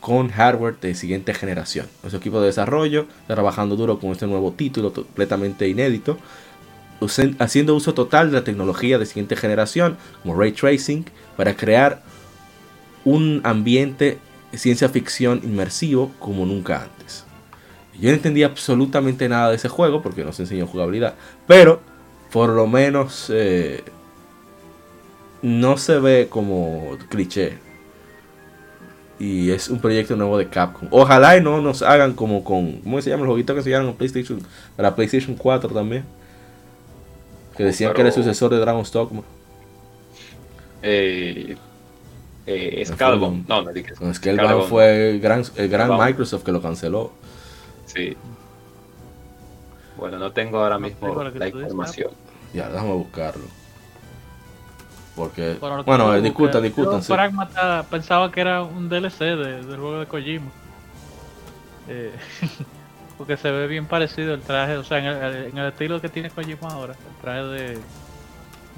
con hardware de siguiente generación. Nuestro equipo de desarrollo está trabajando duro con este nuevo título completamente inédito, haciendo uso total de la tecnología de siguiente generación, como ray tracing, para crear un ambiente ciencia ficción inmersivo como nunca antes. Yo no entendí absolutamente nada de ese juego porque no se enseñó jugabilidad, pero por lo menos eh, no se ve como cliché. Y es un proyecto nuevo de Capcom. Ojalá y no nos hagan como con. ¿Cómo se llama el jueguito que se llaman PlayStation? Para PlayStation 4 también. Que decían que era el sucesor de Dragon's Dogma. Eh, eh. No, no digas. No, fue el gran, el gran Microsoft que lo canceló. Sí. Bueno, no tengo ahora mismo la información. Ya, déjame buscarlo. Porque, bueno, bueno discutan, discutan. Sí. pensaba que era un DLC de, del juego de Kojima. Eh, porque se ve bien parecido el traje, o sea, en el, en el, estilo que tiene Kojima ahora. El traje de,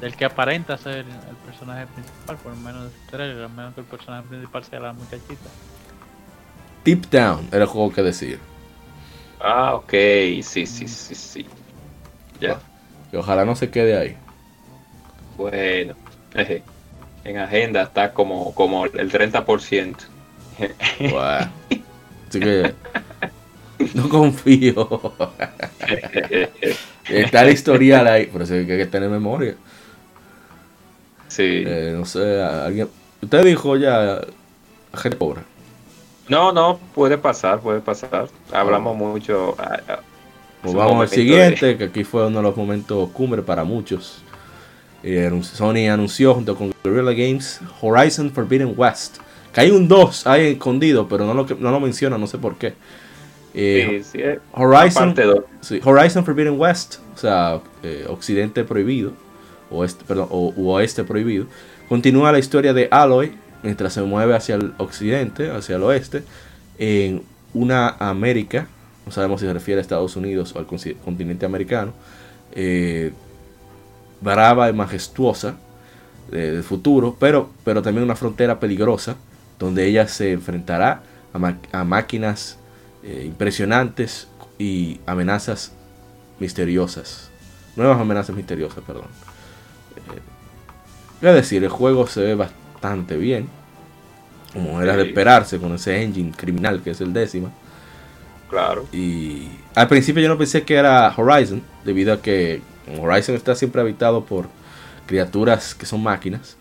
del que aparenta ser el personaje principal, por lo menos de al menos que el personaje principal sea la muchachita. Deep Down era el juego que decir. Ah, ok, sí, sí, sí, sí. Ya. Que ojalá no se quede ahí. Bueno, en agenda está como, como el 30%. Bueno, así que no confío. está la historial ahí, pero hay que tener memoria. Sí. Eh, no sé, alguien. Usted dijo ya gente pobre. No, no, puede pasar, puede pasar. Hablamos mucho. Ah, ah, pues vamos al siguiente, que aquí fue uno de los momentos cumbre para muchos. Eh, Sony anunció junto con Guerrilla Games Horizon Forbidden West. Que hay un 2 ahí escondido, pero no lo, no lo menciona, no sé por qué. Eh, Horizon, Horizon Forbidden West, o sea, Occidente prohibido oeste, perdón, o, oeste prohibido, continúa la historia de Aloy mientras se mueve hacia el occidente, hacia el oeste, en una América, no sabemos si se refiere a Estados Unidos o al continente americano, eh, brava y majestuosa del futuro, pero, pero también una frontera peligrosa, donde ella se enfrentará a, máquinas eh, impresionantes y amenazas misteriosas. Nuevas amenazas misteriosas, perdón. Es decir, el juego se ve bastante bien. Como era de esperarse con ese engine criminal que es el décima. Claro. Y al principio yo no pensé que era Horizon, debido a que Horizon está siempre habitado por criaturas que son máquinas.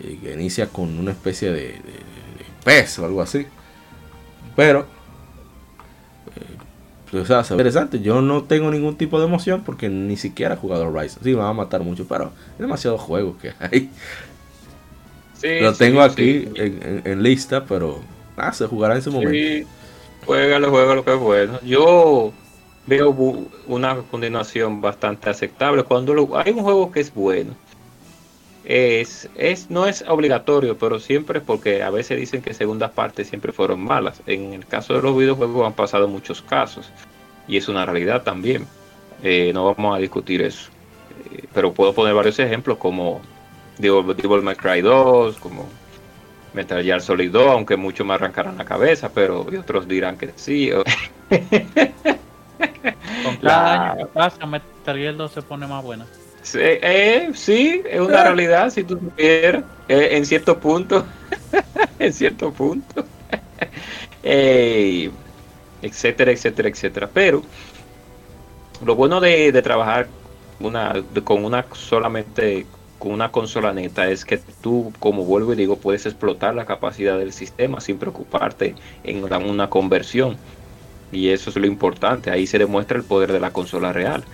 Eh, que inicia con una especie de pez o algo así. Pero o sea, interesante. Yo no tengo ningún tipo de emoción porque ni siquiera he jugado Horizon. Sí, me va a matar mucho, pero hay demasiados juegos que hay. Lo tengo aquí En, lista, pero ah, se jugará en su momento. Juégalo, juégalo que es bueno. Yo veo una continuación bastante aceptable. Cuando hay un juego que es bueno, es, es, no es obligatorio, pero siempre porque a veces dicen que segundas partes siempre fueron malas. En el caso de los videojuegos han pasado muchos casos y es una realidad también. Eh, no vamos a discutir eso. Eh, pero puedo poner varios ejemplos como Devil May Cry 2, como Metal Gear Solid 2, aunque muchos me arrancarán la cabeza, pero otros dirán que sí. Con cada año que pasa, Metal Gear 2 se pone más buena. Sí, eh, sí, es una realidad, si tú supieras, eh, en cierto punto, en cierto punto, eh, etcétera, etcétera, etcétera. Pero lo bueno de, de trabajar una, con una solamente con una consola neta es que tú, como vuelvo y digo, puedes explotar la capacidad del sistema sin preocuparte en una conversión. Y eso es lo importante, ahí se demuestra el poder de la consola real.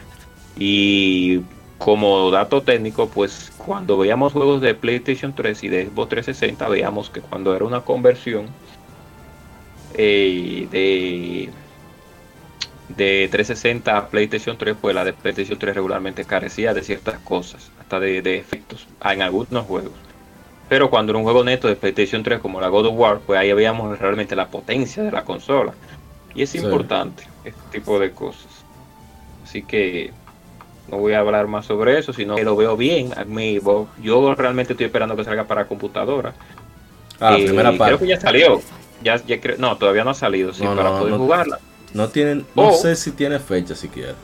Y como dato técnico, pues cuando veíamos juegos de PlayStation 3 y de Xbox 360, veíamos que cuando era una conversión eh, de de 360 a PlayStation 3, pues la de PlayStation 3 regularmente carecía de ciertas cosas, hasta de, efectos en algunos juegos. Pero cuando era un juego neto de PlayStation 3 como la God of War, pues ahí veíamos realmente la potencia de la consola. Y es importante este tipo de cosas. Así que no voy a hablar más sobre eso, sino que lo veo bien. Mí, yo realmente estoy esperando que salga para computadora. Ah, eh, primera parte. Creo que ya salió. Ya, ya no, todavía no ha salido, sí, para poder jugarla. No tienen, no sé si tiene fecha siquiera.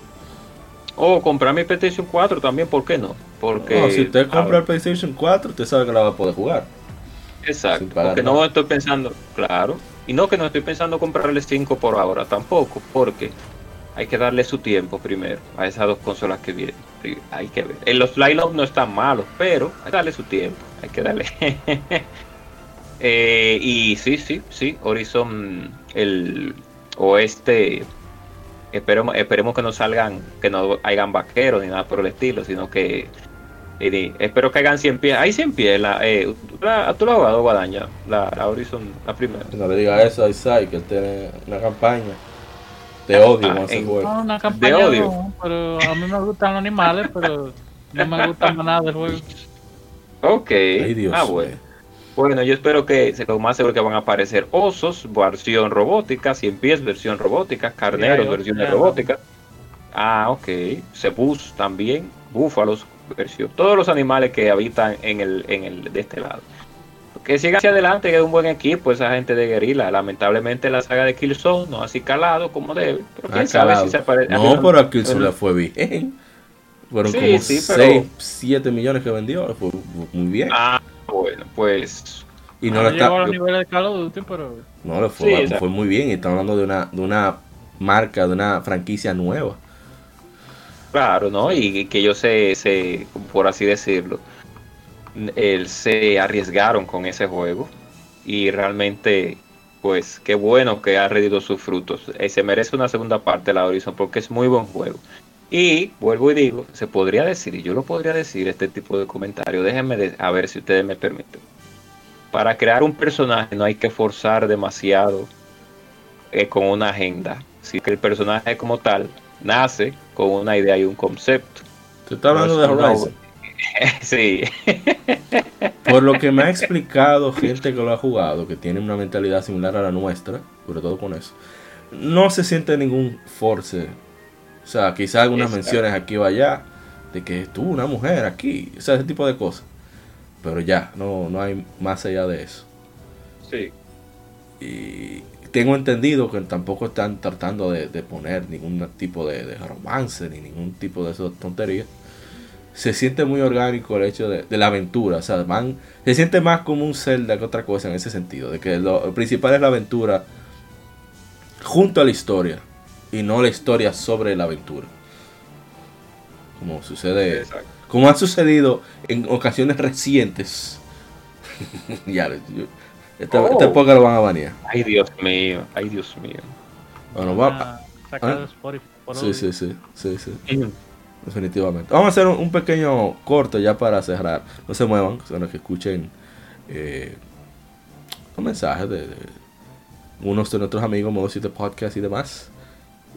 O comprar mi PlayStation 4 también, ¿por qué no? Porque si usted compra el PlayStation 4, usted sabe que la va a poder jugar. Exacto, porque no estoy pensando, claro, y no que no estoy pensando comprarle 5 por ahora tampoco, porque hay que darle su tiempo primero a esas dos consolas que vienen. Hay que ver. En los line no están malos, pero hay que darle su tiempo. Hay que darle. eh, y sí, sí, sí. Horizon, el, o este esperemos, esperemos que no salgan, que no hayan vaqueros ni nada por el estilo, sino que espero que hagan 100 pies. Hay 100 pies. La, eh, la, ¿Tú la has jugado, Guadaña? La, la, Horizon, la primera. No le diga eso a Isai, que él tiene una campaña de ah, odio ese juego. No, una campaña de odio. pero a mí me gustan los animales, pero no me gusta nada del juego. Ok. ah, bueno. Bueno, yo espero que lo más seguro que van a aparecer osos, versión robótica, cien pies, versión robótica, carneros, versión robótica. Ah, ok. Cebús también, búfalos, versión. Todos los animales que habitan en el, en el de este lado. Que siga hacia adelante, que es un buen equipo esa gente de guerrilla. Lamentablemente la saga de Killzone no así calado como debe. Pero quién sabe si se aparece. No, pero a Killzone le fue bien. Fueron como 6, 7 millones que vendió. Fue muy bien. Ah, bueno, pues. Y no, le está... a los niveles de Call of Duty, pero. No, le fue, fue muy bien. Y estamos hablando de una, de una marca, de una franquicia nueva. Claro, ¿no? Y que ellos se, se por así decirlo, él, se arriesgaron con ese juego. Y realmente, pues, qué bueno que ha rendido sus frutos. Eh, se merece una segunda parte de la Horizon porque es muy buen juego. Y vuelvo y digo, se podría decir, y yo lo podría decir, este tipo de comentario, déjenme a ver si ustedes me permiten. Para crear un personaje no hay que forzar demasiado eh, con una agenda, sino que el personaje como tal nace con una idea y un concepto. ¿Tú estás hablando de Horizon? sí. Por lo que me ha explicado gente que lo ha jugado, que tiene una mentalidad similar a la nuestra, sobre todo con eso, no se siente ningún force o sea, quizás algunas menciones aquí o allá de que estuvo una mujer aquí, o sea, ese tipo de cosas. Pero ya, no, no hay más allá de eso. Sí. Y tengo entendido que tampoco están tratando de, poner ningún tipo de, romance ni ningún tipo de esas tonterías. Se siente muy orgánico el hecho de, la aventura. O sea, van, se siente más como un Zelda que otra cosa en ese sentido. De que lo principal es la aventura junto a la historia y no la historia sobre la aventura. Como sucede, como ha sucedido en ocasiones recientes. ya, esta, oh. época lo van a banear. Ay, Dios mío, ay, Dios mío. Bueno, va. ¿Ah? Sí, sí, sí, sí, sí. Definitivamente. Vamos a hacer un, pequeño corte ya para cerrar. No se muevan, sino que escuchen eh, un mensaje de, de, unos de nuestros amigos, Modo 7 Podcast y demás.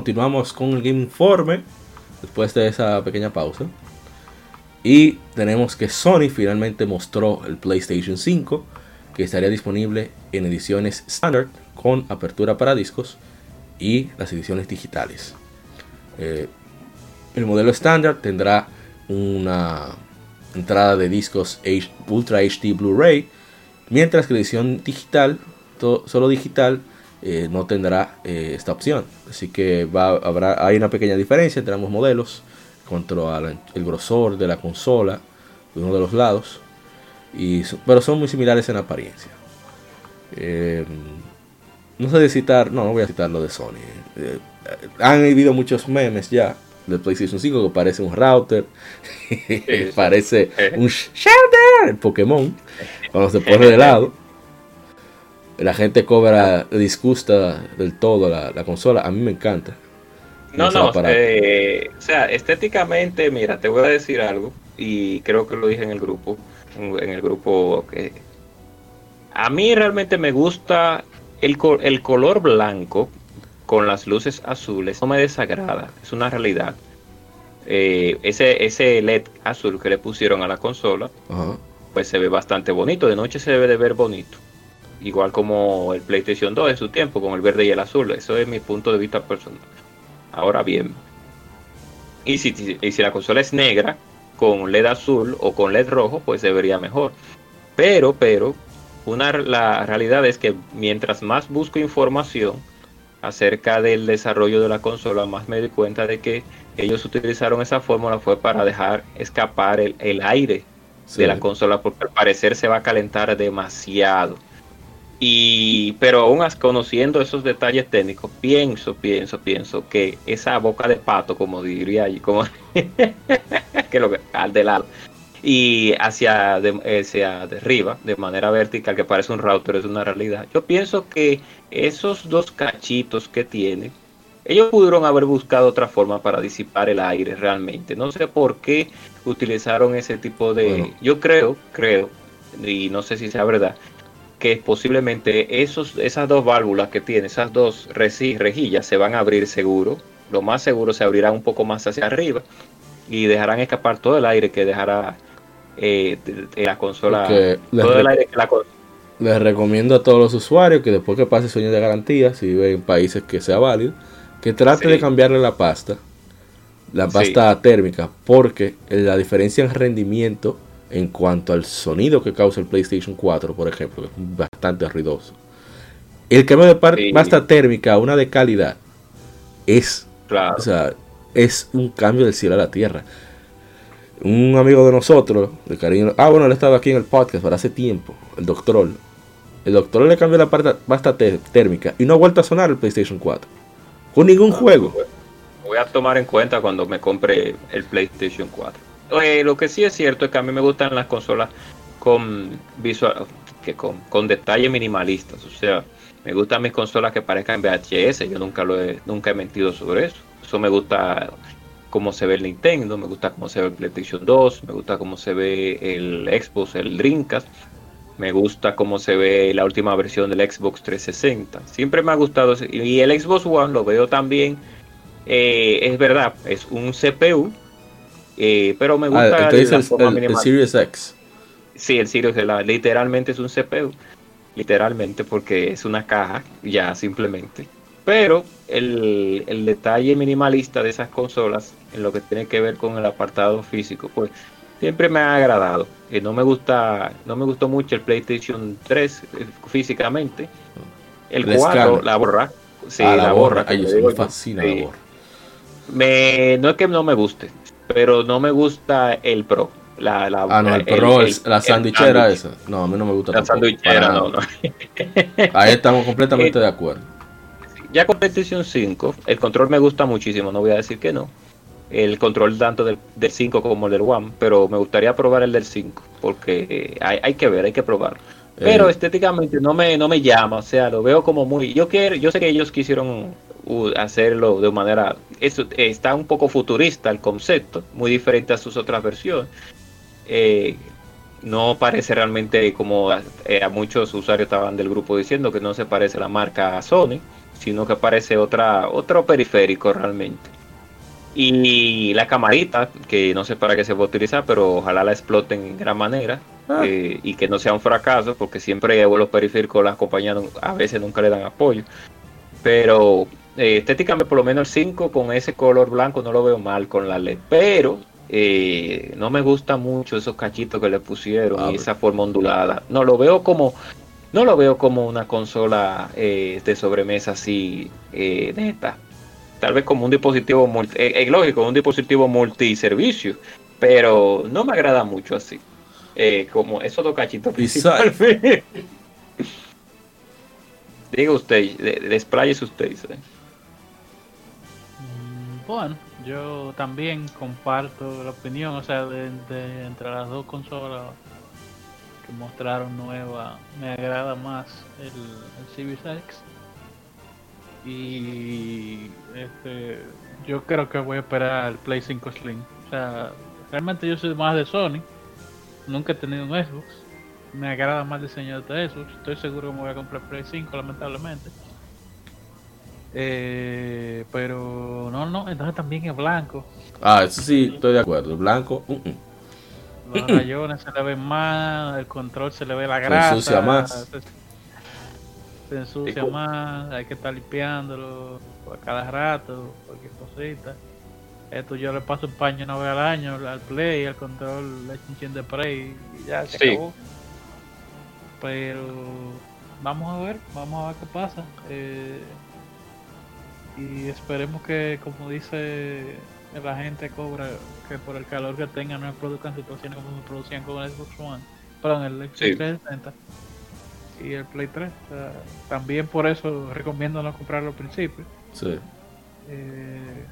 Continuamos con el Game Informe después de esa pequeña pausa. Y tenemos que Sony finalmente mostró el PlayStation 5 que estaría disponible en ediciones standard con apertura para discos y las ediciones digitales. Eh, el modelo estándar tendrá una entrada de discos Ultra HD Blu-ray, mientras que la edición digital, solo digital, eh, no tendrá eh, esta opción. Así que va, habrá, hay una pequeña diferencia entre ambos modelos contra el grosor de la consola de uno de los lados. Y, pero son muy similares en apariencia. Eh, no sé de citar, no, no voy a citar lo de Sony. han habido muchos memes ya de PlayStation 5 que parece un router, parece un Shelter, el Pokémon, cuando se pone de lado la gente cobra, disgusta del todo la, consola. A mí me encanta. No, no, eh, o sea, estéticamente, mira, te voy a decir algo y creo que lo dije en el grupo, en, el grupo que a mí realmente me gusta el, el color blanco con las luces azules, no me desagrada, es una realidad. Eh, ese, ese LED azul que le pusieron a la consola, pues se ve bastante bonito, de noche se debe de ver bonito igual como el PlayStation 2 en su tiempo, con el verde y el azul. Eso es mi punto de vista personal. Ahora bien, y si, si la consola es negra, con LED azul o con LED rojo, pues se vería mejor. Pero, pero, una, la realidad es que mientras más busco información acerca del desarrollo de la consola, más me doy cuenta de que ellos utilizaron esa fórmula fue para dejar escapar el, aire de la consola, porque al parecer se va a calentar demasiado. Y, pero aún conociendo esos detalles técnicos, pienso, pienso, pienso que esa boca de pato, como diría allí, como que lo que al de lado, y hacia, de, hacia de arriba, de manera vertical, que parece un router, es una realidad. Yo pienso que esos dos cachitos que tiene, ellos pudieron haber buscado otra forma para disipar el aire realmente. No sé por qué utilizaron ese tipo de... Yo creo, creo, y no sé si sea verdad, que posiblemente esos, esas dos válvulas que tiene, esas dos rejillas se van a abrir seguro. Lo más seguro se abrirá un poco más hacia arriba y dejarán escapar todo el aire que dejará eh, la consola. Todo el aire que la Les recomiendo a todos los usuarios que después que pase sueño de garantía, si vive en países que sea válido, que trate de cambiarle la pasta, la pasta térmica, porque la diferencia en rendimiento en cuanto al sonido que causa el PlayStation 4, por ejemplo, que es bastante ruidoso. El cambio de pasta térmica a una de calidad es, o sea, es un cambio del cielo a la tierra. Un amigo de nosotros, de cariño, ah, bueno, él estaba aquí en el podcast para hace tiempo, el doctor. El doctor le cambió la pasta térmica y no ha vuelto a sonar el PlayStation 4 con ningún ah, juego. Voy a tomar en cuenta cuando me compre el PlayStation 4. Eh, lo que sí es cierto es que a mí me gustan las consolas con visual, que con, con detalles minimalistas. O sea, me gustan mis consolas que parezcan VHS. Yo nunca lo he, nunca he mentido sobre eso. Eso me gusta cómo se ve el Nintendo, me gusta cómo se ve el PlayStation 2, me gusta cómo se ve el Xbox, el Dreamcast, me gusta cómo se ve la última versión del Xbox 360. Siempre me ha gustado y el Xbox One lo veo también. Eh, es verdad, es un CPU, eh, pero me gusta ah, el, el, Series X. Sí, el Series literalmente es un CPU, literalmente porque es una caja ya simplemente. Pero el, el, detalle minimalista de esas consolas en lo que tiene que ver con el apartado físico, pues siempre me ha agradado. y no me gusta, no me gustó mucho el PlayStation 3 eh, físicamente. El 4, la borra. Sí, ah, la, borra. me fascina la borra. Me, no es que no me guste, pero no me gusta el Pro. La, la, ah, no, el, Pro, la sandwichera esa. No, a mí no me gusta. La sandwichera, no, no. Ahí estamos completamente de acuerdo. Ya con PlayStation 5, el control me gusta muchísimo, no voy a decir que no. El control tanto del, 5 como el del One, pero me gustaría probar el del 5, porque eh, hay, hay, que ver, hay que probar. Pero eh. estéticamente no me, no me llama, o sea, lo veo como muy... Yo, quiero, yo sé que ellos quisieron hacerlo de manera... Eso, está un poco futurista el concepto, muy diferente a sus otras versiones. Eh, no parece realmente como a, muchos usuarios estaban del grupo diciendo que no se parece la marca a Sony sino que parece otra, otro periférico realmente. Y la camarita, que no sé para qué se va a utilizar, pero ojalá la exploten en gran manera ah. eh, y que no sea un fracaso, porque siempre los periféricos, las compañías a veces nunca le dan apoyo. Pero eh, estéticamente, por lo menos el 5 con ese color blanco no lo veo mal con la LED, pero eh, no me gusta mucho esos cachitos que le pusieron ah, y esa forma ondulada. No, lo veo como no lo veo como una consola eh, de sobremesa así eh, neta. Tal vez como un dispositivo multi, eh, lógico, un dispositivo multiservicio, pero no me agrada mucho así. como esos dos cachitos principalmente. Diga usted, desplayes usted. Bueno, yo también comparto la opinión, o sea, de entre las dos consolas mostraron nueva me agrada más el, el Series y este yo creo que voy a esperar el Play 5 Slim. O sea realmente yo soy más de Sony nunca he tenido un Xbox me agrada más el diseño de Xbox estoy seguro que me voy a comprar Play 5 lamentablemente eh, pero no no entonces también es blanco ah eso sí estoy de acuerdo blanco uh, uh. Los rayones se le ven más, el control se le ve la grasa. Se ensucia más. Se, ensucia más, hay que estar limpiándolo a cada rato, cualquier cosita. Esto yo le paso un paño una vez al año al play, al control, le echo de spray y ya se acabó. Pero vamos a ver, vamos a ver qué pasa. Eh, y esperemos que, como dice la gente cobra que por el calor que tengan no produzcan situaciones como se producían con el Xbox One, perdón, el Xbox 360 y el Play 3. también por eso recomiendo no comprarlo al principio. Sí. Eh,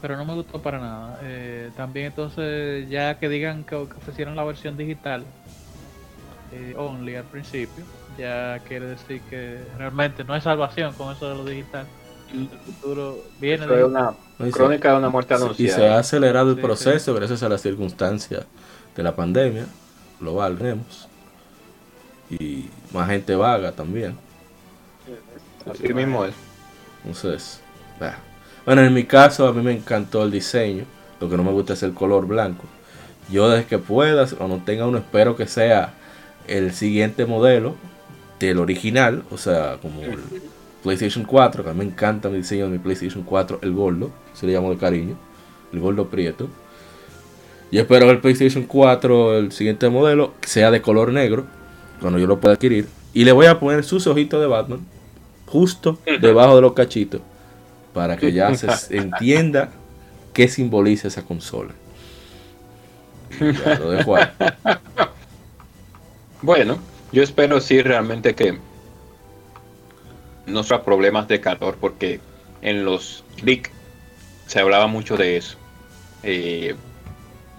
pero no me gustó para nada. Eh, también entonces, ya que digan que, ofrecieron la versión digital eh, only al principio, ya quiere decir que realmente no hay salvación con eso de lo digital. El futuro viene de una crónica de una muerte anunciada. Y se ha acelerado el proceso gracias a las circunstancias de la pandemia global, vemos. Y más gente vaga también. Así mismo es. Entonces, bueno, en mi caso a mí me encantó el diseño. Lo que no me gusta es el color blanco. Yo desde que pueda, cuando tenga uno, espero que sea el siguiente modelo del original, o sea, como el, PlayStation 4, que a mí me encanta el diseño de mi PlayStation 4, el gordo, se le llama de cariño, el gordo prieto. Y espero que el PlayStation 4, el siguiente modelo, sea de color negro, cuando yo lo pueda adquirir. Y le voy a poner sus ojitos de Batman, justo debajo de los cachitos, para que ya se entienda qué simboliza esa consola. lo dejo ahí. Bueno, yo espero sí realmente que nuestros problemas de calor, porque en los leaks se hablaba mucho de eso. Eh,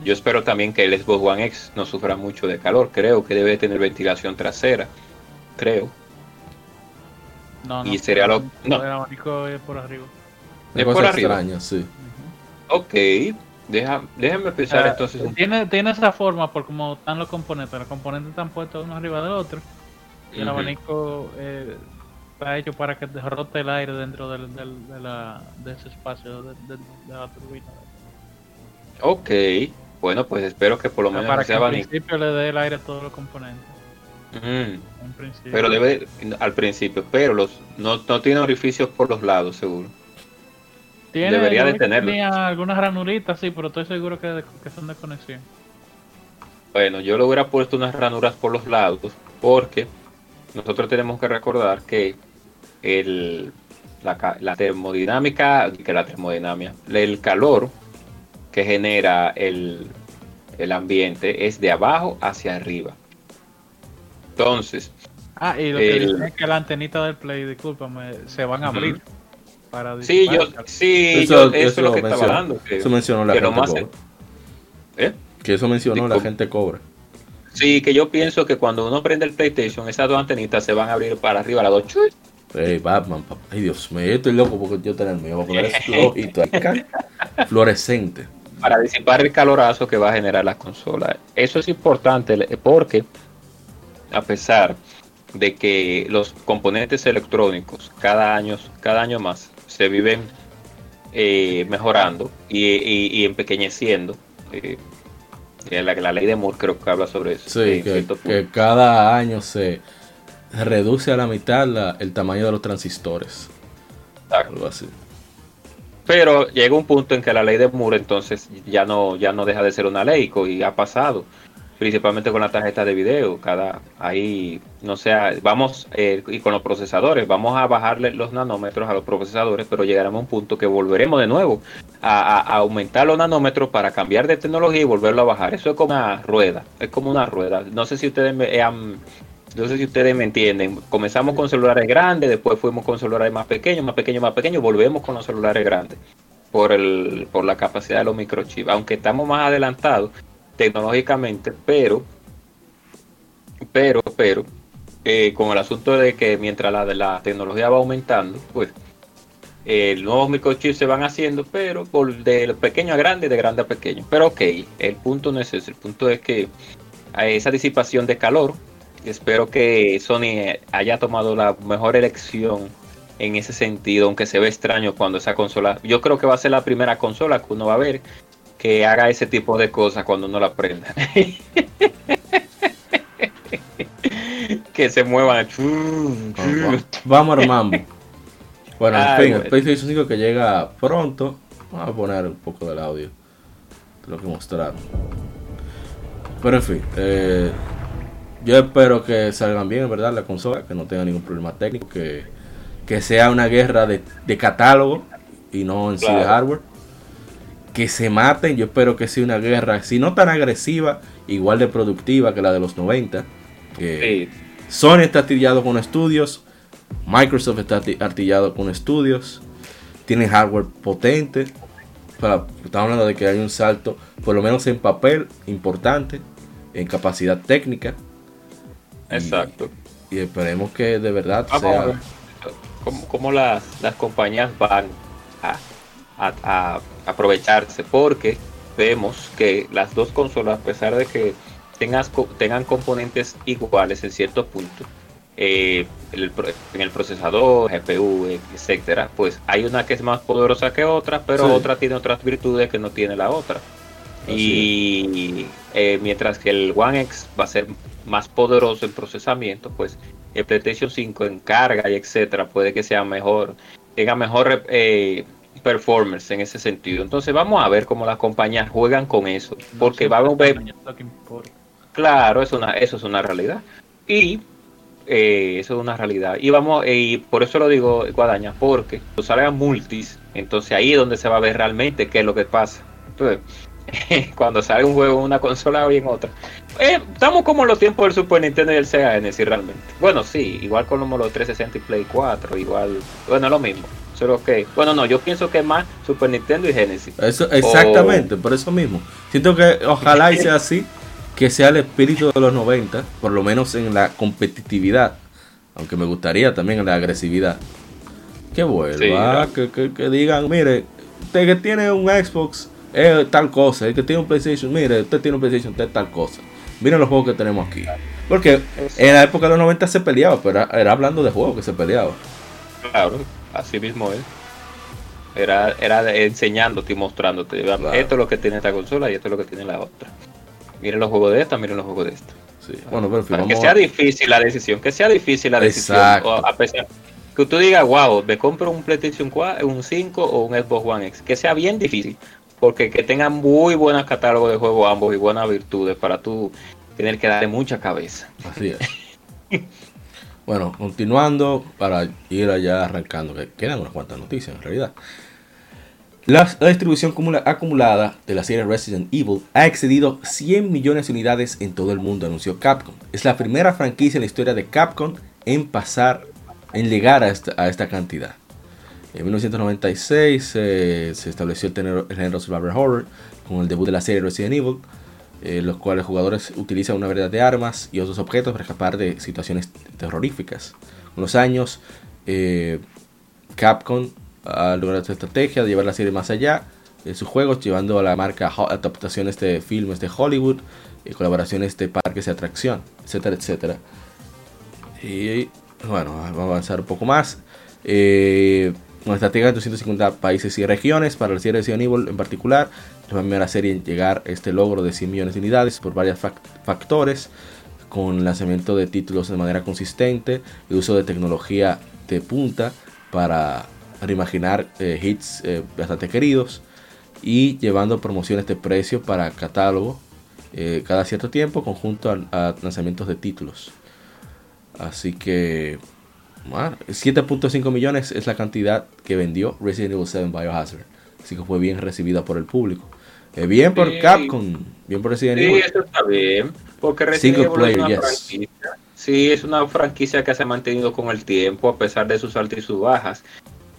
Yo espero también que el Xbox One X no sufra mucho de calor. Creo que debe tener ventilación trasera. Creo. No, no. Y sería lo- no. El abanico es por arriba. Es por arriba. extraña, sí. Ok, deja, déjame pensar sea, entonces. tiene, tiene esa forma por como están los componentes. Los componentes están puestos uno arriba del otro. Y el abanico eh, está hecho para que rote el aire dentro del, del- de, la, de ese espacio de, de- de la turbina. Ok, bueno, pues espero que por lo O sea, menos para que sea en abanico. principio le dé el aire a todos los componentes. En principio. Pero debe, al principio, pero los no, no tiene orificios por los lados, seguro. Tiene, debería de que tenerlo. Tenía algunas ranuritas, sí, pero estoy seguro que, que son de conexión. Bueno, yo le hubiera puesto unas ranuras por los lados, porque nosotros tenemos que recordar que el, la, la termodinámica, que la termodinámica, el calor que genera el, el ambiente es de abajo hacia arriba. Entonces, Ah, y lo que El- dicen es que la antenita del Play, discúlpame, se van a abrir. Para sí, yo, disparar. sí, Eso- yo- eso, eso es lo que estaba hablando. Que, Eso mencionó la que gente cobra. ¿Eh? Que eso mencionó la gente cobra. Sí, que yo pienso que cuando uno prende el PlayStation, esas dos antenitas se van a abrir para arriba, las dos. Hey, Batman, papá. Ay, Dios mío, estoy loco porque yo tengo el mío. Fluorescente. para disipar el calorazo que va a generar la consola. Eso es importante porque a pesar de que los componentes electrónicos cada año, cada año más se viven eh, mejorando y, y- y empequeñeciendo, eh, la, la ley de Moore creo que habla sobre eso. Sí, que, cada año se reduce a la mitad la- el tamaño de los transistores. Exacto. Algo así. Pero llega un punto en que la ley de Moore entonces ya no, ya no deja de ser una ley y ha pasado, principalmente con la tarjeta de video. Cada ahí, no sea, vamos eh, y con los procesadores, vamos a bajarle los nanómetros a los procesadores, pero llegaremos a un punto que volveremos de nuevo a, a- a aumentar los nanómetros para cambiar de tecnología y volverlo a bajar. Eso es como una rueda, es como una rueda. No sé si ustedes me eh, han- no sé si ustedes me entienden. Comenzamos con celulares grandes, después fuimos con celulares más pequeños, más pequeños, más pequeños, volvemos con los celulares grandes por el por la capacidad de los microchips. Aunque estamos más adelantados tecnológicamente, pero pero pero eh, con el asunto de que mientras la, la tecnología va aumentando, pues eh, nuevos microchips se van haciendo, pero por de pequeño a grande, de grande a pequeño. Pero ok, el punto no es ese, el punto es que a esa disipación de calor, espero que Sony haya tomado la mejor elección en ese sentido, aunque se ve extraño cuando esa consola, yo creo que va a ser la primera consola que uno va a ver que haga ese tipo de cosas cuando uno la prenda. que se muevan. Vamos, vamos armando. Bueno, en fin, el. PlayStation 5 que llega pronto. Vamos a poner un poco del audio de lo que mostraron. Pero en fin, eh, yo espero que salgan bien, ¿verdad? La consola, que no tenga ningún problema técnico, que, que sea una guerra de, de catálogo y no en sí de Claro. hardware. Que se maten, yo espero que sea una guerra, si no tan agresiva, igual de productiva que la de los 90. Que, Sí, Sony está artillado con estudios, Microsoft está arti- artillado con estudios, tienen hardware potente. Para- estamos hablando de que hay un salto, por lo menos en papel, importante, en capacidad técnica. Exacto. Y, esperemos que de verdad Vamos a sea. ver cómo, cómo las, las compañías van a, a- a aprovecharse, porque vemos que las dos consolas, a pesar de que tengas, tengan componentes iguales en cierto punto, eh, el en el procesador, GPU, etcétera, pues hay una que es más poderosa que otra, pero Sí. otra tiene otras virtudes que no tiene la otra. Y eh, mientras que el One X va a ser más poderoso en procesamiento, pues el PlayStation 5 en carga y etcétera puede que sea mejor, tenga mejor eh, performance en ese sentido. Entonces vamos a ver cómo las compañías juegan con eso, porque va a haber, claro, es una, eso es una realidad. Y eh, eso es una realidad. Y vamos, eh, y por eso lo digo, Guadaña, porque salgan multis, entonces ahí es donde se va a ver realmente qué es lo que pasa. Entonces, cuando sale un juego en una consola y en otra, eh, estamos como en los tiempos del Super Nintendo y el Sega Genesis realmente. Bueno, sí, igual como los 360 y Play 4, igual, bueno, lo mismo. Solo que, bueno, no, yo pienso que más Super Nintendo y Genesis. Eso, exactamente, por eso mismo. Siento que ojalá y sea así, que sea el espíritu de los 90, por lo menos en la competitividad, aunque me gustaría también en la agresividad. Que vuelva, que, que, digan, mire, usted que tiene un Xbox es tal cosa, el que tiene un PlayStation, mire, usted tiene un PlayStation, usted es tal cosa. Miren los juegos que tenemos aquí. Porque en la época de los 90 se peleaba, pero era, hablando de juegos que se peleaba. Claro, así mismo es. Era, era enseñándote y mostrándote. Esto es lo que tiene esta consola y esto es lo que tiene la otra. Miren los juegos de esta, miren los juegos de esta. Sí. Bueno, pero que sea difícil la decisión, que sea difícil la decisión. a pesar que tú digas, wow, me compro un PlayStation 4, un 5 o un Xbox One X. Que sea bien difícil porque que tengan muy buenos catálogos de juego ambos y buenas virtudes para tú tener que darle mucha cabeza. Así es. bueno, continuando para ir allá arrancando, que quedan unas cuantas noticias en realidad. La, la, distribución acumulada de la serie Resident Evil ha excedido 100 millones de unidades en todo el mundo, anunció Capcom. Es la primera franquicia en la historia de Capcom en pasar, en llegar a esta cantidad. En 1996 eh, se estableció el, género Survivor Horror con el debut de la serie Resident Evil, en los cuales jugadores utilizan una variedad de armas y otros objetos para escapar de situaciones terroríficas. Con los años, eh, Capcom ha logrado esta estrategia de llevar la serie más allá de sus juegos, llevando a la marca adaptaciones de filmes de Hollywood, y colaboraciones de parques de atracción, etcétera, etcétera. Y bueno, vamos a avanzar un poco más. Eh, una estrategia de 250 países y regiones para la serie Resident Evil en particular. La primera serie en llegar a este logro de 100 millones de unidades por varios factores, con lanzamiento de títulos de manera consistente, el uso de tecnología de punta para reimaginar eh, hits eh, bastante queridos y llevando promociones de precio para catálogo eh, cada cierto tiempo conjunto a lanzamientos de títulos. Así que 7.5 millones es la cantidad que vendió Resident Evil 7 Biohazard. Así que fue bien recibida por el público. Eh, bien por Capcom, bien por Resident Evil. Sí, eso está bien. Porque Resident Evil es una franquicia. Sí, es una franquicia que se ha mantenido con el tiempo, a pesar de sus altas y sus bajas.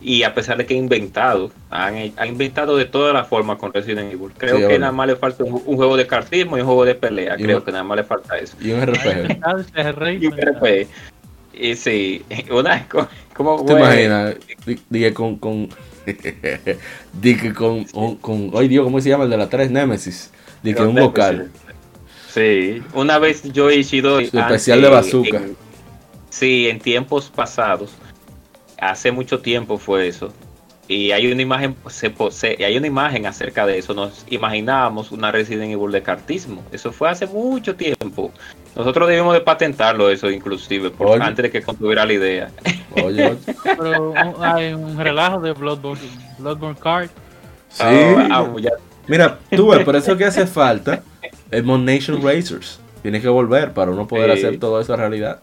Y a pesar de que ha inventado, han, inventado de todas las formas con Resident Evil. Creo que nada más le falta un, juego de cartismo y un juego de pelea. Creo que nada más le falta eso. Y un RPG. y un RPG. Y sí, una como ¿Te imaginas? Dije con con dije con, con ay Dios, ¿cómo se llama el de la 3 Nemesis? Dije un vocal. Sí, una vez yo he sido especial de bazooka. sí, en tiempos pasados. Hace mucho tiempo fue eso y hay una imagen se, hay una imagen acerca de eso. Nos imaginábamos una Resident Evil de cartismo. Eso fue hace mucho tiempo. Nosotros debimos de patentarlo eso inclusive antes de que contuviera la idea. Oye, pero hay un relajo de Bloodborne Bloodborne Card. Sí. Ah, ah, mira tú ves por eso que hace falta el Mon Nation Racers. Tiene que volver para uno poder hacer todo eso realidad.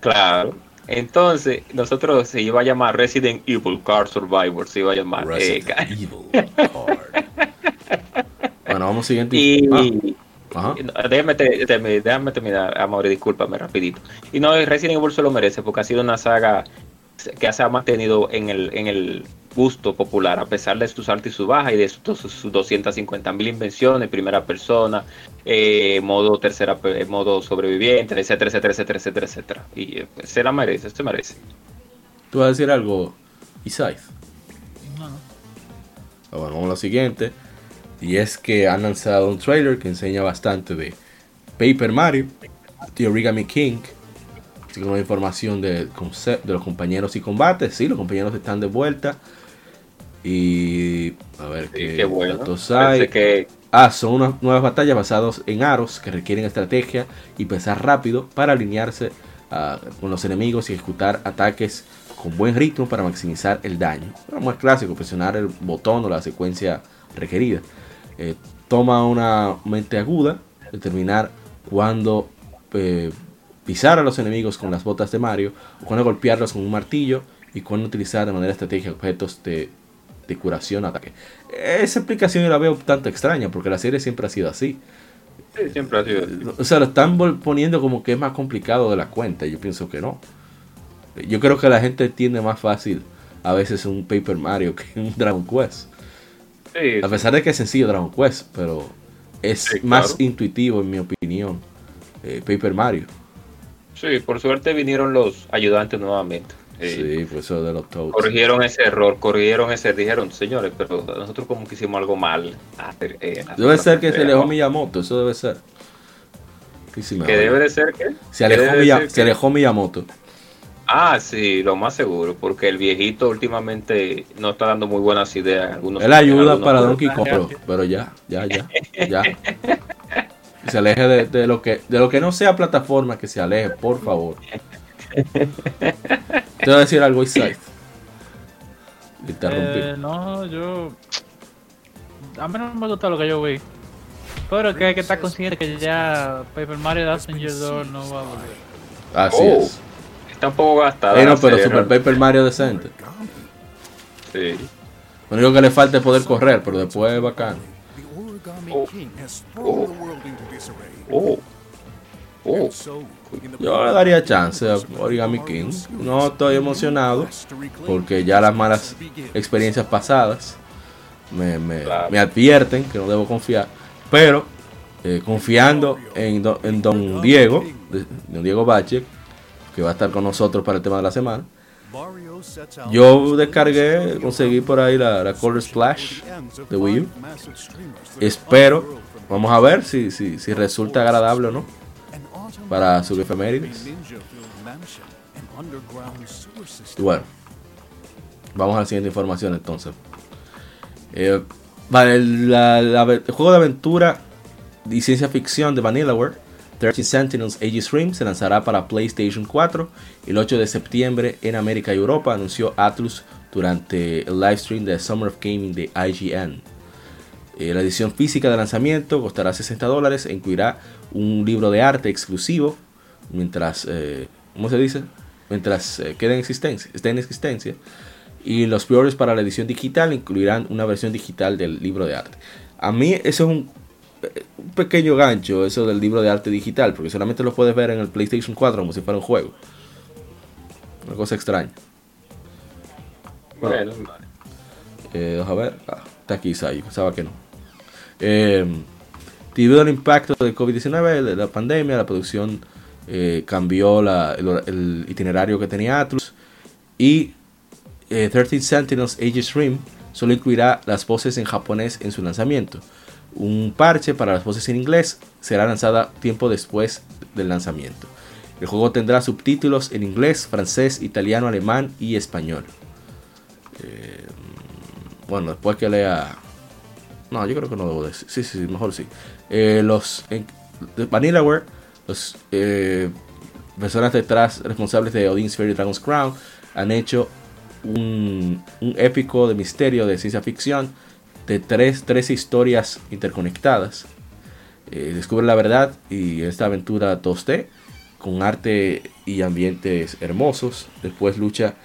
Claro entonces, nosotros se iba a llamar Resident Evil Card Survivor, se iba a llamar. Resident eh, Evil Card. bueno, vamos siguiente. Y, Ajá. Déjame, déjame, terminar, amor, discúlpame rapidito. Y no, Resident Evil se lo merece porque ha sido una saga que se ha mantenido en el, en el gusto popular, a pesar de sus altas y sus bajas y de sus, sus 250 mil invenciones, primera persona, eh, modo tercera, modo sobreviviente, etcétera, etcétera, etcétera, etcétera, etcétera. Y eh, se la merece, se merece. ¿Tú vas a decir algo, Isai? No. Ah, bueno, vamos a lo siguiente. Y es que han lanzado un trailer que enseña bastante de Paper Mario, The Origami King, así como información de, de los compañeros y combates. Sí, los compañeros están de vuelta. Y a ver qué, bueno. hay. Que... Ah, son unas nuevas batallas basadas en aros que requieren estrategia y pensar rápido para alinearse ah, con los enemigos y ejecutar ataques con buen ritmo para maximizar el daño. Lo más clásico, presionar el botón o la secuencia requerida. Eh, toma una mente aguda, determinar cuándo eh, pisar a los enemigos con las botas de Mario o cuándo golpearlos con un martillo y cuándo utilizar de manera estratégica objetos de curación ataque. Esa explicación yo la veo tanto extraña porque la serie siempre ha sido así. Sí, siempre ha sido. O sea, lo están poniendo como que es más complicado de la cuenta. Yo pienso que no. Yo creo que la gente entiende más fácil a veces un Paper Mario que un Dragon Quest. a pesar de que es sencillo Dragon Quest, pero es más intuitivo en mi opinión eh, Paper Mario. Sí, por suerte vinieron los ayudantes nuevamente. Sí, pues eso de los Toads. Corrigieron ese error, corrigieron ese, dijeron, señores, pero nosotros como que hicimos algo mal. Eh, debe ser que se alejó Miyamoto, eso debe ser. ¿Que debe de ser qué? Se alejó, se alejó Miyamoto. Ah, sí, lo más seguro, porque el viejito últimamente no está dando muy buenas ideas. Algunos Él ayuda para Donkey Kong, pero, ya, ya, ya, ya. se aleje de, lo que de lo que no sea plataforma, que se aleje, por favor. Te voy a decir algo, Isaac. Eh, no, yo. A mí no me gusta lo que yo vi. Pero que hay que estar consciente que ya Paper Mario Danger Door no va a volver. Así oh. es está un poco gastada. no, pero Super Paper Mario decente. Sí. Lo único que le falta es poder correr, pero después es bacán. Oh. Oh. Oh. Yo le daría chance a Origami King. No estoy emocionado porque ya las malas experiencias pasadas me, me, me advierten que no debo confiar. Pero eh, confiando en, en Don Diego, Don Diego Bachek, que va a estar con nosotros para el tema de la semana. Yo descargué, conseguí por ahí la, la Color Splash de Wii U. Espero, vamos a ver si, si, si resulta agradable o no para su efemérides. bueno, vamos a la siguiente información entonces. Eh, vale, el juego de aventura y ciencia ficción de Vanillaware 13 Sentinels Aegis Rim se lanzará para PlayStation 4 el 8 de septiembre en América y Europa, anunció Atlus durante el livestream de Summer of Gaming de IGN. Eh, la edición física de lanzamiento costará 60 dólares e incluirá un libro de arte exclusivo mientras, eh, ¿cómo se dice? Mientras eh, quede en existencia, esté en existencia. Y los pre para la edición digital incluirán una versión digital del libro de arte. A mí eso es un un pequeño gancho eso del libro de arte digital, porque solamente lo puedes ver en el PlayStation 4 como si fuera un juego. Una cosa extraña. Bueno, eh, a ver, ah, está aquí Sai, pensaba que no. Eh, debido al impacto del COVID-19, de la pandemia, la producción eh, cambió el, itinerario que tenía Atlus y 13 Sentinels Aegis Rim solo incluirá las voces en japonés en su lanzamiento. Un parche para las voces en inglés será lanzada tiempo después del lanzamiento. El juego tendrá subtítulos en inglés, francés, italiano, alemán y español. Eh, bueno, después que lea... No, yo creo que no debo decir. Sí, sí, mejor sí. Eh, los Vanillaware, los eh, personas detrás responsables de Odin's Fairy Dragon's Crown, han hecho un, épico de misterio de ciencia ficción de tres, tres historias interconectadas. Eh, descubre la verdad y esta aventura toste con arte y ambientes hermosos. Después lucha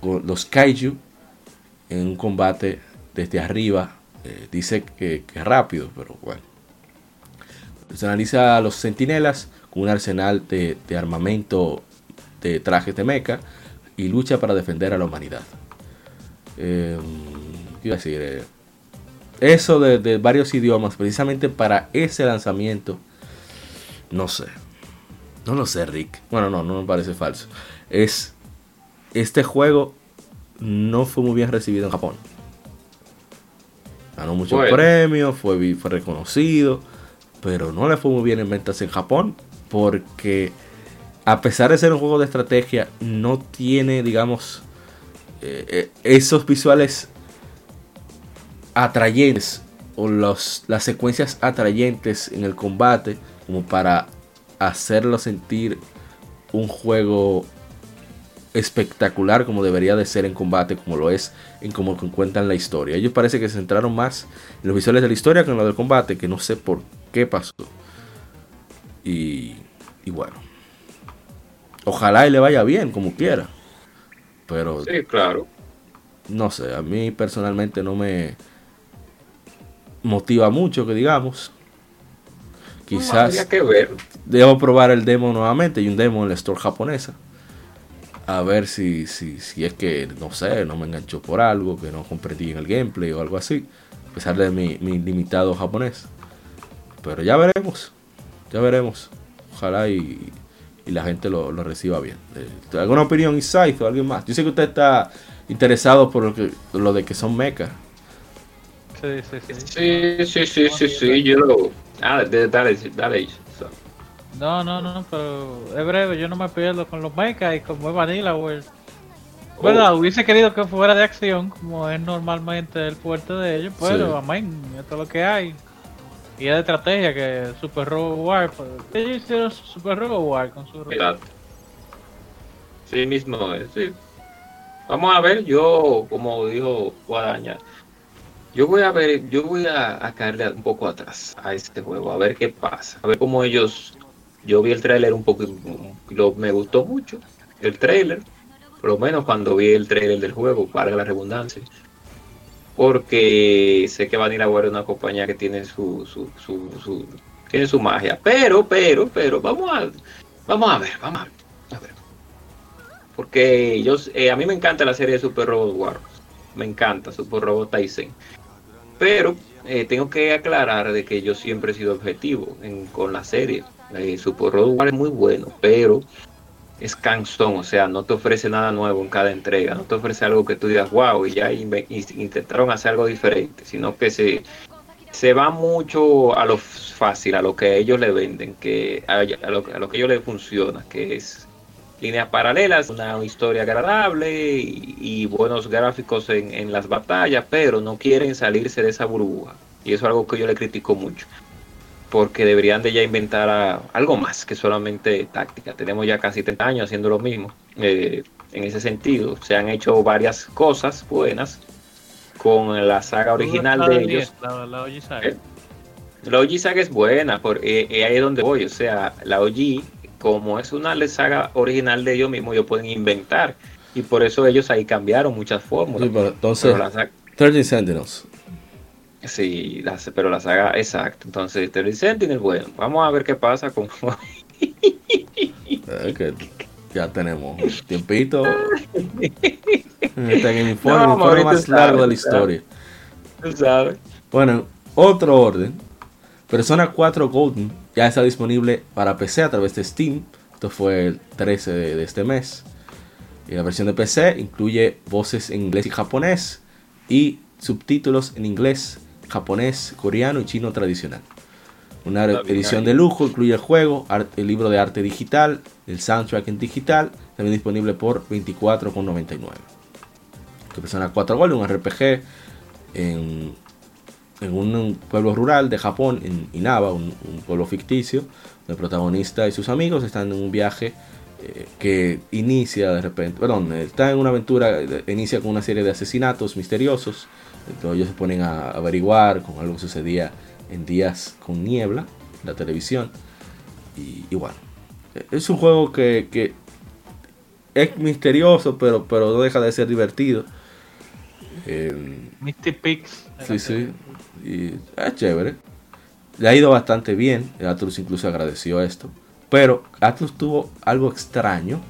con los kaiju en un combate desde arriba. Eh, dice que, es rápido, pero bueno. Personaliza a los sentinelas con un arsenal de, armamento de trajes de mecha y lucha para defender a la humanidad. Eh, decir? Eh, eso de, varios idiomas, precisamente para ese lanzamiento, no sé. No lo sé, Rick. Bueno, no, no me parece falso. Es. Este juego no fue muy bien recibido en Japón. Ganó muchos premios, fue, fue reconocido, pero no le fue muy bien en ventas en Japón porque a pesar de ser un juego de estrategia, no tiene, digamos, eh, eh, esos visuales atrayentes o los, las secuencias atrayentes en el combate como para hacerlo sentir un juego espectacular como debería de ser en combate, como lo es en como cuentan la historia. Ellos parece que se centraron más en los visuales de la historia que en lo del combate, que no sé por qué pasó. Y, y bueno, ojalá y le vaya bien como quiera. Pero, sí, claro. No sé, a mí personalmente no me, motiva mucho, que digamos. Quizás que ver. debo probar el demo nuevamente y un demo en la store japonesa. A ver si, si, si es que, no sé, no me enganchó por algo, que no comprendí en el gameplay o algo así. A pesar de mi, mi limitado japonés. Pero ya veremos. Ya veremos. Ojalá y, y la gente lo, lo reciba bien. Eh, ¿Alguna opinión, Isai o alguien más? Yo sé que usted está interesado por lo, que, lo de que son mechas. Sí, sí, sí. Sí, sí, sí, sí, sí, yo lo... Ah, dale, dale. No, no, no, pero es breve, yo no me pierdo con los mechas y como es Vanilla World. Bueno, oh. hubiese querido que fuera de acción, como es normalmente el fuerte de ellos, pero amén, esto es lo que hay. Y es de estrategia que Super Robo War. ¿Qué hicieron Super Robo War con su Claro. Sí, mismo es, sí. Vamos a ver, yo, como dijo Guadaña, yo voy a ver, yo voy a, caerle un poco atrás a este juego, a ver qué pasa, a ver cómo ellos. Yo vi el trailer un poco, me gustó mucho el trailer, por lo menos cuando vi el trailer del juego, para la redundancia porque sé que van a ir a ver una compañía que tiene su, su, su, tiene su magia. Pero, pero, pero, vamos a, vamos a ver, vamos a ver. Porque yo, eh, a mí me encanta la serie de Super Robot Wars. Me encanta Super Robot Tyson. Pero eh, tengo que aclarar de que yo siempre he sido objetivo con la serie. Eh, Super Robot Wars es muy bueno, pero es cansón, o sea, no te ofrece nada nuevo en cada entrega, no te ofrece algo que tú digas, wow, y ya intentaron hacer algo diferente, sino que se, se va mucho a lo fácil, a lo que ellos le venden, que a, lo, que ellos les funciona, que es líneas paralelas, una historia agradable y, buenos gráficos en, en, las batallas, pero no quieren salirse de esa burbuja. Y eso es algo que yo le critico mucho porque deberían de ya inventar algo más que solamente táctica. Tenemos ya casi 30 años haciendo lo mismo eh, en ese sentido. Se han hecho varias cosas buenas con la saga original de ellos. La, la OG Saga. Eh, la OG Saga es buena, porque eh, ahí es donde voy. O sea, la OG, como es una saga original de ellos mismos, ellos pueden inventar. Y por eso ellos ahí cambiaron muchas fórmulas. entonces, 13 Sentinels Sí, pero la saga, exacto. Entonces, The Sentinel, bueno, vamos a ver qué pasa con. ya tenemos tiempito. Este el informe, más largo de la historia. sabes. Bueno, otro orden. Persona 4 Golden ya está disponible para PC a través de Steam. Esto fue el 13 de, de este mes. Y la versión de PC incluye voces en inglés y japonés y subtítulos en inglés japonés, coreano y chino tradicional. Una edición de lujo incluye el juego, el libro de arte digital, el soundtrack en digital, también disponible por 24,99. Persona 4 Gold, un RPG en, un pueblo rural de Japón, en Inaba, un, pueblo ficticio. El protagonista y sus amigos están en un viaje eh, que inicia de repente, perdón, está en una aventura, inicia con una serie de asesinatos misteriosos entonces ellos se ponen a averiguar con algo que sucedía en días con niebla, la televisión. Y, bueno, es un juego que, es misterioso, pero, pero no deja de ser divertido. Eh, Mystic Pix. Sí, sí. Y es chévere. Le ha ido bastante bien. Atlus incluso agradeció esto. Pero Atlus tuvo algo extraño.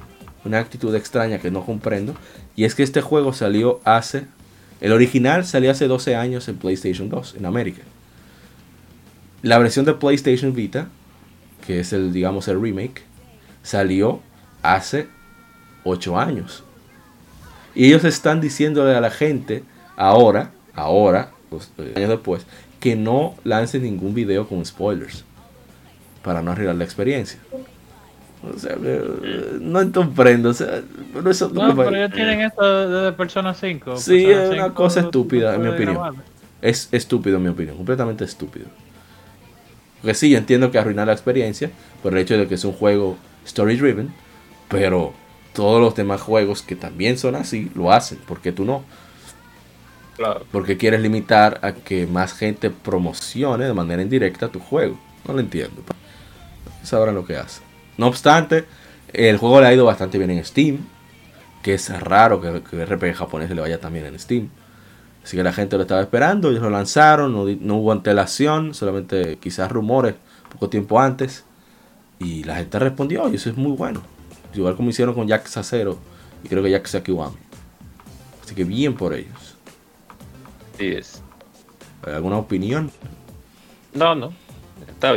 Una actitud extraña que no comprendo. Y es que este juego salió hace el original salió hace 12 años en PlayStation 2 en América. La versión de PlayStation Vita, que es el, digamos, el remake, salió hace 8 años. Y ellos están diciéndole a la gente ahora, ahora, eh, años después, que no lancen ningún video con spoilers para no arreglar la experiencia. O sea, eh, no comprendo. O sea, no, eso, no pero ellos tienen esto de Persona 5. Sí, es una cosa estúpida, en mi opinión. Es estúpido, en mi opinión. Completamente estúpido. Porque sí, yo entiendo que arruinar la experiencia por el hecho de que es un juego story driven. Pero todos los demás juegos que también son así lo hacen. ¿Por qué tú no? Claro. Porque quieres limitar a que más gente promocione de manera indirecta tu juego. No lo entiendo. Sabrán lo que hacen. No obstante, el juego le ha ido bastante bien en Steam. Que es raro que, que RPG japonés le vaya también en Steam. Así que la gente lo estaba esperando, ellos lo lanzaron, no, hubo antelación, solamente quizás rumores poco tiempo antes. Y la gente respondió y eso es muy bueno. Igual como hicieron con Jack Sacero y creo que Jack Sakiwan. Así que bien por ellos. Sí es. ¿Alguna opinión? No, no.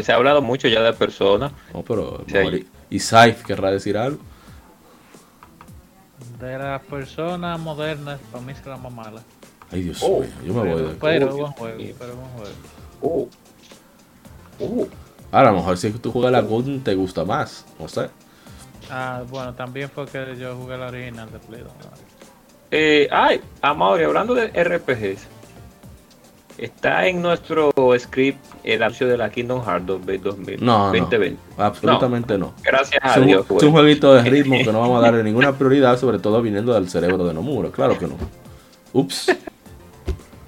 Se ha hablado mucho ya de personas. No, pero. ¿Y Saif querrá decir algo? De las personas modernas, para mí es la más mala. Ay, Dios oh. mío, yo me voy de Pero buen juego, pero buen juego. Oh. Oh. a lo mejor si tú juegas la Golden te gusta más, no sé. Ah, bueno, también fue que yo jugué la original de Play 2. Eh, ay, Amaury, hablando de RPGs, está en nuestro script el anuncio de la Kingdom Hearts 2020. No, no absolutamente no. Gracias a Dios. Es un jueguito de ritmo que no vamos a darle ninguna prioridad, sobre todo viniendo del cerebro de Nomura. Claro que no. Ups.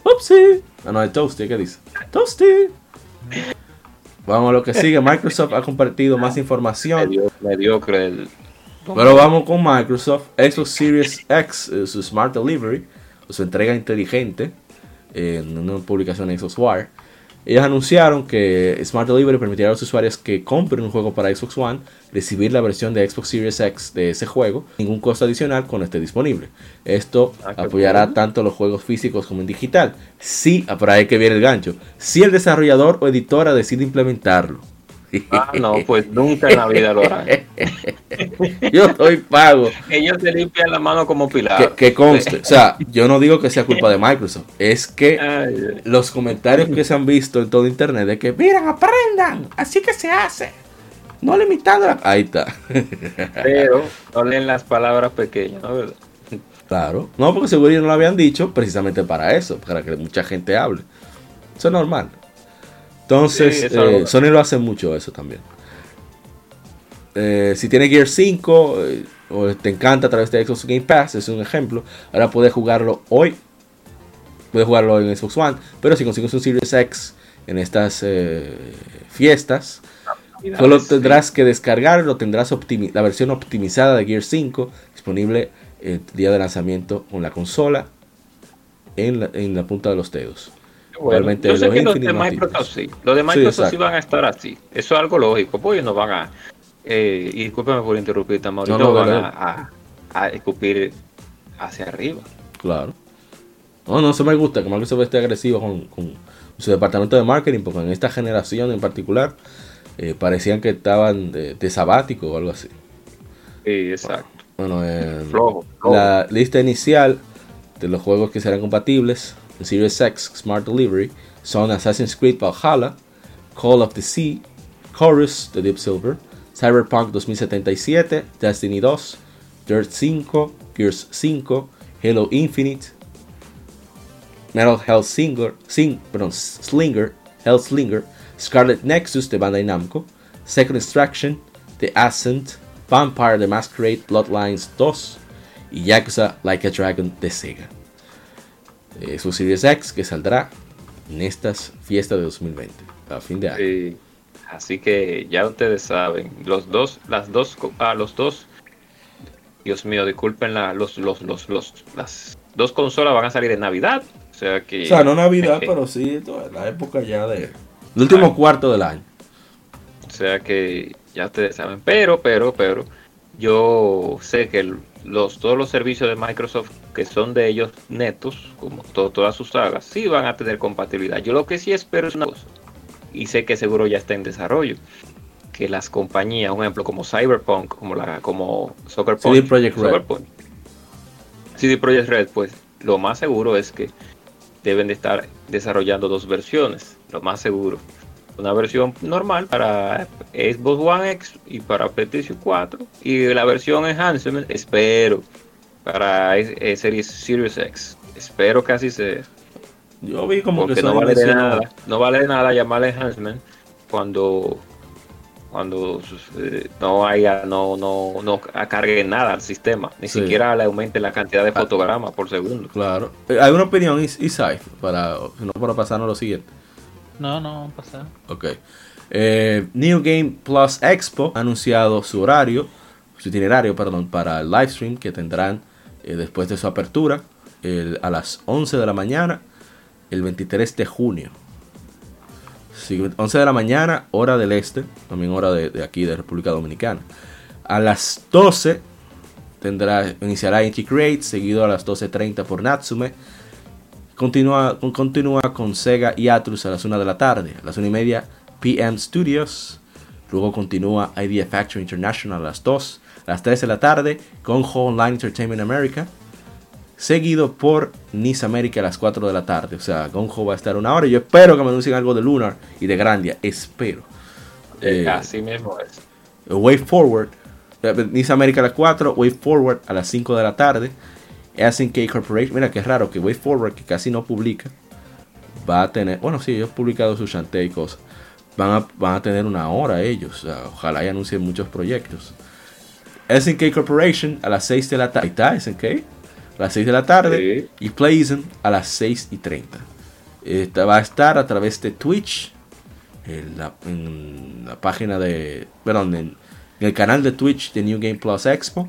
Upsi. Ah, no, es Toasty, ¿qué dice? Toasty. Vamos a lo que sigue. Microsoft ha compartido más información. Mediocre el... Pero vamos con Microsoft. Xbox Series X, eh, su Smart Delivery, su entrega inteligente, en una publicación de Xbox Wire. Ellos anunciaron que Smart Delivery permitirá a los usuarios que compren un juego para Xbox One recibir la versión de Xbox Series X de ese juego, ningún costo adicional cuando esté disponible. Esto ah, apoyará tanto los juegos físicos como en digital. Sí, por ahí que viene el gancho. Si el desarrollador o editora decide implementarlo. Ah, no, pues nunca en la vida lo harán. yo estoy pago. Ellos se limpian la mano como pilar. Que, conste, o sea, yo no digo que sea culpa de Microsoft, es que los comentarios que se han visto en todo internet de que, miren, aprendan, así que se hace. No limitando la... Ahí está. Pero no leen las palabras pequeñas, ¿no? ¿verdad? Claro. No, porque seguro no lo habían dicho precisamente para eso, para que mucha gente hable. Eso es normal. Entonces, eh, Sony lo hace mucho eso también. Eh, si tiene Gear 5 eh, o te encanta a través de Xbox Game Pass, es un ejemplo. Ahora puedes jugarlo hoy. Puedes jugarlo en Xbox One. Pero si consigues un Series X en estas fiestas, solo tendrás que descargarlo. Tendrás la versión optimizada de Gear 5 disponible el día de lanzamiento con la consola en la punta de los dedos yo sé que los de Microsoft sí. Los de Microsoft sí, van a estar así. Eso es algo lógico. Pues ellos no van a. Eh, y discúlpeme por interrumpirte, Mauricio. No, no, van a, a, escupir hacia arriba. Claro. No, no, eso me gusta que Microsoft esté agresivo con, con su departamento de marketing, porque en esta generación en particular eh, parecían que estaban de, de, sabático o algo así. Sí, exacto. Bueno, eh, la lista inicial de los juegos que serán compatibles Series X Smart Delivery son Assassin's Creed Valhalla, Call of the Sea, Chorus de Deep Silver, Cyberpunk 2077, Destiny 2, Dirt 5, Gears 5, Halo Infinite, Metal Hell Singer, Sing, perdón, Slinger, Hell Slinger, Scarlet Nexus de Bandai Namco, Second Extraction, The Ascent, Vampire the Masquerade Bloodlines 2 y Yakuza Like a Dragon de Sega. Eh, su Series X que saldrá en estas fiestas de 2020, a fin de año. así que ya ustedes saben, los dos, las dos, ah, los dos, Dios mío, disculpen la, los, los, los, los, las dos consolas van a salir en Navidad, o sea que. O sea, no Navidad, pero sí, toda la época ya de, el último cuarto del año. O sea que ya ustedes saben, pero, pero, pero, yo sé que los, todos los servicios de Microsoft que son de ellos netos, como todas sus sagas, sí van a tener compatibilidad. Yo lo que sí espero es una cosa, y sé que seguro ya está en desarrollo, que las compañías, un ejemplo como Cyberpunk, como la como Soccer CD Projekt Red. CD Projekt Red, pues lo más seguro es que deben de estar desarrollando dos versiones, lo más seguro una versión normal para Xbox One X y para PlayStation 4 y la versión enhancement espero para eh, Series Series X espero que así sea yo vi como que no vale de nada no vale de nada llamarle enhancement cuando cuando eh, no haya no no no cargue nada al sistema ni siquiera le aumente la cantidad de ah. fotogramas por segundo claro eh, hay una opinión Isai para no para pasarnos lo siguiente no, no, vamos a pasar. Ok. Eh, New Game Plus Expo ha anunciado su horario, su itinerario, perdón, para el live stream que tendrán eh, después de su apertura a las 11 de la mañana, el 23 de junio. 11 de la mañana, hora del este, también hora de, aquí de República Dominicana. A las 12 tendrá, iniciará Create, seguido a las 12.30 por Natsume. Continúa, continúa con Sega y Atlus a las 1 de la tarde. A las 1 y media, PM Studios. Luego continúa Idea Factory International a las 2. A las 3 de la tarde, Gonho Online Entertainment America seguido por Nice América a las 4 de la tarde. O sea, Gonjo va a estar una hora. Y yo espero que me anuncien algo de Lunar y de Grandia. Espero. Eh, así mismo es. Way Forward. Eh, Nice América a las 4. Way Forward a las 5 de la tarde. SNK Corporation. Mira qué raro que Way Forward, que casi no publica, va a tener. Bueno, sí, ellos han publicado su Shantae y cosas. Van a, van a tener una hora ellos. O sea, ojalá y anuncien muchos proyectos. SNK Corporation a las 6 de la tarde. Ahí está, SNK a las 6 de la tarde y Playzen a las 6 y 30. Esta va a estar a través de Twitch, en la, página de, perdón, en, el canal de Twitch de New Game Plus Expo.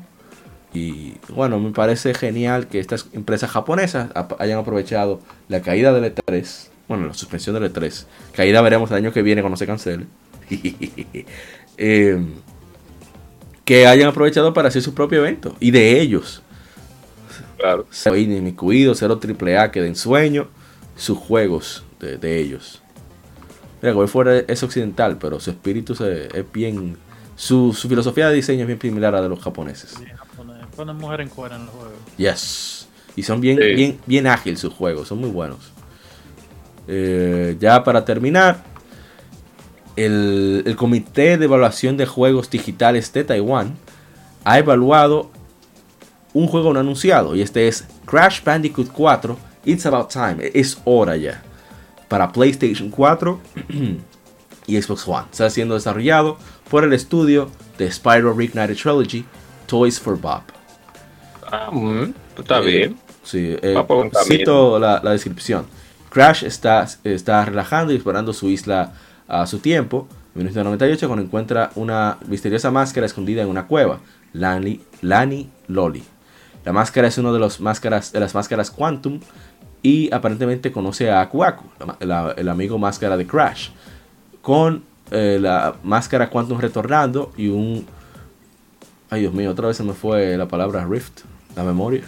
Y bueno, me parece genial que estas empresas japonesas hayan aprovechado la caída del E3, bueno, la suspensión del E3. Caída veremos el año que viene cuando se cancele. Eh, que hayan aprovechado para hacer su propio evento y de ellos Claro. Cero cuido cero triple A que den sueño, sus juegos de, ellos. Mira, como fuera es occidental, pero su espíritu es bien. Su, filosofía de diseño es bien similar a la de los japoneses. Ponen mujer en cuera en los juegos. Yes. Y son bien, bien, bien ágiles sus juegos, son muy buenos. Eh, ya para terminar, el, el Comité de Evaluación de Juegos Digitales de Taiwán ha evaluado un juego no anunciado y este es Crash Bandicoot 4 It's About Time, es hora ya, para PlayStation 4 y Xbox One. Está siendo desarrollado por el estudio de Spyro Reignited Trilogy, Toys for Bob. Ah, está eh, bien. Sí, eh, cito la, descripción. Crash está, está relajando y explorando su isla a su tiempo. En 1998 cuando encuentra una misteriosa máscara escondida en una cueva. Lani, Lani Loli. La máscara es una de, los máscaras, de las máscaras Quantum y aparentemente conoce a Aku el amigo máscara de Crash, con eh, la máscara Quantum retornando y un... Ay Dios mío, otra vez se me fue la palabra Rift, la memoria.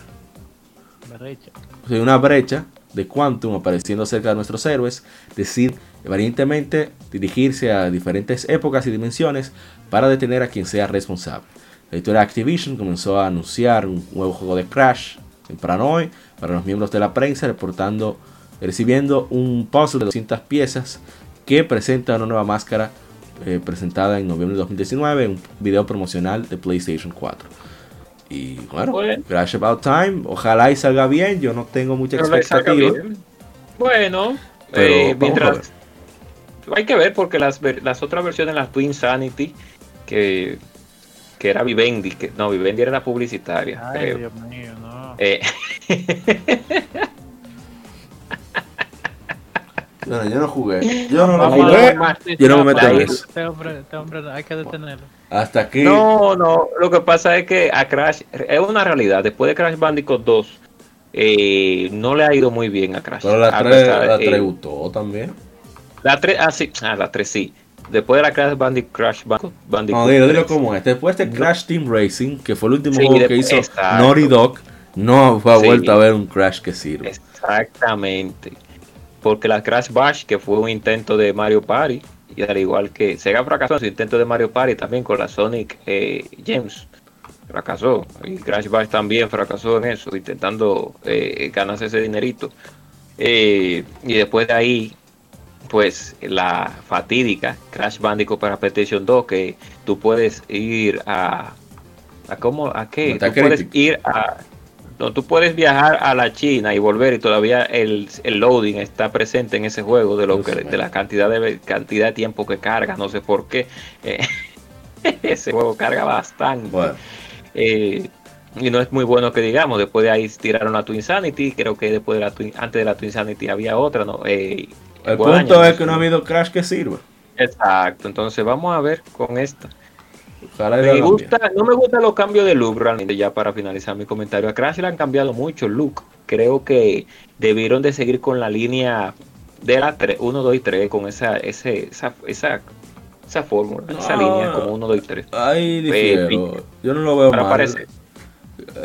Brecha. una brecha de Quantum apareciendo cerca de nuestros héroes, decir valientemente dirigirse a diferentes épocas y dimensiones para detener a quien sea responsable. La editora Activision comenzó a anunciar un nuevo juego de Crash temprano hoy para los miembros de la prensa, reportando, recibiendo un puzzle de 200 piezas que presenta una nueva máscara eh, presentada en noviembre de 2019 un video promocional de PlayStation 4. Y bueno, Crash About Time, ojalá y salga bien, yo no tengo mucha expectativa. Bueno, eh, mientras hay que ver porque las, las otras versiones, las Twin Sanity, que que era Vivendi, que no, Vivendi era la publicitaria. Ay, Dios mío, no. Eh. Bueno, yo no jugué. Yo no lo jugué. Yo no me meto en eso. Este hombre, este hombre hay que detenerlo. Hasta aquí. No, no. Lo que pasa es que a Crash es una realidad. Después de Crash Bandicoot 2, eh, no le ha ido muy bien a Crash. Pero la 3, la 3 gustó también. La 3, ah, sí. Ah, la 3 sí. Después de la Crash Bandicoot, Crash Bandicoot. No, dilo, dilo como es. Después de Crash Team Racing, que fue el último juego que hizo Naughty Dog, no fue a vuelta a ver un Crash que sirve. Exactamente. Porque la Crash Bash, que fue un intento de Mario Party, y al igual que Sega fracasó en su intento de Mario Party también con la Sonic eh, James. Fracasó. Y Crash Bash también fracasó en eso, intentando eh, ganarse ese dinerito. Eh, y después de ahí pues la fatídica Crash Bandicoot para PlayStation 2 que tú puedes ir a a cómo a qué tú puedes ir a no, tú puedes viajar a la China y volver y todavía el, el loading está presente en ese juego de lo que, de la cantidad de cantidad de tiempo que carga no sé por qué. Eh, ese juego carga bastante. Eh, y no es muy bueno que digamos después de ahí tiraron la Twin Sanity creo que después de la antes de la Twin Sanity había otra no eh, el punto es que no ha habido crash que sirva. Exacto, entonces vamos a ver con esta. Me gusta, no me gustan los cambios de look realmente ya para finalizar mi comentario. A Crash le han cambiado mucho el look. Creo que debieron de seguir con la línea de la 3, 1, 2 y 3 con esa, ese, esa, esa, esa fórmula, esa línea como 1, 2 y 3. Ay, difiero. Yo no lo veo mal. Parece,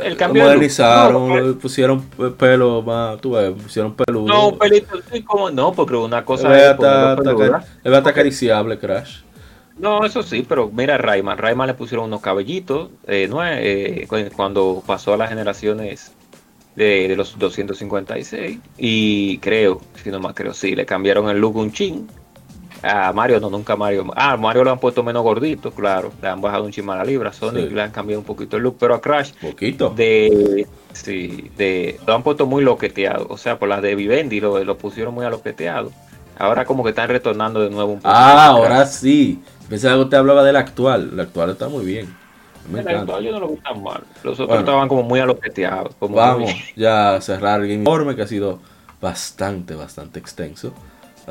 el cambio modernizaron, no, pusieron pelo más, tú ves, pusieron peludo. No, un pelito así como, no, porque una cosa es hasta acariciable, Crash. No, eso sí, pero mira Rayman, Rayman le pusieron unos cabellitos, eh, no, eh, cuando pasó a las generaciones de, de, los 256 y creo, si no más creo, sí, le cambiaron el look un chin a Mario no, nunca Mario. Ah, Mario lo han puesto menos gordito, claro. Le han bajado un chisme a la libra. Sonic le han cambiado un poquito el look, pero a Crash. Poquito. De. Sí, de. Lo han puesto muy loqueteado. O sea, por las de Vivendi lo, lo pusieron muy aloqueteado. Ahora como que están retornando de nuevo un poco. Ah, ahora sí. Pensaba que usted hablaba del actual. El actual está muy bien. el actual yo no lo veo tan mal. Los otros estaban como muy aloqueteados. Como vamos ya a cerrar el informe que ha sido bastante, bastante extenso.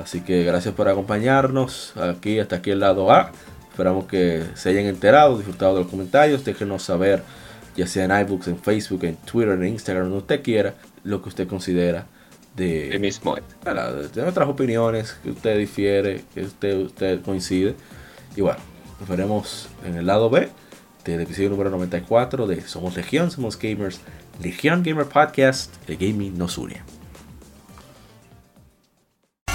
Así que gracias por acompañarnos aquí hasta aquí el lado A. Esperamos que se hayan enterado, disfrutado de los comentarios. Déjenos saber, ya sea en iBooks, en Facebook, en Twitter, en Instagram, donde usted quiera, lo que usted considera de, mismo. de nuestras opiniones, que usted difiere, que usted, usted coincide. Y bueno, nos veremos en el lado B del episodio número 94 de Somos Legión, Somos Gamers, Legión Gamer Podcast, el gaming nos une.